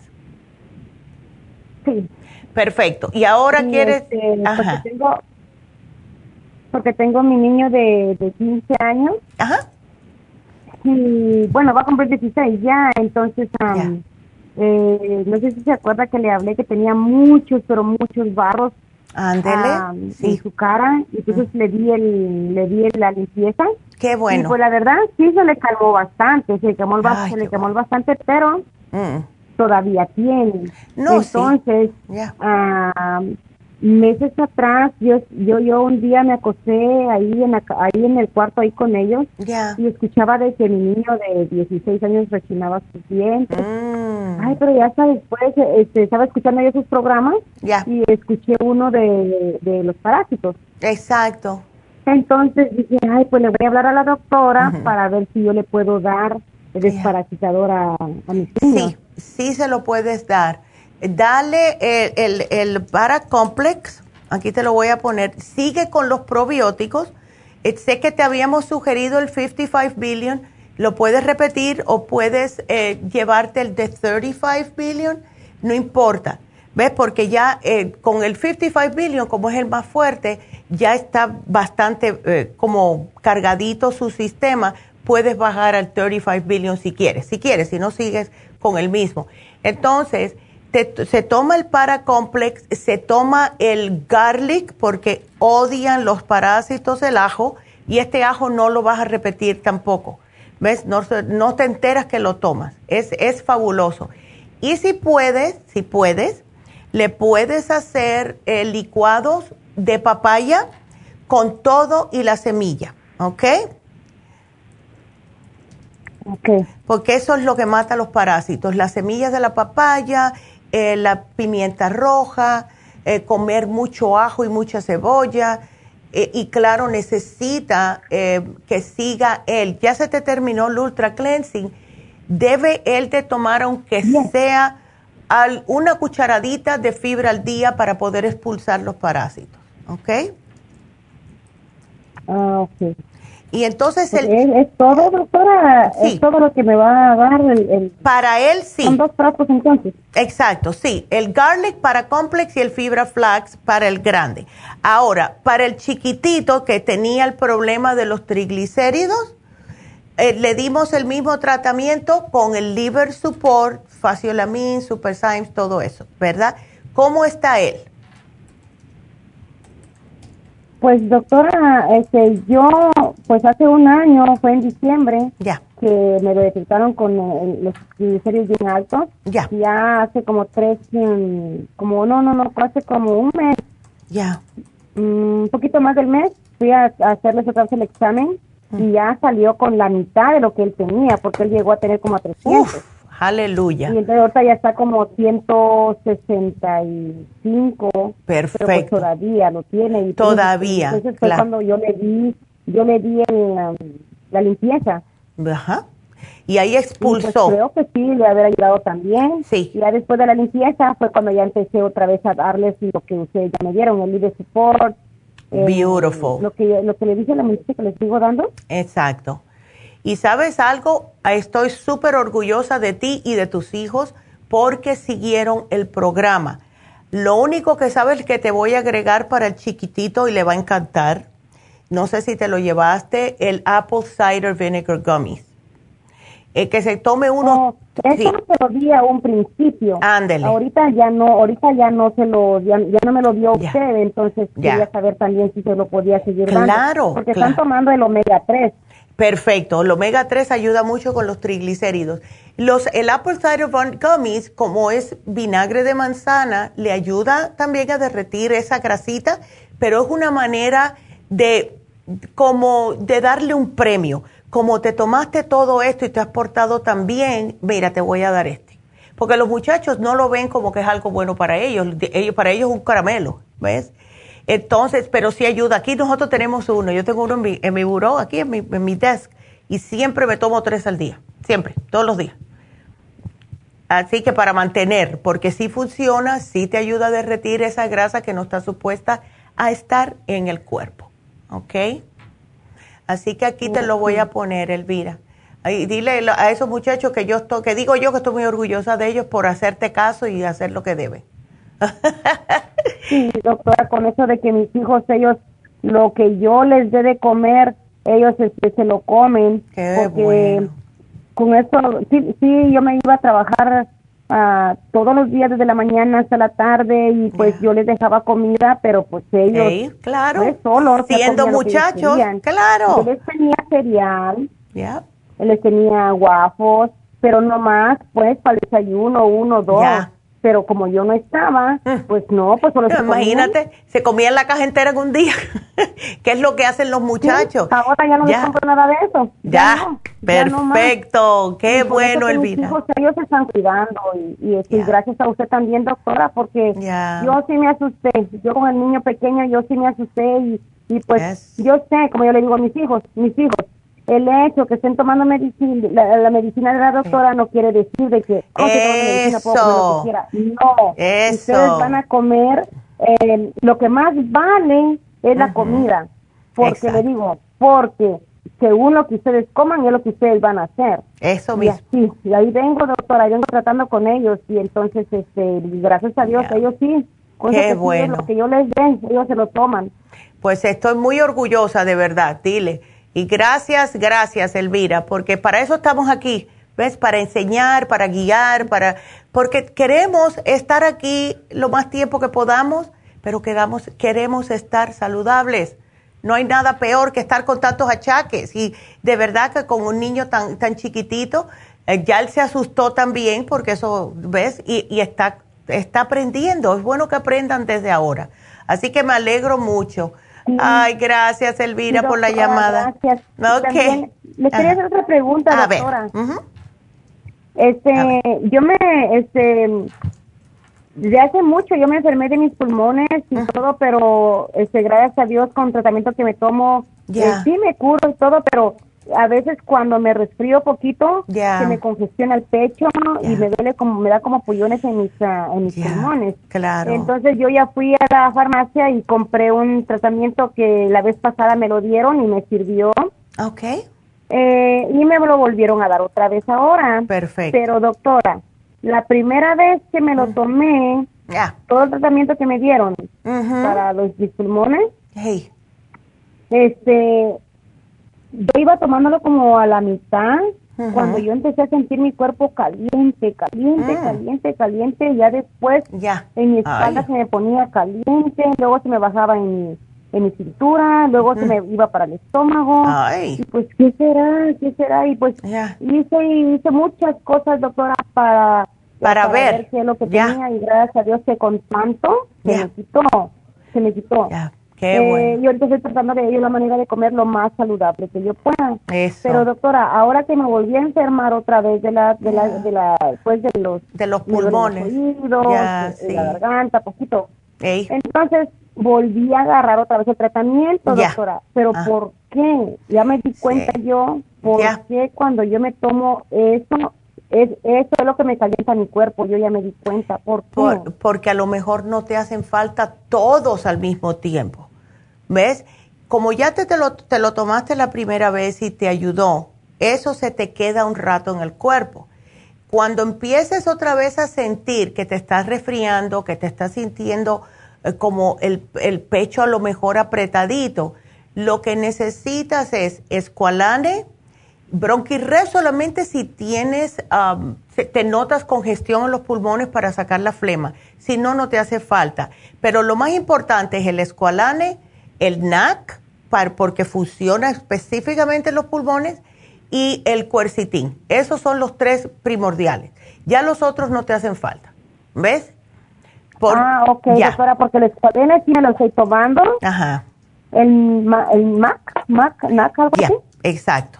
Speaker 9: Sí.
Speaker 1: Perfecto. ¿Y ahora quieres...?
Speaker 9: Este, Ajá. Porque tengo, porque tengo mi niño de, de 15 años.
Speaker 1: Ajá.
Speaker 9: Y bueno, va a cumplir 16 ya, entonces... Eh, no sé si se acuerda que le hablé que tenía muchos, pero muchos barros
Speaker 1: Ándele.
Speaker 9: En su cara, y entonces le di el, le di la limpieza.
Speaker 1: Qué bueno.
Speaker 9: Y pues la verdad sí se le calmó bastante, se le calmó, se le calmó bastante, pero mm. todavía tiene.
Speaker 1: No,
Speaker 9: entonces, meses atrás yo yo yo un día me acosté ahí en ahí en el cuarto ahí con ellos y escuchaba de que mi niño de 16 años rechinaba sus dientes. Mm. ay pero ya hasta después este, estaba escuchando yo sus programas y escuché uno de, de los parásitos.
Speaker 1: Exacto.
Speaker 9: Entonces dije ay pues le voy a hablar a la doctora para ver si yo le puedo dar el desparasitador a, a mis niños
Speaker 1: sí sí se lo puedes dar dale el, el, el Paracomplex, aquí te lo voy a poner, sigue con los probióticos. Eh, sé que te habíamos sugerido el 55 billion, lo puedes repetir o puedes eh, llevarte el de 35 billion, no importa. ¿Ves? Porque ya eh, con el 55 billion, como es el más fuerte, ya está bastante como cargadito su sistema. Puedes bajar al 35 billion si quieres. Si quieres, si no sigues con el mismo. Entonces, se toma el paracomplex, se toma el garlic porque odian los parásitos el ajo y este ajo no lo vas a repetir tampoco. ¿Ves? No, no te enteras que lo tomas. Es, es fabuloso. Y si puedes, si puedes, le puedes hacer eh, licuados de papaya con todo y la semilla, ¿ok?
Speaker 9: Ok.
Speaker 1: Porque eso es lo que mata los parásitos, las semillas de la papaya eh, la pimienta roja, eh, comer mucho ajo y mucha cebolla. Eh, y claro, necesita que siga él. Ya se te terminó el ultra cleansing. Debe él de tomar, aunque sea una cucharadita de fibra al día para poder expulsar los parásitos. ¿Ok?
Speaker 9: Ah, ok.
Speaker 1: Y entonces el...
Speaker 9: ¿Es, todo, doctora? ¿Es todo lo que me va a dar el...?
Speaker 1: Para él sí.
Speaker 9: Son dos frascos entonces.
Speaker 1: Exacto, sí. El garlic para complex y el fibra flax para el grande. Ahora, para el chiquitito que tenía el problema de los triglicéridos, eh, le dimos el mismo tratamiento con el liver support, faciolamin, super Symes, todo eso, ¿verdad? ¿Cómo está él?
Speaker 9: Pues doctora, este, yo, pues hace un año, fue en diciembre,
Speaker 1: ya.
Speaker 9: que me lo detectaron con eh, los triglicéridos bien altos.
Speaker 1: Ya.
Speaker 9: Ya hace como tres, mm, como, no, no, no, hace como un mes.
Speaker 1: Ya.
Speaker 9: Mm, un poquito más del mes, fui a, hacerles otra vez el examen y ya salió con la mitad de lo que él tenía, porque él llegó a tener como a 300.
Speaker 1: Aleluya.
Speaker 9: Y entonces ahorita ya está como 165. Pues
Speaker 1: Perfecto.
Speaker 9: todavía lo tiene. Y
Speaker 1: todavía.
Speaker 9: Entonces fue cuando yo le di, yo le di um, la limpieza.
Speaker 1: Ajá. Y ahí pues expulsó.
Speaker 9: creo que sí, le haber ayudado también.
Speaker 1: Sí.
Speaker 9: Y ya después de la limpieza fue cuando ya empecé otra vez a darles lo que ustedes ya me dieron, el de support.
Speaker 1: Eh, Beautiful.
Speaker 9: lo, que, lo que le dije a la muchacha que le sigo dando.
Speaker 1: Exacto. Y sabes algo, estoy súper orgullosa de ti y de tus hijos porque siguieron el programa. Lo único que sabes que te voy a agregar para el chiquitito y le va a encantar, no sé si te lo llevaste, el Apple Cider Vinegar Gummies. El que se tome uno.
Speaker 9: Oh, eso no se lo di a un principio.
Speaker 1: Ándele.
Speaker 9: Ahorita ya no, ahorita ya no se lo, ya, no me lo dio usted, entonces quería saber también si se lo podía seguir
Speaker 1: claro,
Speaker 9: dando.
Speaker 1: Claro.
Speaker 9: Porque están tomando el omega 3.
Speaker 1: Perfecto. El omega 3 ayuda mucho con los triglicéridos. Los, el Apple Cider Gummies, como es vinagre de manzana, le ayuda también a derretir esa grasita, pero es una manera de, como de darle un premio. Como te tomaste todo esto y te has portado tan bien, mira, te voy a dar este. Porque los muchachos no lo ven como que es algo bueno para ellos. ellos para ellos es un caramelo, ¿ves? Entonces, pero sí ayuda. Aquí nosotros tenemos uno. Yo tengo uno en mi, en mi buró, aquí en mi, en mi desk, y siempre me tomo tres al día. Siempre, todos los días. Así que para mantener, porque sí funciona, sí te ayuda a derretir esa grasa que no está supuesta a estar en el cuerpo. ¿Ok? Así que aquí te lo voy a poner, Elvira. Y dile a esos muchachos que yo estoy, que digo yo que estoy muy orgullosa de ellos por hacerte caso y hacer lo que deben.
Speaker 9: Sí, doctora, con eso de que mis hijos, ellos, lo que yo les dé de comer, ellos este, se lo comen. porque con eso, sí, sí, yo me iba a trabajar uh, todos los días desde la mañana hasta la tarde y pues yo les dejaba comida, pero pues ellos,
Speaker 1: claro,
Speaker 9: pues, solos,
Speaker 1: siendo muchachos, claro.
Speaker 9: Yo les tenía cereal, les tenía guapos, pero no más, pues para el desayuno, uno, dos pero como yo no estaba, mm. pues no, pues solo
Speaker 1: se Imagínate, se comía la caja entera en un día, ¿Qué es lo que hacen los muchachos.
Speaker 9: ahora ya no les compro nada de eso.
Speaker 1: Ya, perfecto, qué bueno, Elvira.
Speaker 9: Mis hijos, ellos se están cuidando y, y, gracias a usted también, doctora, porque yo sí me asusté, yo con el niño pequeño, yo sí me asusté y, y pues yo sé, como yo le digo a mis hijos, mis hijos, el hecho que estén tomando medicina, la, medicina de la doctora no quiere decir de que,
Speaker 1: oh, medicina, puedo comer lo que quiera.
Speaker 9: No, ustedes van a comer, eh, lo que más vale es la comida. Porque le digo, porque según lo que ustedes coman es lo que ustedes van a hacer.
Speaker 1: Eso mismo.
Speaker 9: Y, y ahí vengo, doctora, vengo tratando con ellos y entonces, este, gracias a Dios, ellos sí.
Speaker 1: Qué bueno.
Speaker 9: Lo que yo les den, ellos se lo toman.
Speaker 1: Pues estoy muy orgullosa, de verdad, dile y gracias, gracias, Elvira, porque para eso estamos aquí, ¿ves? Para enseñar, para guiar, para porque queremos estar aquí lo más tiempo que podamos, pero queramos, queremos estar saludables. No hay nada peor que estar con tantos achaques. Y de verdad que con un niño tan, tan chiquitito, eh, ya él se asustó también, porque eso, ¿ves? Y, y está, está aprendiendo. Es bueno que aprendan desde ahora. Así que me alegro mucho. Ay, gracias Elvira por la llamada.
Speaker 9: Gracias.
Speaker 1: Okay.
Speaker 9: le quería hacer otra pregunta, doctora. Este, yo me, este, desde hace mucho yo me enfermé de mis pulmones y todo, pero este, gracias a Dios con tratamiento que me tomo, eh, sí me curo y todo, pero a veces cuando me resfrío poquito, se me congestiona el pecho y me duele como, me da como pullones en mis, ah, en mis pulmones.
Speaker 1: Claro.
Speaker 9: Entonces yo ya fui a la farmacia y compré un tratamiento que la vez pasada me lo dieron y me sirvió.
Speaker 1: Ok.
Speaker 9: Eh, y me lo volvieron a dar otra vez ahora.
Speaker 1: Perfecto.
Speaker 9: Pero doctora, la primera vez que me lo tomé, todo el tratamiento que me dieron para los mis pulmones, este, yo iba tomándolo como a la mitad cuando yo empecé a sentir mi cuerpo caliente, caliente, mm. caliente, caliente, ya después en mi espalda se me ponía caliente, luego se me bajaba en, en mi cintura, luego se me iba para el estómago. Y pues, ¿qué será? ¿Qué será? Y pues hice, hice muchas cosas, doctora, para,
Speaker 1: para, ver.
Speaker 9: qué es lo que tenía y gracias a Dios que con tanto se me quitó, se me quitó.
Speaker 1: Qué
Speaker 9: eh,
Speaker 1: bueno.
Speaker 9: Y ahorita estoy tratando de ir la manera de comer lo más saludable que yo pueda. Pero doctora, ahora que me volví a enfermar otra vez de la, de la, de la, pues de los,
Speaker 1: de los pulmones,
Speaker 9: de, la garganta, poquito. Entonces volví a agarrar otra vez el tratamiento, doctora. Pero ah. ¿por qué? Ya me di cuenta yo por qué cuando yo me tomo eso es, eso es lo que me calienta mi cuerpo, yo ya me di cuenta. ¿Por qué?
Speaker 1: porque a lo mejor no te hacen falta todos al mismo tiempo. ¿Ves? Como ya te, te, lo, te lo tomaste la primera vez y te ayudó, eso se te queda un rato en el cuerpo. Cuando empieces otra vez a sentir que te estás resfriando, que te estás sintiendo eh, como el, el, pecho a lo mejor apretadito, lo que necesitas es escualane, bronquirres solamente si tienes, te notas congestión en los pulmones para sacar la flema. Si no, no te hace falta. Pero lo más importante es el escualane, el NAC, porque funciona específicamente en los pulmones, y el cuercitín. Esos son los tres primordiales. Ya los otros no te hacen falta. ¿Ves?
Speaker 9: ah, ok, doctora, porque el escualane sí me lo estoy tomando.
Speaker 1: Ajá.
Speaker 9: El, el MAC, MAC, NAC, algo así.
Speaker 1: Exacto.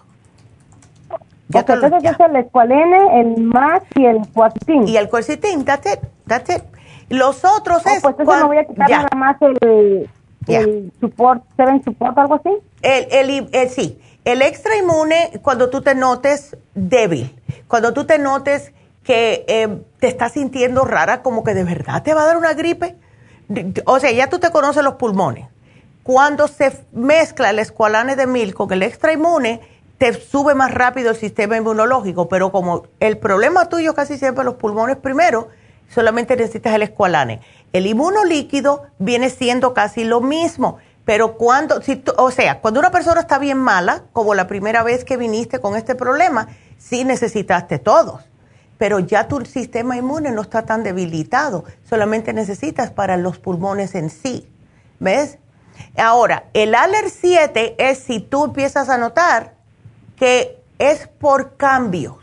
Speaker 9: Ya entonces es el escualene, el MAC y el cuercitín.
Speaker 1: Y el cuercitín, that's it, that's it. Los otros
Speaker 9: oh,
Speaker 1: es...
Speaker 9: Pues entonces me voy a quitar nada más el el support, seven support, algo así.
Speaker 1: El, el, sí, el extra inmune cuando tú te notes débil, cuando tú te notes que eh, te estás sintiendo rara, como que de verdad te va a dar una gripe. O sea, ya tú te conoces los pulmones. Cuando se mezcla el escualane de mil con el extra inmune, te sube más rápido el sistema inmunológico, pero como el problema tuyo casi siempre los pulmones primero, solamente necesitas el escualane. El inmunolíquido viene siendo casi lo mismo, pero cuando, si o sea, cuando una persona está bien mala, como la primera vez que viniste con este problema, sí necesitaste todos, pero ya tu sistema inmune no está tan debilitado, solamente necesitas para los pulmones en sí, ¿ves? Ahora, el ALER 7 es si tú empiezas a notar que es por cambio.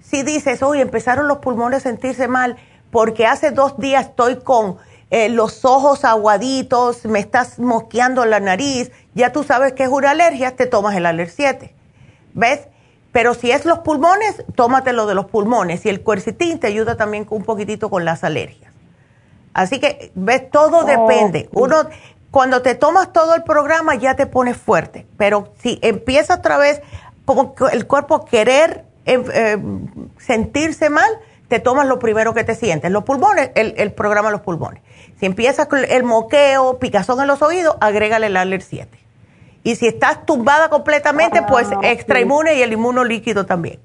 Speaker 1: Si dices, oye, empezaron los pulmones a sentirse mal porque hace dos días estoy con eh, los ojos aguaditos, me estás mosqueando la nariz, ya tú sabes que es una alergia, te tomas el Aler 7. ¿Ves? Pero si es los pulmones, tómatelo de los pulmones. Y el cuercitín te ayuda también un poquitito con las alergias. Así que, ¿ves? Todo depende. Uno, cuando te tomas todo el programa ya te pones fuerte. Pero si empieza otra vez como el cuerpo querer em, em, sentirse mal, te tomas lo primero que te sientes. Los pulmones, el, el programa de los pulmones. Si empieza con el moqueo, picazón en los oídos, agrégale el Aller 7. Y si estás tumbada completamente, ah, pues extra inmune y el inmuno líquido también.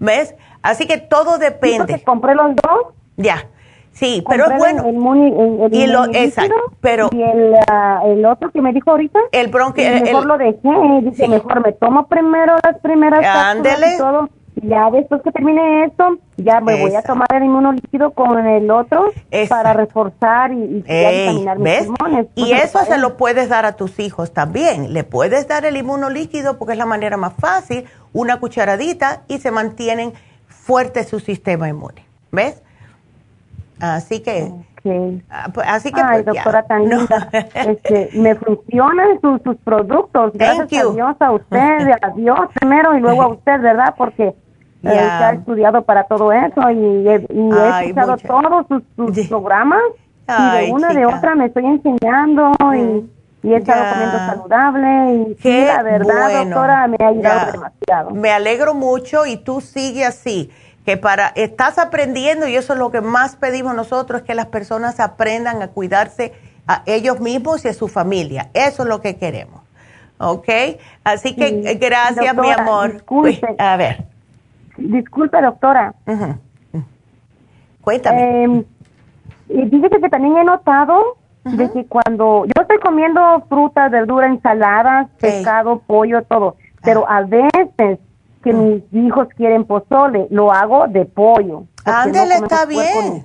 Speaker 1: ¿Ves? Así que todo depende.
Speaker 9: ¿Sí compré los dos?
Speaker 1: Ya. Sí, pero es bueno.
Speaker 9: El, y lo, exacto, pero y el, ah, el, otro que me dijo ahorita,
Speaker 1: el bronco,
Speaker 9: mejor lo dejé, dice, mejor me tomo primero las primeras
Speaker 1: Ándele.
Speaker 9: y todo ya después que termine esto, ya me voy a tomar el inmunolíquido con el otro para reforzar y, y mis pulmones.
Speaker 1: Y eso se lo puedes dar a tus hijos también. Le puedes dar el inmunolíquido porque es la manera más fácil, una cucharadita y se mantienen fuerte su sistema inmune. ¿Ves? Así que... Ah, pues, así que
Speaker 9: Ay, pues, doctora, tan linda. Este, me funcionan sus, sus productos. Gracias a Dios, a usted, a Dios primero y luego a usted, ¿verdad? Porque se ha estudiado para todo eso y, he escuchado todos sus, programas y de una de otra me estoy enseñando y, he estado comiendo saludable y sí, la verdad, doctora, me ha ayudado demasiado.
Speaker 1: Me alegro mucho y tú sigue así, que para, estás aprendiendo y eso es lo que más pedimos nosotros, es que las personas aprendan a cuidarse a ellos mismos y a su familia. Eso es lo que queremos. ¿Ok? Así que gracias, mi amor.
Speaker 9: Disculpe.
Speaker 1: a ver.
Speaker 9: Disculpe, doctora.
Speaker 1: Cuéntame.
Speaker 9: Eh, y fíjese que también he notado de que cuando yo estoy comiendo frutas, verduras, ensaladas, pescado, pollo, todo, pero a veces que mis hijos quieren pozole, lo hago de pollo.
Speaker 1: Ándale, está bien.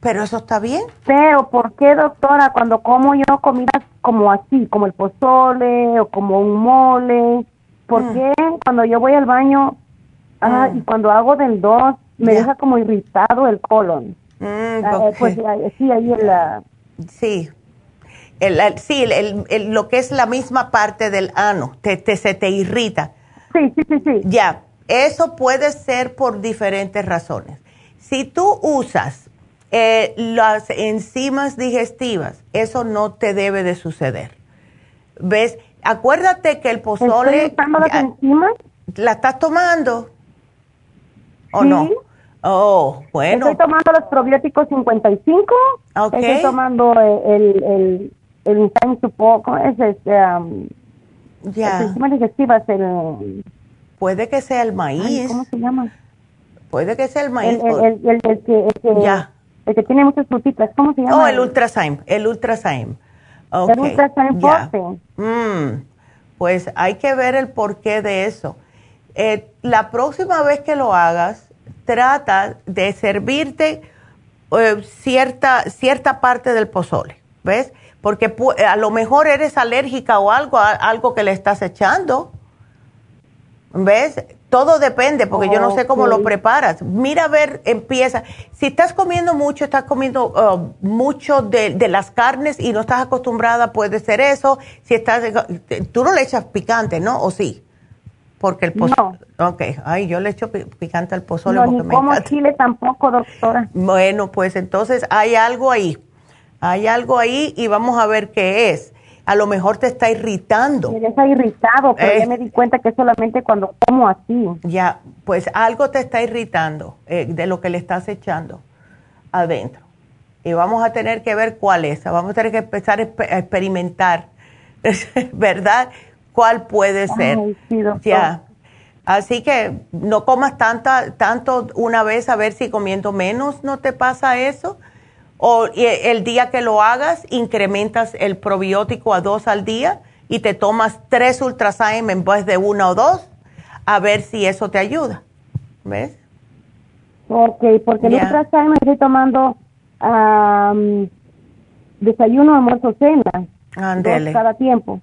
Speaker 1: Pero eso está bien.
Speaker 9: Pero, ¿por qué, doctora, cuando como yo comidas como así, como el pozole o como un mole, ¿por mm. qué cuando yo voy al baño ah, mm. y cuando hago del 2 me deja como irritado el colon? Mm, ah, eh, pues sí, ahí en la...
Speaker 1: Sí. El, sí, el, lo que es la misma parte del ano, te, te, se te irrita.
Speaker 9: Sí, sí, sí, sí.
Speaker 1: Ya, eso puede ser por diferentes razones. Si tú usas eh, las enzimas digestivas, eso no te debe de suceder. ¿Ves? Acuérdate que el pozole...
Speaker 9: ¿Estás tomando las enzimas?
Speaker 1: ¿La estás tomando? ¿O no? Oh, bueno.
Speaker 9: Estoy tomando los probióticos 55. Okay. Estoy tomando el, el, el, el poco, es este, um,
Speaker 1: ya.
Speaker 9: digestivas, el...
Speaker 1: Puede que sea el maíz.
Speaker 9: ¿Cómo se llama?
Speaker 1: Puede que sea el maíz.
Speaker 9: El, el, el, que, ya. el que tiene muchas frutitas, ¿cómo se llama?
Speaker 1: Oh, el Ultrazyme, el Ultrazyme.
Speaker 9: Okay. El Ultrazyme forte.
Speaker 1: Mm, pues hay que ver el porqué de eso. Eh, la próxima vez que lo hagas, trata de servirte eh, cierta, cierta parte del pozole, ¿ves? Porque a lo mejor eres alérgica o algo, algo que le estás echando. ¿Ves? Todo depende, porque yo no sé cómo lo preparas. Mira a ver, empieza. Si estás comiendo mucho, estás comiendo uh, mucho de, de, las carnes y no estás acostumbrada, puede ser eso. Si estás, tú no le echas picante, ¿no? ¿O sí? Porque el pozole. No. Ok, ay, yo le echo picante al pozole
Speaker 9: no, porque como chile tampoco, doctora.
Speaker 1: Bueno, pues entonces hay algo ahí. Hay algo ahí y vamos a ver qué es a lo mejor te está irritando.
Speaker 9: Me deja irritado, pero ya me di cuenta que solamente cuando como así.
Speaker 1: Ya, pues algo te está irritando eh, de lo que le estás echando adentro. Y vamos a tener que ver cuál es. Vamos a tener que empezar a experimentar, ¿verdad? ¿Cuál puede ser? ya. Así que no comas tanta, tanto una vez a ver si comiendo menos no te pasa eso o el día que lo hagas, incrementas el probiótico a dos al día y te tomas tres Ultrazyme en vez de uno o dos, a ver si eso te ayuda. ¿Ves?
Speaker 9: Ok, porque el Ultrazyme estoy tomando desayuno, almuerzo, cena.
Speaker 1: Ándele.
Speaker 9: Cada tiempo.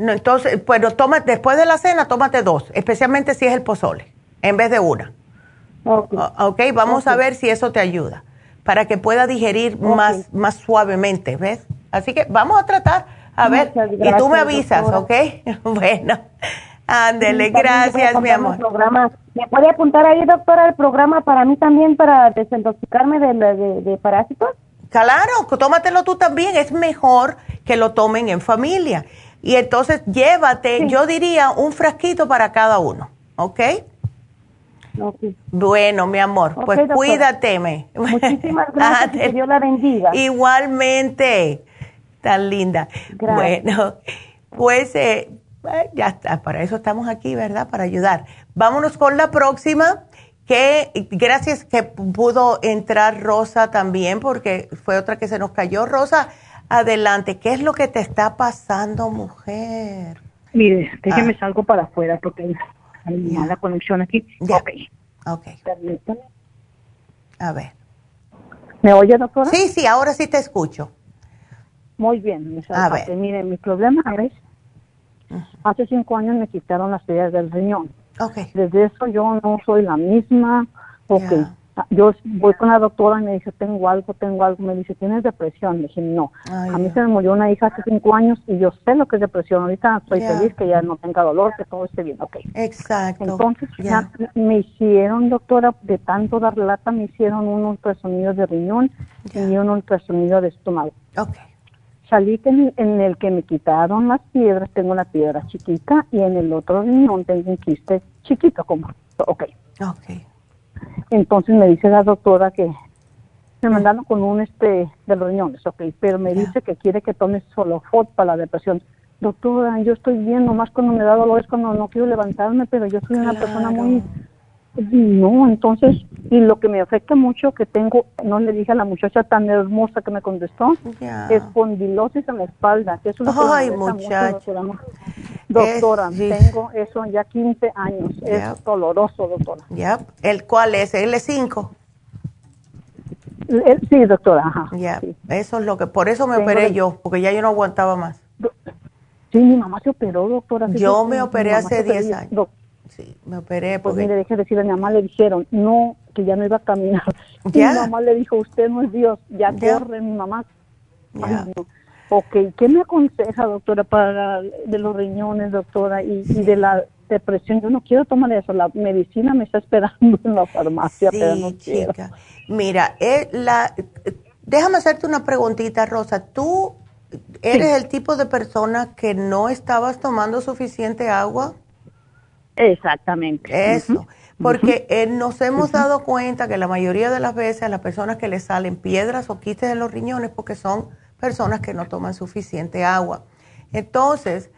Speaker 1: No, entonces, bueno, toma, después de la cena, tómate dos, especialmente si es el pozole, en vez de una. Ok, okay vamos a ver si eso te ayuda para que pueda digerir más, más suavemente, ¿ves? Así que vamos a tratar, a ver, y tú me avisas, ¿ok? bueno, ándele, gracias, mi amor.
Speaker 9: ¿Me puede apuntar ahí, doctora, el programa para mí también, para desintoxicarme de, de, parásitos?
Speaker 1: Claro, tómatelo tú también, es mejor que lo tomen en familia. Y entonces llévate, yo diría, un frasquito para cada uno, ¿ok? Bueno, mi amor, pues cuídateme.
Speaker 9: Muchísimas gracias, que Dios la bendiga.
Speaker 1: Igualmente, tan linda. Bueno, pues eh, eh, ya está, para eso estamos aquí, ¿verdad? Para ayudar. Vámonos con la próxima, que gracias que pudo entrar Rosa también, porque fue otra que se nos cayó. Rosa, adelante, ¿qué es lo que te está pasando, mujer?
Speaker 10: Mire, déjeme ah. salgo para afuera porque hay mala conexión aquí. Ok.
Speaker 1: Ok. A ver.
Speaker 10: ¿Me oye, doctora?
Speaker 1: Sí, sí, ahora sí te escucho.
Speaker 10: Muy bien. A ver. Mire, mi problema es, hace cinco años me quitaron las piedras del riñón.
Speaker 1: Okay.
Speaker 10: Desde eso yo no soy la misma. Ok. Ah, yo voy con la doctora y me dice, tengo algo, tengo algo. Me dice, ¿tienes depresión? Me dije, no. a mí se me murió una hija hace cinco años y yo sé lo que es depresión. Ahorita estoy feliz que ya no tenga dolor, que todo esté bien. Ok.
Speaker 1: Exacto.
Speaker 10: Entonces, ya me hicieron, doctora, de tanto dar lata, me hicieron un ultrasonido de riñón y un ultrasonido de estómago.
Speaker 1: Ok.
Speaker 10: Salí en, en, el que me quitaron las piedras, tengo una piedra chiquita y en el otro riñón tengo un quiste chiquito, como. Ok.
Speaker 1: Ok.
Speaker 10: Entonces me dice la doctora que me mandaron con un este de los riñones, ok, pero me dice que quiere que tome solo foto para la depresión. doctora, yo estoy bien, nomás cuando me da dolor es cuando no quiero levantarme, pero yo soy una persona muy... No, entonces, y lo que me afecta mucho que tengo, no le dije a la muchacha tan hermosa que me contestó, espondilosis en la espalda. Que eso es lo Ay, muchacha. doctora, tengo eso ya 15 años. Es doloroso, doctora.
Speaker 1: ¿El cuál es? ¿El L5?
Speaker 10: sí, doctora, ajá.
Speaker 1: Ya, eso es lo que, por eso me operé yo, porque ya yo no aguantaba más.
Speaker 10: Sí, mi mamá se operó, doctora.
Speaker 1: Yo me operé hace 10 años. Sí, me operé
Speaker 10: pues porque... Pues mire, deje a mi mamá le dijeron, no, que ya no iba a caminar. Y mi mamá le dijo, usted no es Dios, ya, corre, mi mamá. Ok, ¿qué me aconseja, doctora, para de los riñones, doctora, y, de la depresión? Yo no quiero tomar eso, la medicina me está esperando en la farmacia, pero no quiero.
Speaker 1: Mira, eh, la, déjame hacerte una preguntita, Rosa. ¿Tú ¿Eres el tipo de persona que no estabas tomando suficiente agua?
Speaker 10: Exactamente.
Speaker 1: Eso, porque eh, nos hemos dado cuenta que la mayoría de las veces a las personas que les salen piedras o quites en los riñones porque son personas que no toman suficiente agua. Entonces,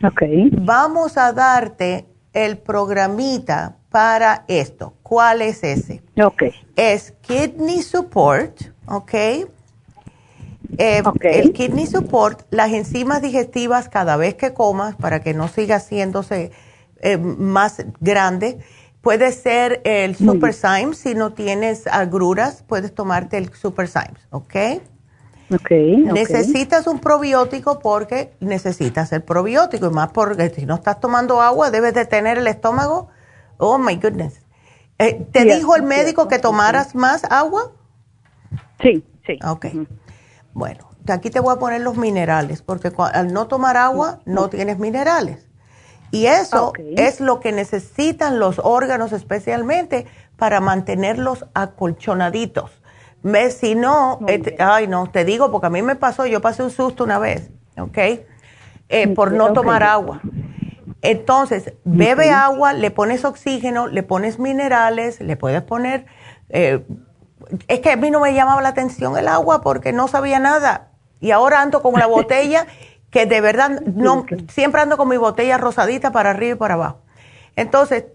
Speaker 1: vamos a darte el programita para esto. ¿Cuál es ese?
Speaker 10: Okay.
Speaker 1: Es Kidney Support, ¿ok? Eh, el kidney support, las enzimas digestivas cada vez que comas para que no siga haciéndose eh, más grande. Puede ser el Super Symes, si no tienes agruras, puedes tomarte el Super Symes, ¿ok?
Speaker 10: Ok.
Speaker 1: Necesitas un probiótico porque necesitas el probiótico y más porque si no estás tomando agua debes de tener el estómago. Oh my goodness. Eh, ¿Te dijo el médico que tomaras más agua?
Speaker 10: Sí, sí.
Speaker 1: Ok. Bueno, aquí te voy a poner los minerales, porque al no tomar agua no tienes minerales. Y eso es lo que necesitan los órganos especialmente para mantenerlos acolchonaditos. Si no, eh, ay no, te digo porque a mí me pasó, yo pasé un susto una vez, ¿ok? Eh, por no tomar agua. Entonces, bebe agua, le pones oxígeno, le pones minerales, le puedes poner eh, es que a mí no me llamaba la atención el agua porque no sabía nada. Y ahora ando con la botella que de verdad no siempre ando con mi botella rosadita para arriba y para abajo. Entonces,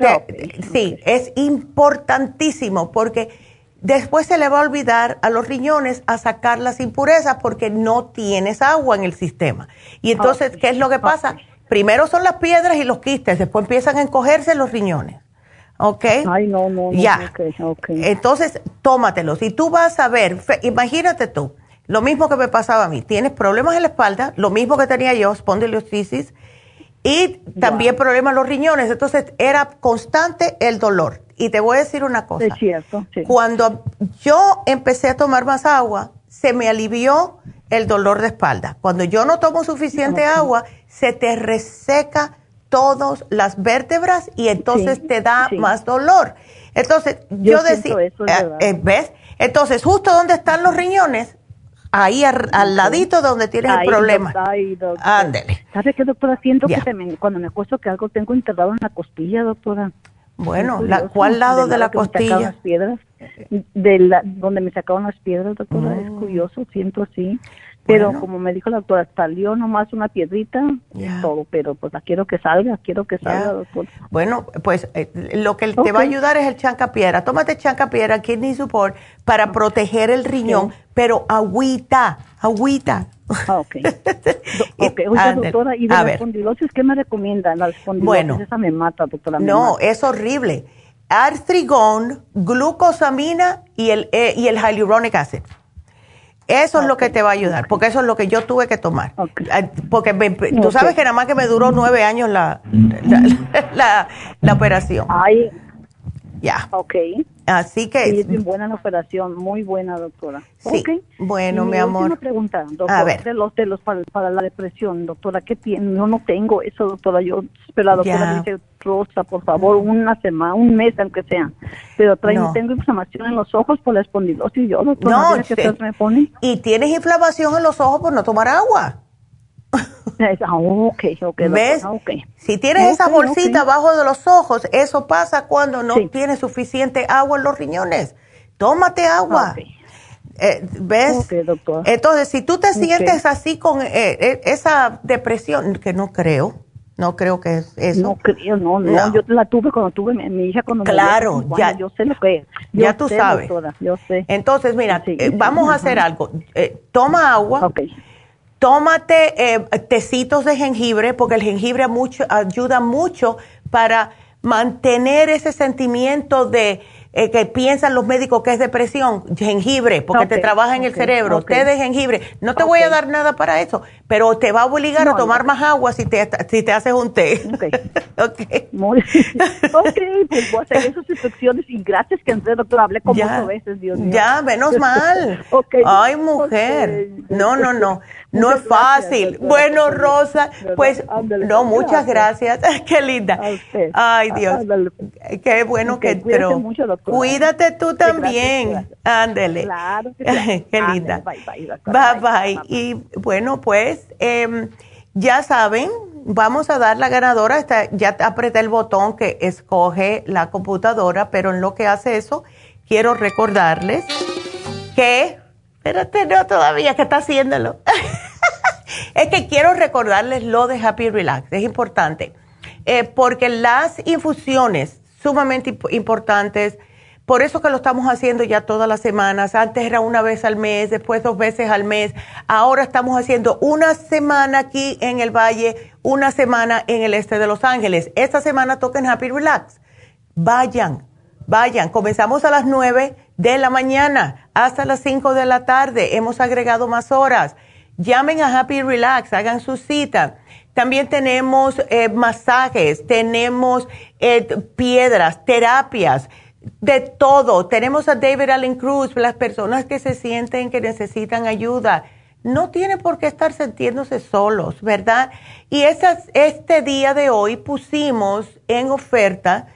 Speaker 1: sí, es importantísimo porque después se le va a olvidar a los riñones a sacar las impurezas porque no tienes agua en el sistema. Y entonces, ¿qué es lo que pasa? Primero son las piedras y los quistes, después empiezan a encogerse los riñones. ¿ok?
Speaker 10: Ay, no, no, no.
Speaker 1: Ya. Entonces, tómatelo. Si tú vas a ver, imagínate tú, lo mismo que me pasaba a mí, tienes problemas en la espalda, lo mismo que tenía yo, espondilitis, y también problemas en los riñones. Entonces, era constante el dolor. Y te voy a decir una cosa.
Speaker 10: Es cierto, sí.
Speaker 1: Cuando yo empecé a tomar más agua, se me alivió el dolor de espalda. Cuando yo no tomo suficiente agua, se te reseca todas las vértebras y entonces te da más dolor. Entonces, yo, decía, eh, eh, ¿ves? Entonces, justo donde están los riñones, ahí al, ladito donde tienes el problema. Ándele.
Speaker 10: ¿Sabe qué, doctora? Siento que cuando me acuesto que algo tengo enterrado en la costilla, doctora.
Speaker 1: Bueno, la, ¿cuál lado de, la costilla?
Speaker 10: Las piedras, de la, donde me sacaron las piedras, doctora, es curioso, siento así. Pero como me dijo la doctora, salió nomás una piedrita, todo, pero pues la quiero que salga, quiero que salga, doctor.
Speaker 1: Bueno, pues eh, lo que te va a ayudar es el chancapiedra. Tómate chancapiedra, kidney support, para proteger el riñón, pero agüita, agüita.
Speaker 10: Ah, ok. ok, oiga, doctora, ¿y de la espondilosis qué me recomienda? La espondilosis, bueno, esa me mata, doctora.
Speaker 1: no, es horrible. Artrigón, glucosamina y el, eh, y el hyaluronic acid. Eso es lo que te va a ayudar, porque eso es lo que yo tuve que tomar. Porque tú sabes que nada más que me duró nueve años la, la, la, operación.
Speaker 10: Ay.
Speaker 1: Ya.
Speaker 10: Ok.
Speaker 1: Así que...
Speaker 10: Sí, es buena la operación, muy buena, doctora.
Speaker 1: Sí. Bueno, mi, amor.
Speaker 10: Una pregunta, doctora. A ver. De los, de los para, la depresión, doctora, ¿qué tiene? Yo no tengo eso, doctora. Yo, pero la doctora dice, Rosa, por favor, una semana, un mes, aunque sea. Pero tengo inflamación en los ojos por la espondilosis. Yo, doctora, no, ¿qué me pone?
Speaker 1: Y tienes inflamación en los ojos por no tomar agua.
Speaker 10: Ah, okay, okay,
Speaker 1: ¿Ves? Si tienes esa bolsita abajo de los ojos, eso pasa cuando no tienes suficiente agua en los riñones. Tómate agua. Eh, ¿Ves? Entonces, si tú te sientes así con eh, eh, esa depresión, que no creo, no creo que es eso.
Speaker 10: No creo, no, no, yo la tuve cuando tuve mi, hija cuando
Speaker 1: Claro, ya.
Speaker 10: yo sé lo que es.
Speaker 1: ya tú sabes.
Speaker 10: yo sé.
Speaker 1: Entonces, mira, vamos a hacer algo. toma agua. Tómate tecitos de jengibre, porque el jengibre mucho, ayuda mucho para mantener ese sentimiento de eh, que piensan los médicos que es depresión, jengibre, porque te trabaja en el cerebro, té de jengibre. No te voy a dar nada para eso, pero te va a obligar a tomar más agua si te, si te haces un té.
Speaker 10: Ok. Muy Ok, pues voy a hacer esas instrucciones y gracias que entré, doctor, hablé como ya, veces, Dios mío.
Speaker 1: Ya, menos mal. Ay, mujer. No, no, no. No es fácil. bueno, Rosa, pues no, muchas gracias. Qué linda. Ay, Dios. Qué bueno que entró. Cuídate tú también. Ándele. Claro. Qué linda. bye, bye, bye, bye. Y bueno, pues em, ya saben, vamos a dar la ganadora. ya apreté el botón que escoge la computadora, pero en lo que hace eso, quiero recordarles que Espérate, no, todavía, que está haciéndolo. es que quiero recordarles lo de Happy Relax, es importante, eh, porque las infusiones sumamente importantes, por eso que lo estamos haciendo ya todas las semanas, antes era una vez al mes, después dos veces al mes, ahora estamos haciendo una semana aquí en el Valle, una semana en el este de Los Ángeles. Esta semana toca en Happy Relax. Vayan, vayan, comenzamos a las nueve de la mañana hasta las 5 de la tarde. Hemos agregado más horas. Llamen a Happy Relax, hagan su cita. También tenemos eh, masajes, tenemos eh, piedras, terapias, de todo. Tenemos a David Allen Cruz, las personas que se sienten que necesitan ayuda. No tienen por qué estar sintiéndose solos, ¿verdad? Y este día de hoy pusimos en oferta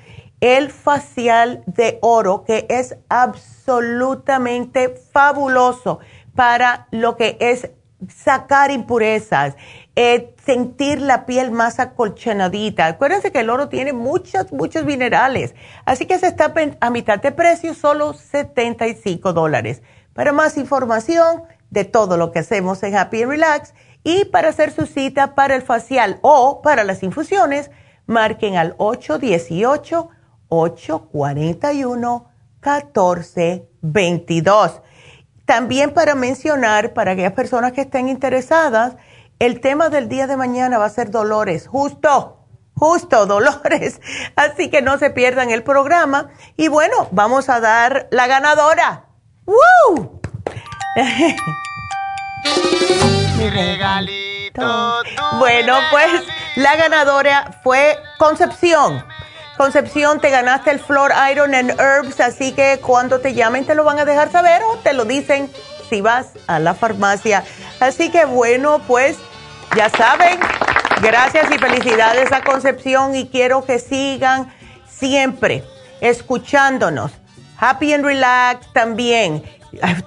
Speaker 1: el facial de oro, que es absolutamente fabuloso para lo que es sacar impurezas, eh, sentir la piel más acolchonadita. Acuérdense que el oro tiene muchos, muchos minerales. Así que se está a mitad de precio, solo 75 dólares. Para más información de todo lo que hacemos en Happy Relax y para hacer su cita para el facial o para las infusiones, marquen al 818 841-1422. También para mencionar, para aquellas personas que estén interesadas, el tema del día de mañana va a ser dolores, justo, justo dolores. Así que no se pierdan el programa. Y bueno, vamos a dar la ganadora. ¡Woo! Mi regalito. Bueno, pues la ganadora fue Concepción. Concepción, te ganaste el Flor Iron and Herbs, así que cuando te llamen te lo van a dejar saber o te lo dicen si vas a la farmacia. Así que bueno, pues ya saben, gracias y felicidades a Concepción y quiero que sigan siempre escuchándonos. Happy and Relax también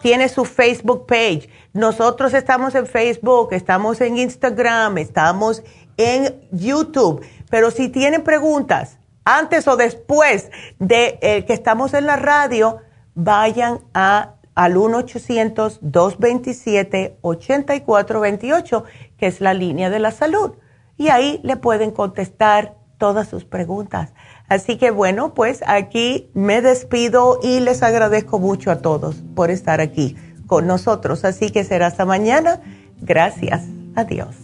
Speaker 1: tiene su Facebook page. Nosotros estamos en Facebook, estamos en Instagram, estamos en YouTube. Pero si tienen preguntas, antes o después de eh, que estamos en la radio, vayan a, al 1-800-227-8428, que es la línea de la salud. Y ahí le pueden contestar todas sus preguntas. Así que bueno, pues aquí me despido y les agradezco mucho a todos por estar aquí con nosotros. Así que será hasta mañana. Gracias. Adiós.